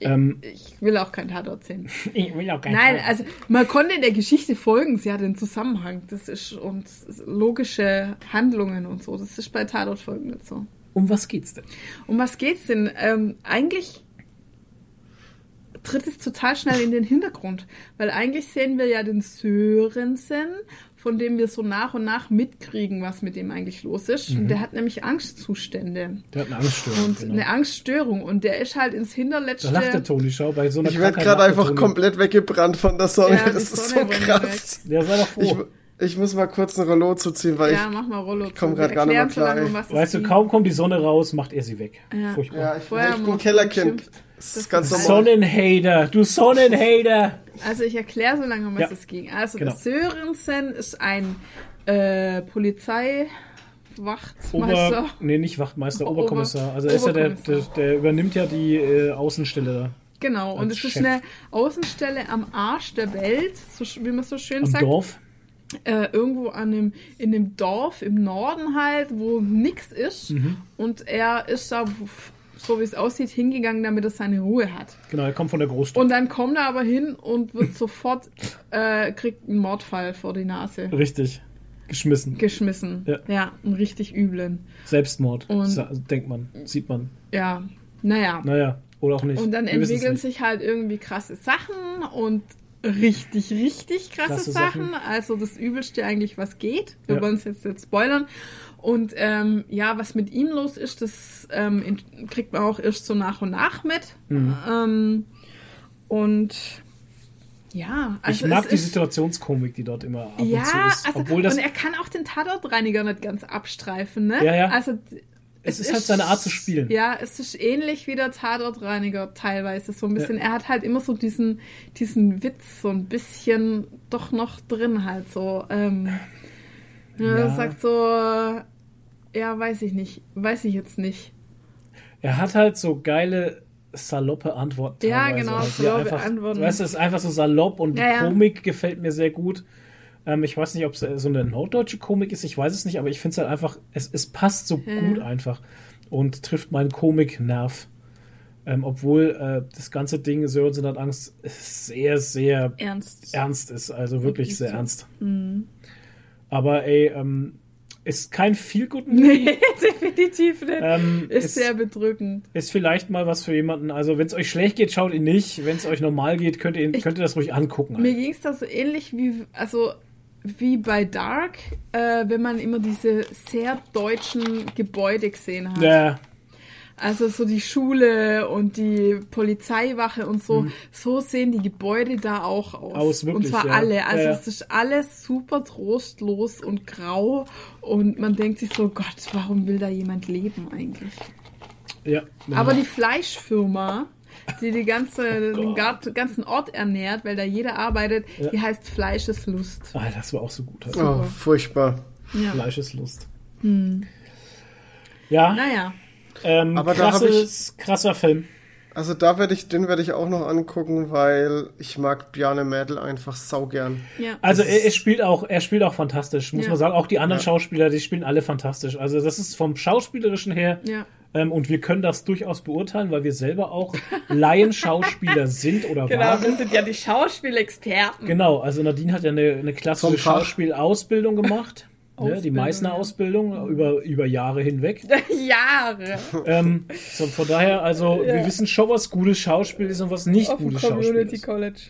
S5: Ähm,
S8: Ich will auch kein Tatort sehen.
S5: ich will auch keinen
S8: Nein,
S5: Tatort.
S8: also man konnte der Geschichte folgen, sie hat den Zusammenhang. Das ist und logische Handlungen und so. Das ist bei Tatortfolgen nicht so.
S5: Um was geht's denn?
S8: Um was geht's denn? Ähm, eigentlich tritt es total schnell in den Hintergrund, weil eigentlich sehen wir ja den Sörensen, von dem wir so nach und nach mitkriegen, was mit dem eigentlich los ist. Und der hat nämlich Angstzustände
S5: Der hat eine Angststörung.
S8: und
S5: genau.
S8: eine Angststörung und der ist halt ins
S5: Da
S8: Hinterletzte.
S5: lacht der Toni, schau, bei so einer
S7: Ich werde gerade
S5: der
S7: einfach
S5: Toni.
S7: komplett weggebrannt von der Sonne.
S8: Ja,
S7: das ist so
S8: Sonne
S7: krass.
S5: Ja, sei doch froh.
S7: Ich, ich muss mal kurz ein Rollo zuziehen, weil
S8: ja, mach mal Rollo.
S7: ich komm
S8: zu.
S7: grad
S8: Wir
S7: gar nicht mehr
S8: erklären so lange,
S7: klar,
S8: um
S5: weißt du, kaum kommt die Sonne raus, macht er sie weg.
S8: Ja.
S5: Furchtbar.
S7: ich, ja, ich,
S8: Vorher
S7: ich bin Kellerkind.
S8: geschimpft.
S7: Das ist ganz
S8: ist
S7: normal.
S5: Sonnenhater, du Sonnenhater.
S8: Also ich erkläre so lange, um was
S5: Ja.
S8: es ging. Also
S5: Genau.
S8: Sörensen ist ein äh, Polizeiwachtmeister.
S5: Ober, nee, nicht Wachtmeister,
S8: Ober-
S5: Oberkommissar. Also er ist ja der, der, der übernimmt ja die äh, Außenstelle da.
S8: Genau, und es ist
S5: Chef.
S8: eine Außenstelle am Arsch der Welt, so, wie man so schön
S5: Am
S8: sagt.
S5: Dorf.
S8: Äh, irgendwo an dem, in dem Dorf im Norden halt, wo nix ist.
S5: Mhm.
S8: Und er ist da, so wie es aussieht, hingegangen, damit er seine Ruhe hat.
S5: Genau, er kommt von der Großstadt.
S8: Und dann kommt er aber hin und wird sofort, äh, kriegt einen Mordfall vor die Nase
S5: Richtig. Geschmissen.
S8: geschmissen.
S5: Ja.
S8: ja einen richtig üblen.
S5: Selbstmord.
S8: Und-
S5: sa- denkt man, sieht man.
S8: Ja, naja.
S5: Naja, oder auch nicht.
S8: Und dann
S5: Wir
S8: entwickeln sich halt irgendwie krasse Sachen und richtig, richtig krasse,
S5: Krasse
S8: Sachen.
S5: Sachen.
S8: Also das Übelste eigentlich, was geht. Wir
S5: Ja.
S8: wollen es jetzt, jetzt spoilern. Und ähm, ja, was mit ihm los ist, das ähm, kriegt man auch erst so nach und nach mit.
S5: Mhm.
S8: Ähm, und ja, also
S5: ich mag
S8: es
S5: die
S8: ist,
S5: Situationskomik, die dort immer ab und
S8: ja,
S5: zu ist.
S8: also,
S5: Obwohl das,
S8: und er kann auch den Tatortreiniger nicht ganz abstreifen, ne?
S5: Ja, ja.
S8: Also
S5: es ist halt seine Art zu spielen.
S8: Ja, es ist ähnlich wie der Tatortreiniger teilweise so ein bisschen. Er hat halt immer so diesen, diesen Witz so ein bisschen doch noch drin halt so. Ähm, ja.
S5: Ja.
S8: Sagt so, ja, weiß ich nicht, weiß ich jetzt nicht.
S5: Er hat halt so geile saloppe Antworten.
S8: Ja, genau,
S5: die
S8: saloppe
S5: einfach,
S8: Antworten.
S5: Weißt du, es ist einfach so salopp und die
S8: Ja, ja.
S5: Komik gefällt mir sehr gut. Ähm, ich weiß nicht, ob es so eine norddeutsche Komik ist, ich weiß es nicht, aber ich finde es halt einfach, es, es passt so gut einfach und trifft meinen Komiknerv. Ähm, obwohl äh, das ganze Ding Sörensen hat Angst sehr, sehr
S8: Ernst.
S5: ernst ist, also wirklich
S8: Wirklich
S5: sehr
S8: so.
S5: ernst.
S8: Mhm.
S5: Aber ey, ähm, ist kein viel guten
S8: Nee, definitiv nicht.
S5: Ähm,
S8: ist,
S5: ist-
S8: sehr bedrückend.
S5: Ist vielleicht mal was für jemanden. Also, wenn es euch schlecht geht, schaut ihn nicht. Wenn es euch normal geht, könnt ihr, ihn, könnt ihr das ruhig angucken.
S8: Mir ging es da so ähnlich wie, also wie bei Dark, äh, wenn man immer diese sehr deutschen Gebäude gesehen hat.
S5: Ja,
S8: Also so die Schule und die Polizeiwache und so, so sehen die Gebäude da auch aus.
S5: Mhm. Aus, wirklich,
S8: und zwar
S5: ja.
S8: alle. Also
S5: Ja, ja.
S8: es ist alles super trostlos und grau und man denkt sich so, Gott, warum will da jemand leben eigentlich?
S5: Ja.
S8: Aber die Fleischfirma, die die ganze, den gar- ganzen Ort ernährt, weil da jeder arbeitet,
S5: Ja.
S8: die heißt Fleischeslust.
S5: Ah, das war auch so gut.
S7: Oh, furchtbar.
S8: Ja.
S5: Fleischeslust. Ja,
S8: Naja,
S5: ähm,
S7: Aber
S5: krasses, krasser Film.
S7: Also da werde ich, den werde ich auch noch angucken, weil ich mag Bjarne Mädel einfach saugern.
S8: ja.
S5: Also er, er spielt auch, er spielt auch fantastisch, muss
S8: Ja.
S5: man sagen. Auch die anderen
S7: Ja.
S5: Schauspieler, die spielen alle fantastisch. Also das ist vom Schauspielerischen her.
S8: ja.
S5: Ähm, und wir können das durchaus beurteilen, weil wir selber auch Laienschauspieler sind oder
S8: Genau,
S5: waren.
S8: wir sind ja die Schauspielexperten.
S5: Genau, also Nadine hat ja eine, eine klassische. Schauspielausbildung gemacht. Ne, die
S8: Ausbildung,
S5: Meißner
S8: ja.
S5: Ausbildung über, über Jahre hinweg.
S8: Jahre.
S5: ähm, so, von daher, also wir wissen schon, was gutes Schauspiel ist und was nicht
S8: Auf
S5: gutes Schauspiel
S8: Community
S5: ist.
S8: College.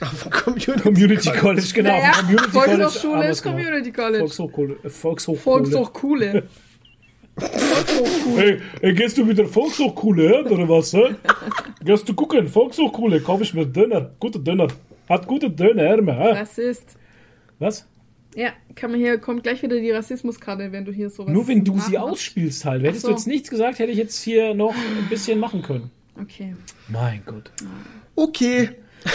S7: Auf dem Community,
S5: Community College, genau.
S8: Naja,
S5: auf dem Community College
S8: Volkshochschule ist. Community College.
S5: Volkshochschule. äh, Volkshochschule.
S8: Volkshochschule. Volkshochschule.
S5: Hey, hey, gehst du mit der Volkshochschule, oder was? Hä? Gehst du gucken, Volkshochschule, kauf ich mir Döner, gute Döner. Hat gute Döner, hä?
S8: Rassist.
S5: Was?
S8: Ja, kann man hier, kommt gleich wieder die Rassismuskarte, wenn du hier sowas.
S5: Nur wenn du sie
S8: nachmachst.
S5: ausspielst halt. Hättest
S8: so.
S5: du jetzt nichts gesagt, hätte ich jetzt hier noch ein bisschen machen können.
S8: Okay.
S5: Mein Gott.
S7: Okay.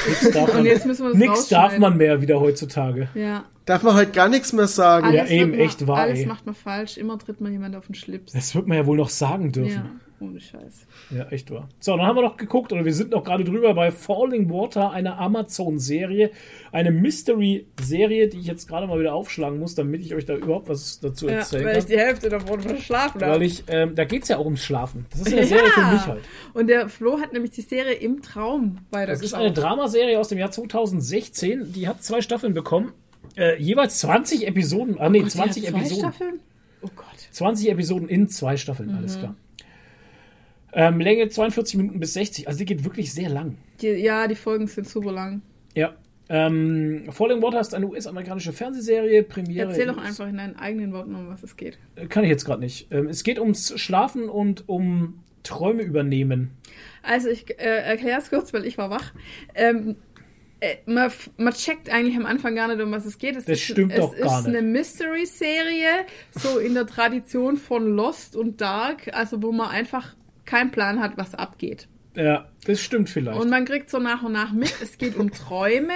S5: Nichts darf
S8: Und
S5: man,
S8: jetzt müssen wir das
S5: nix darf man mehr wieder heutzutage.
S8: Ja.
S7: Darf man halt gar nichts mehr sagen.
S5: Ja,
S8: Alles
S5: eben,
S8: wird man-
S5: echt wahr,
S8: Alles
S5: ey.
S8: macht man falsch. Immer tritt man jemand auf den Schlips.
S5: Das wird man ja wohl noch sagen dürfen.
S8: Ja, ohne Scheiß.
S5: Ja, echt wahr. So, dann haben wir noch geguckt, oder wir sind noch gerade drüber bei Falling Water, eine Amazon-Serie. Eine Mystery-Serie, die ich jetzt gerade mal wieder aufschlagen muss, damit ich euch da überhaupt was dazu
S8: Ja,
S5: erzählen
S8: weil ich
S5: kann.
S8: die Hälfte davon verschlafen habe.
S5: Weil ich, ähm, da geht's ja auch ums Schlafen. Das ist eine Serie für mich halt.
S8: Und der Flo hat nämlich die Serie im Traum
S5: Das
S8: weitergeschaut.
S5: ist eine Dramaserie aus dem Jahr 2016. Die hat zwei Staffeln bekommen. Äh, jeweils 20 Episoden. Ah, nee,
S8: Und die
S5: 20
S8: hat zwei
S5: Episoden.
S8: Staffeln? Oh Gott.
S5: 20 Episoden in zwei Staffeln, alles
S8: Mhm.
S5: klar. Ähm, Länge 42 Minuten bis 60. Also die geht wirklich sehr lang.
S8: Die, ja, die Folgen sind super lang.
S5: Ja. Ähm, Falling Water ist eine US-amerikanische Fernsehserie. Premiere.
S8: Erzähl doch
S5: in-
S8: einfach in deinen eigenen Worten, um was es geht.
S5: Kann ich jetzt gerade nicht. Ähm, es geht ums Schlafen und um Träume übernehmen.
S8: Also ich äh, erkläre es kurz, weil ich war wach. Ähm, äh, man, man checkt eigentlich am Anfang gar nicht, um was es geht. Es
S5: Das
S8: ist,
S5: stimmt
S8: es
S5: doch gar
S8: ist
S5: nicht.
S8: eine Mystery-Serie, so in der Tradition von Lost und Dark, also wo man einfach keinen Plan hat, was abgeht.
S5: Ja, das stimmt vielleicht.
S8: Und man kriegt so nach und nach mit, es geht um Träume.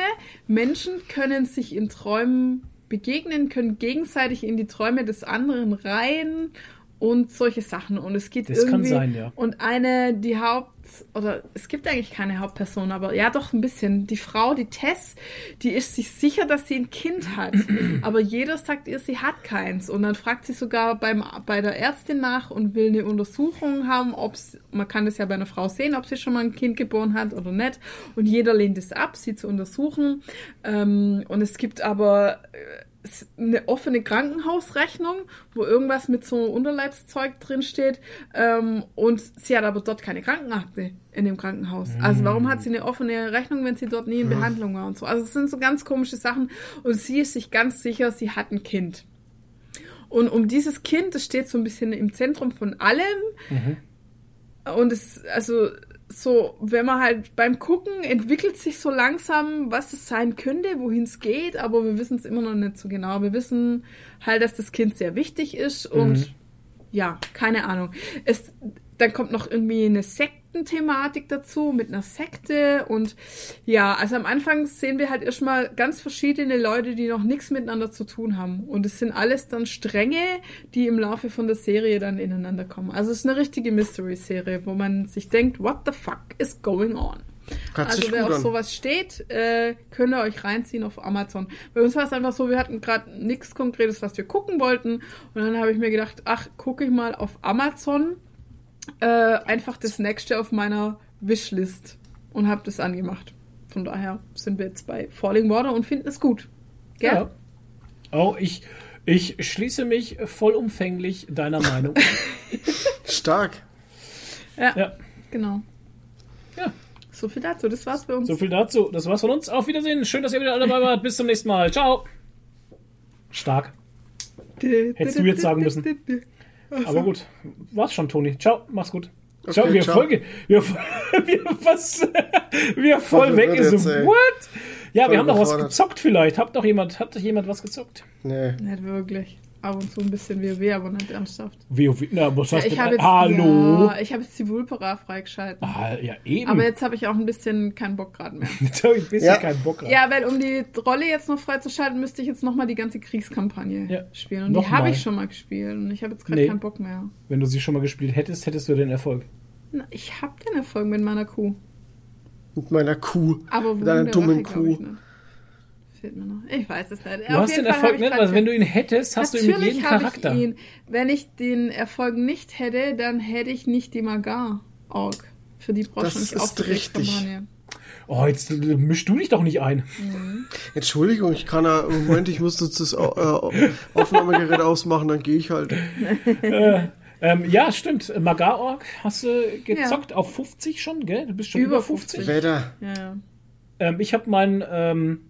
S8: Menschen können sich in Träumen begegnen, können gegenseitig in die Träume des anderen rein und solche Sachen. Und es geht
S5: Das kann
S8: irgendwie.
S5: sein, ja.
S8: Und eine, die Haupt, oder es gibt eigentlich keine Hauptperson, aber ja doch ein bisschen. Die Frau, die Tess, die ist sich sicher, dass sie ein Kind hat. aber jeder sagt ihr, sie hat keins. Und dann fragt sie sogar beim, bei der Ärztin nach und will eine Untersuchung haben, ob man kann das ja bei einer Frau sehen, ob sie schon mal ein Kind geboren hat oder nicht. Und jeder lehnt es ab, sie zu untersuchen. Ähm, und es gibt aber äh, eine offene Krankenhausrechnung, wo irgendwas mit so Unterleibszeug drinsteht. Ähm, und sie hat aber dort keine Krankenakte in dem Krankenhaus. Also warum hat sie eine offene Rechnung, wenn sie dort nie in Behandlung war und so? Also es sind so ganz komische Sachen. Und sie ist sich ganz sicher, sie hat ein Kind. Und um dieses Kind, das steht so ein bisschen im Zentrum von allem. Und es, also, so, wenn man halt beim Gucken entwickelt sich so langsam, was es sein könnte, wohin es geht, aber wir wissen es immer noch nicht so genau. Wir wissen halt, dass das Kind sehr wichtig ist und ja, keine Ahnung. Es, dann kommt noch irgendwie eine Sektenthematik dazu mit einer Sekte und ja, also am Anfang sehen wir halt erstmal ganz verschiedene Leute, die noch nichts miteinander zu tun haben. Und es sind alles dann Stränge, die im Laufe von der Serie dann ineinander kommen. Also es ist eine richtige Mystery-Serie, wo man sich denkt, what the fuck is going on?
S7: Hört
S8: also wer auf
S7: an.
S8: sowas steht, äh, könnt ihr euch reinziehen auf Amazon. Bei uns war es einfach so, wir hatten gerade nichts Konkretes, was wir gucken wollten. Und dann habe ich mir gedacht, ach, gucke ich mal auf Amazon äh, einfach das nächste auf meiner Wishlist und habe das angemacht. Von daher sind wir jetzt bei Falling Water und finden es gut. Gell?
S5: Ja. Oh, ich, ich schließe mich vollumfänglich deiner Meinung.
S7: Stark.
S8: Ja,
S5: ja.
S8: genau.
S5: Ja.
S8: So viel dazu, das war's bei uns.
S5: So viel dazu. Das war's von uns. Auf Wiedersehen. Schön, dass ihr wieder alle dabei wart. Bis zum nächsten Mal. Ciao. Stark. Hättest du jetzt sagen müssen. Aber gut, war's schon, Toni. Ciao, mach's gut. Ciao,
S7: Okay,
S5: wir
S7: ciao.
S5: Folge, wir, wir, was, wir voll weg ist.
S7: jetzt.
S5: What? Ja,
S7: Voll
S5: wir haben noch was gezockt vielleicht. Hat doch jemand, hat doch jemand was gezockt?
S7: Nee.
S8: Nicht wirklich. Ab und zu ein bisschen WoW, aber nicht ernsthaft.
S5: WoW, na, was
S8: Ja,
S5: heißt
S8: ich
S5: denn-
S8: habe jetzt,
S5: Hallo?
S8: Ja, ich habe jetzt die Vulpera freigeschalten.
S5: Ah, ja, eben.
S8: Aber jetzt habe ich auch ein bisschen keinen Bock gerade mehr.
S5: Jetzt hab ich ein bisschen
S7: Ja.
S5: keinen Bock drauf.
S8: Ja, weil um die Rolle jetzt noch freizuschalten, müsste ich jetzt nochmal die ganze Kriegskampagne
S5: Ja.
S8: spielen. Und
S5: Noch
S8: die habe ich schon mal gespielt. Und ich habe jetzt gerade
S5: Nee.
S8: keinen Bock mehr.
S5: Wenn du sie schon mal gespielt hättest, hättest du den Erfolg.
S8: Na, ich habe den Erfolg mit meiner Kuh.
S7: Mit meiner Kuh.
S8: Aber wo
S7: Mit deiner dummen Kuh.
S8: Fehlt mir noch. Ich weiß es nicht.
S5: Du hast den Erfolg nicht, also wenn du ihn hättest, hast du ihn mit jedem Charakter.
S8: ich ihn. Wenn ich den Erfolg nicht hätte, dann hätte ich nicht die Magar-Org. Für die brauchst
S7: Das ist richtig.
S5: Oh, jetzt äh, misch du dich doch nicht ein.
S7: Entschuldigung, ich kann ja, Moment, ich muss jetzt das äh, Aufnahmegerät ausmachen, dann gehe ich halt.
S5: Ähm, ja, stimmt. Magar-Org hast du gezockt auf 50 schon, gell? Du bist schon über,
S8: Über
S5: 50.
S8: 50.
S7: Wetter.
S8: Ja, ja.
S5: Ähm, ich habe mein, ähm,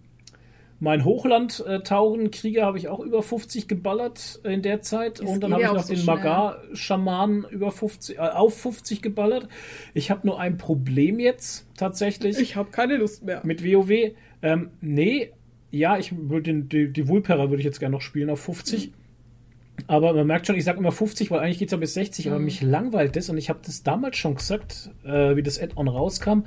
S5: mein Hochland-Tauren-Krieger habe ich auch über 50 geballert in der Zeit.
S8: Das
S5: und dann
S8: geht
S5: habe ich
S8: auch
S5: noch
S8: so
S5: den
S8: schnell.
S5: Magar-Schamanen über 50, äh, auf 50 geballert. Ich habe nur ein Problem jetzt tatsächlich.
S8: Ich habe keine Lust mehr.
S5: Mit WoW? Ähm, nee, ja, ich würde die, die Vulpera würde ich jetzt gerne noch spielen auf 50. Aber man merkt schon, ich sage immer 50, weil eigentlich geht es ja bis 60, aber mich langweilt das und ich habe das damals schon gesagt, äh, wie das Add-on rauskam.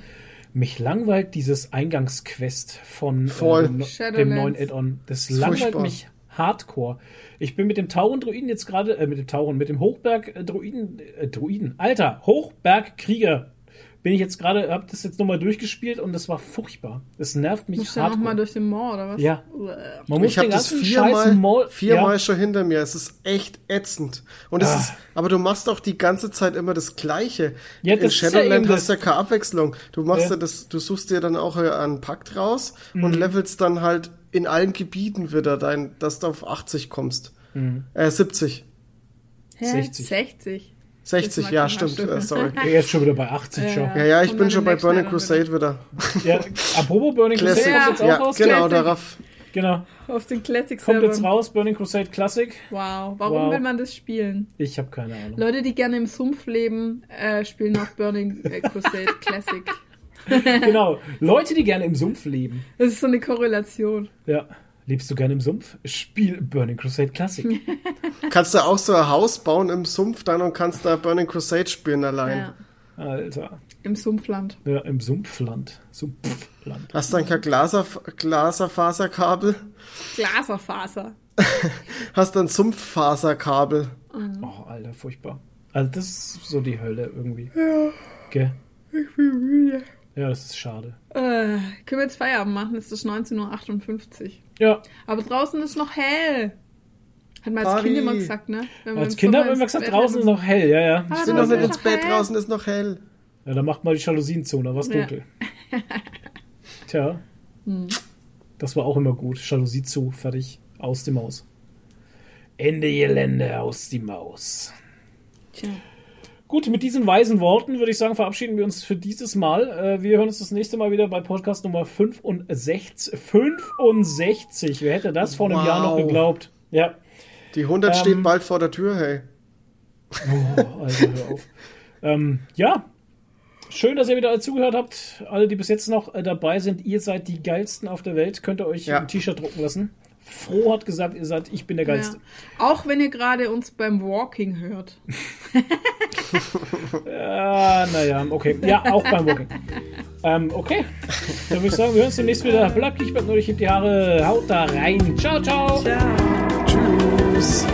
S5: Mich langweilt dieses Eingangsquest von äh,
S7: Voll.
S5: dem, dem neuen Add-on. Das langweilt
S7: Furchtbar.
S5: mich hardcore. Ich bin mit dem Tauren-Druiden jetzt gerade, äh, mit dem Tauren, mit dem Hochberg-Druiden, äh, Druiden, Alter, Hochberg-Krieger bin ich jetzt gerade, hab das jetzt nochmal durchgespielt und das war furchtbar. Das nervt mich
S8: Musst du ja noch
S5: hardcore.
S8: mal durch den Moor, oder was?
S5: Ja. Man muss
S7: Ich habe das viermal, viermal
S5: ja,
S7: schon hinter mir. Es ist echt ätzend. Und es
S5: Ah.
S7: ist, aber du machst auch die ganze Zeit immer das Gleiche.
S5: Ja,
S7: In
S5: das ist ja
S7: Shadowland
S5: eben
S7: hast du ja keine Abwechslung. Du machst
S5: Ja.
S7: ja. das, du suchst dir dann auch einen Pakt raus
S5: Mhm.
S7: und levelst dann halt in allen Gebieten wieder dein, dass du auf 80 kommst.
S5: Mhm.
S7: Äh, 70.
S8: Hä?
S5: 60.
S8: 60.
S7: 60,
S8: Das
S7: ja, stimmt. Äh, sorry.
S5: er ist schon wieder bei 80
S8: Ja,
S5: schon.
S8: ja.
S7: Ja, ja, ich bin schon bei Burning Crusade wieder.
S5: Ja, apropos Burning Crusade
S7: Classic.
S5: kommt jetzt auch
S7: Ja,
S5: raus.
S7: genau, darauf.
S5: Genau.
S8: Auf den Classic
S5: Kommt jetzt raus, Burning Crusade Classic.
S8: Wow. Warum
S5: Wow.
S8: will man das spielen?
S5: Ich habe keine Ahnung.
S8: Leute, die gerne im Sumpf leben, äh, spielen auch Burning äh, Crusade Classic.
S5: genau. Leute, die gerne im Sumpf leben.
S8: Das ist so eine Korrelation.
S5: Ja. Lebst du gerne im Sumpf? Spiel Burning Crusade Classic.
S7: Kannst du auch so ein Haus bauen im Sumpf dann und kannst da Burning Crusade spielen allein.
S8: Ja.
S5: Alter.
S8: Im Sumpfland.
S5: Ja, im Sumpfland. Sumpfland.
S7: Hast dann kein Glaser, Glaserfaserkabel?
S8: Glaserfaser.
S7: Hast dann Sumpffaserkabel.
S5: Oh, Alter, furchtbar. Also das ist so die Hölle irgendwie. Ja. Gell?
S8: Ich bin müde.
S5: Ja, das ist schade.
S8: Äh, können wir jetzt Feierabend machen? Es ist 19.58 Uhr.
S5: Ja,
S8: Aber draußen ist noch hell. Hat man als. Kind immer gesagt, ne?
S5: Als
S8: im
S5: Kinder haben wir
S8: ins
S5: gesagt, draußen ist noch hell. Ja, ja.
S8: Ah,
S7: Bin
S8: aber
S7: doch nicht ins
S8: noch
S7: Bett,
S8: hell.
S7: draußen ist noch hell.
S5: Ja, dann macht mal die Jalousien zu, da war es
S8: Ja.
S5: dunkel. Tja. Das war auch immer gut. Jalousie zu, fertig. Aus die Maus. Ende Gelände, aus die Maus.
S8: Tja.
S5: Gut, mit diesen weisen Worten würde ich sagen, verabschieden wir uns für dieses Mal. Äh, Wir hören uns das nächste Mal wieder bei Podcast Nummer 65. 65! Wer hätte das vor einem
S7: Wow.
S5: Jahr noch geglaubt? Ja.
S7: Die 100
S5: Ähm,
S7: steht bald vor der Tür, hey.
S5: Oh, also hör auf. ähm, ja. Schön, dass ihr wieder alle zugehört habt. Alle, die bis jetzt noch äh, dabei sind, ihr seid die geilsten auf der Welt. Könnt ihr euch
S7: Ja.
S5: ein T-Shirt drucken lassen. Froh hat gesagt, ihr seid, ich bin der geilste.
S8: Ja. Auch wenn ihr gerade uns beim Walking hört.
S5: Ah, naja, okay. Ja, auch beim Walking. ähm, okay. Dann würde ich sagen, wir hören uns demnächst wieder. Bleibt nicht nur durch die Haare. Haut da rein. Ciao, ciao.
S8: Ciao.
S7: Tschüss.